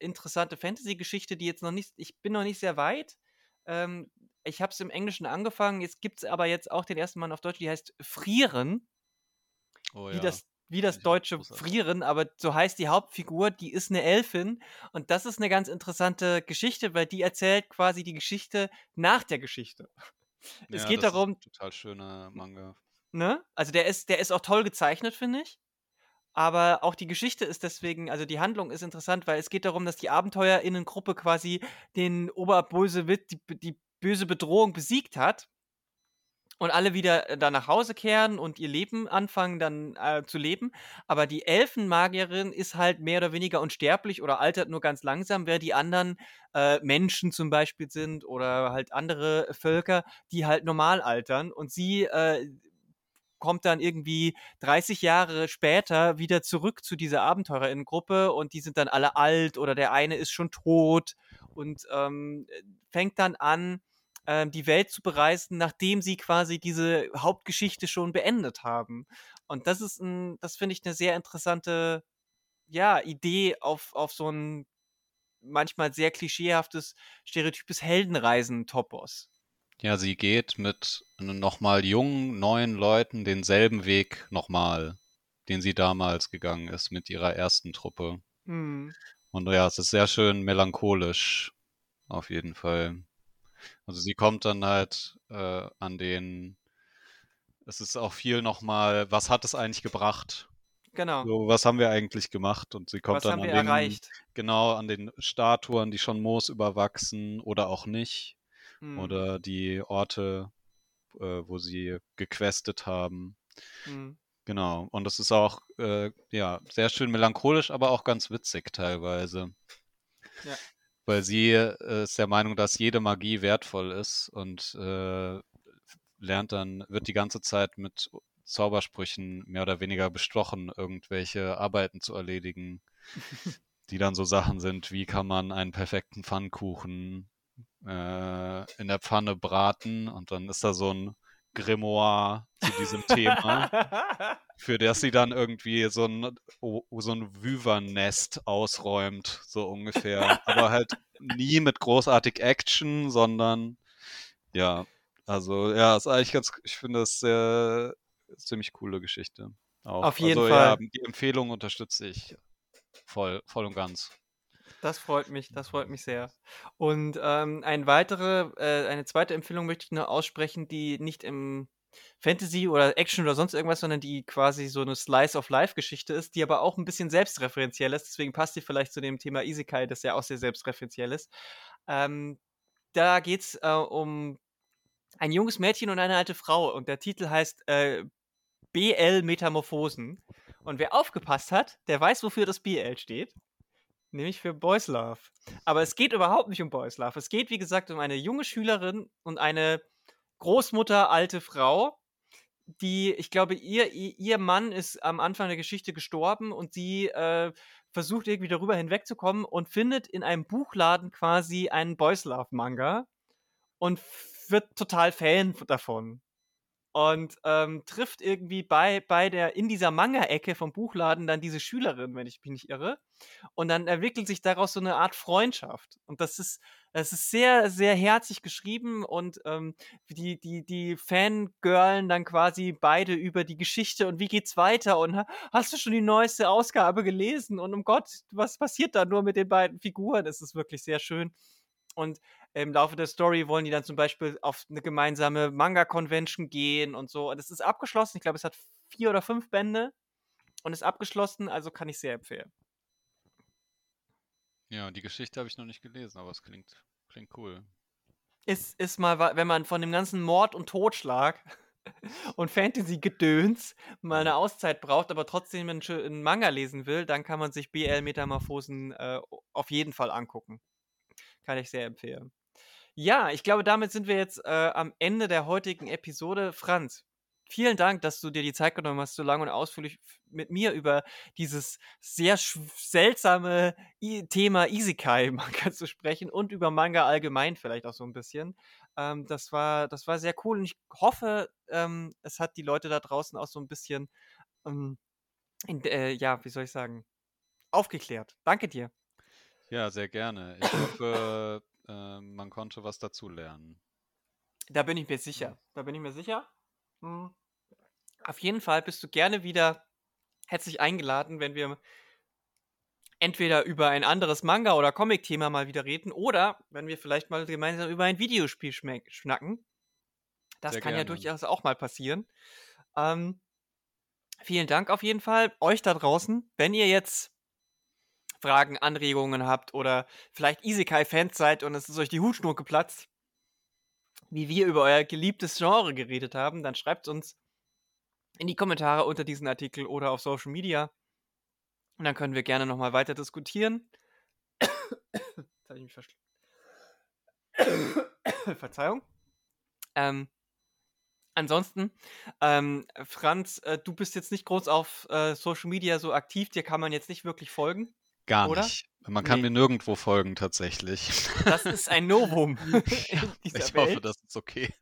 interessante Fantasy-Geschichte, die jetzt noch nicht, ich bin noch nicht sehr weit. Ähm, ich habe es im Englischen angefangen, jetzt gibt es aber jetzt auch den ersten Mann auf Deutsch, die heißt Frieren. Oh, ja. das, wie das deutsche. Frieren, aber so heißt die Hauptfigur, die ist eine Elfin. Und das ist eine ganz interessante Geschichte, weil die erzählt quasi die Geschichte nach der Geschichte. Es Ja, geht das ist darum, ein total schöner Manga. ne? Also der ist, der ist auch toll gezeichnet, finde ich. Aber auch die Geschichte ist deswegen, also die Handlung ist interessant, weil es geht darum, dass die AbenteurerInnen-Gruppe quasi den Oberbösewicht, die, die böse Bedrohung besiegt hat und alle wieder äh, da nach Hause kehren und ihr Leben anfangen dann äh, zu leben. Aber die Elfenmagierin ist halt mehr oder weniger unsterblich oder altert nur ganz langsam, während die anderen äh, Menschen zum Beispiel sind oder halt andere Völker, die halt normal altern. Und sie äh, kommt dann irgendwie 30 Jahre später wieder zurück zu dieser Abenteurerinnengruppe und die sind dann alle alt oder der eine ist schon tot und ähm, fängt dann an, ähm, die Welt zu bereisen, nachdem sie quasi diese Hauptgeschichte schon beendet haben. Und das ist ein, das finde ich eine sehr interessante, ja, Idee auf, auf so ein manchmal sehr klischeehaftes, stereotypes Heldenreisen-Topos. Ja, sie geht mit nochmal jungen, neuen Leuten denselben Weg nochmal, den sie damals gegangen ist mit ihrer ersten Truppe. Hm. Und ja, es ist sehr schön melancholisch, auf jeden Fall. Also sie kommt dann halt äh, an den, es ist auch viel nochmal, was hat es eigentlich gebracht? Genau. So, was haben wir eigentlich gemacht? Und sie kommt Was dann an den, erreicht? genau, an den Statuen, die schon Moos überwachsen oder auch nicht. Hm. Oder die Orte, äh, wo sie gequestet haben. Hm. Genau. Und das ist auch, äh, ja, sehr schön melancholisch, aber auch ganz witzig teilweise. Ja. Weil sie äh, ist der Meinung, dass jede Magie wertvoll ist und äh, lernt dann, wird die ganze Zeit mit Zaubersprüchen mehr oder weniger bestochen, irgendwelche Arbeiten zu erledigen, die dann so Sachen sind, wie kann man einen perfekten Pfannkuchen äh, in der Pfanne braten und dann ist da so ein Grimoire zu diesem Thema, für das sie dann irgendwie so ein, so ein Wyvern-Nest ausräumt, so ungefähr. Aber halt nie mit großartig Action, sondern ja, also ja, ist eigentlich ganz, ich finde das sehr, ziemlich coole Geschichte. Auch. Auf jeden also, Ja, Fall. die Empfehlung unterstütze ich voll, voll und ganz. Das freut mich, das freut mich sehr. Und ähm, eine weitere, äh, eine zweite Empfehlung möchte ich noch aussprechen, die nicht im Fantasy oder Action oder sonst irgendwas, sondern die quasi so eine Slice of Life Geschichte ist, die aber auch ein bisschen selbstreferenziell ist. Deswegen passt die vielleicht zu dem Thema Isekai, das ja auch sehr selbstreferenziell ist. Ähm, da geht es äh, um ein junges Mädchen und eine alte Frau und der Titel heißt äh, BL Metamorphosen. Und wer aufgepasst hat, der weiß, wofür das BL steht. Nämlich für Boys Love. Aber es geht überhaupt nicht um Boys Love. Es geht, wie gesagt, um eine junge Schülerin und eine Großmutter, alte Frau, die, ich glaube, ihr, ihr Mann ist am Anfang der Geschichte gestorben und sie äh, versucht irgendwie darüber hinwegzukommen und findet in einem Buchladen quasi einen Boys Love Manga und wird total Fan davon und ähm, trifft irgendwie bei, bei der, in dieser Manga-Ecke vom Buchladen dann diese Schülerin, wenn ich mich nicht irre. Und dann entwickelt sich daraus so eine Art Freundschaft. Und das ist, das ist sehr, sehr herzlich geschrieben und ähm, die, die, die Fangirlen dann quasi beide über die Geschichte und wie geht's weiter und hast du schon die neueste Ausgabe gelesen und um Gott, was passiert da nur mit den beiden Figuren? Es ist wirklich sehr schön. Und im Laufe der Story wollen die dann zum Beispiel auf eine gemeinsame Manga-Convention gehen und so. Und es ist abgeschlossen. Ich glaube, es hat vier oder fünf Bände und ist abgeschlossen, also kann ich sehr empfehlen. Ja, die Geschichte habe ich noch nicht gelesen, aber es klingt, klingt cool. Ist, ist mal, wenn man von dem ganzen Mord und Totschlag und Fantasy-Gedöns mal eine Auszeit braucht, aber trotzdem einen, Manga lesen will, dann kann man sich BL-Metamorphosen äh, auf jeden Fall angucken. Kann ich sehr empfehlen. Ja, ich glaube, damit sind wir jetzt äh, am Ende der heutigen Episode. Franz, vielen Dank, dass du dir die Zeit genommen hast, so lange und ausführlich mit mir über dieses sehr seltsame I Thema Isekai-Manga zu sprechen und über Manga allgemein vielleicht auch so ein bisschen. Ähm, das, war, das war sehr cool und ich hoffe, ähm, es hat die Leute da draußen auch so ein bisschen, ähm, in, äh, ja, wie soll ich sagen, aufgeklärt. Danke dir. Ja, sehr gerne. Ich hoffe, äh, man konnte was dazu lernen. Da bin ich mir sicher. Da bin ich mir sicher. Mhm. Auf jeden Fall bist du gerne wieder herzlich eingeladen, wenn wir entweder über ein anderes Manga- oder Comic-Thema mal wieder reden oder wenn wir vielleicht mal gemeinsam über ein Videospiel schnacken. Das Sehr kann gerne. ja durchaus auch mal passieren. Ähm, vielen Dank auf jeden Fall euch da draußen. Wenn ihr jetzt Fragen, Anregungen habt oder vielleicht Isekai-Fans seid und es ist euch die Hutschnur geplatzt, wie wir über euer geliebtes Genre geredet haben, dann schreibt uns in die Kommentare unter diesen Artikel oder auf Social Media. Und dann können wir gerne nochmal weiter diskutieren. Jetzt habe ich mich verschluckt. Verzeihung. Ähm, ansonsten, ähm, Franz, äh, du bist jetzt nicht groß auf äh, Social Media so aktiv, dir kann man jetzt nicht wirklich folgen. Gar Oder? nicht. Man kann nee. mir nirgendwo folgen, tatsächlich. Das ist ein Novum. ja, ich Welt. hoffe, das ist okay.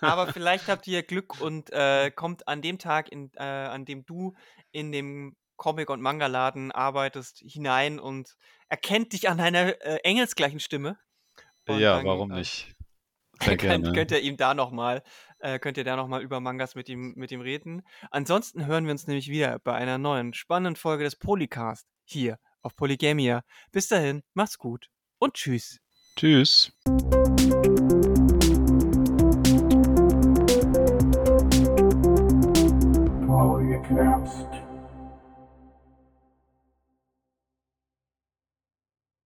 Aber vielleicht habt ihr Glück und äh, kommt an dem Tag, in, äh, an dem du in dem Comic- und Manga-Laden arbeitest, hinein und erkennt dich an einer äh, engelsgleichen Stimme. Und ja, dann, warum äh, nicht? Sehr gerne. könnt ihr ihm da nochmal äh, könnt ihr da nochmal über Mangas mit ihm, mit ihm reden. Ansonsten hören wir uns nämlich wieder bei einer neuen spannenden Folge des Polycast hier auf Polygamia. Bis dahin, macht's gut und tschüss. Tschüss.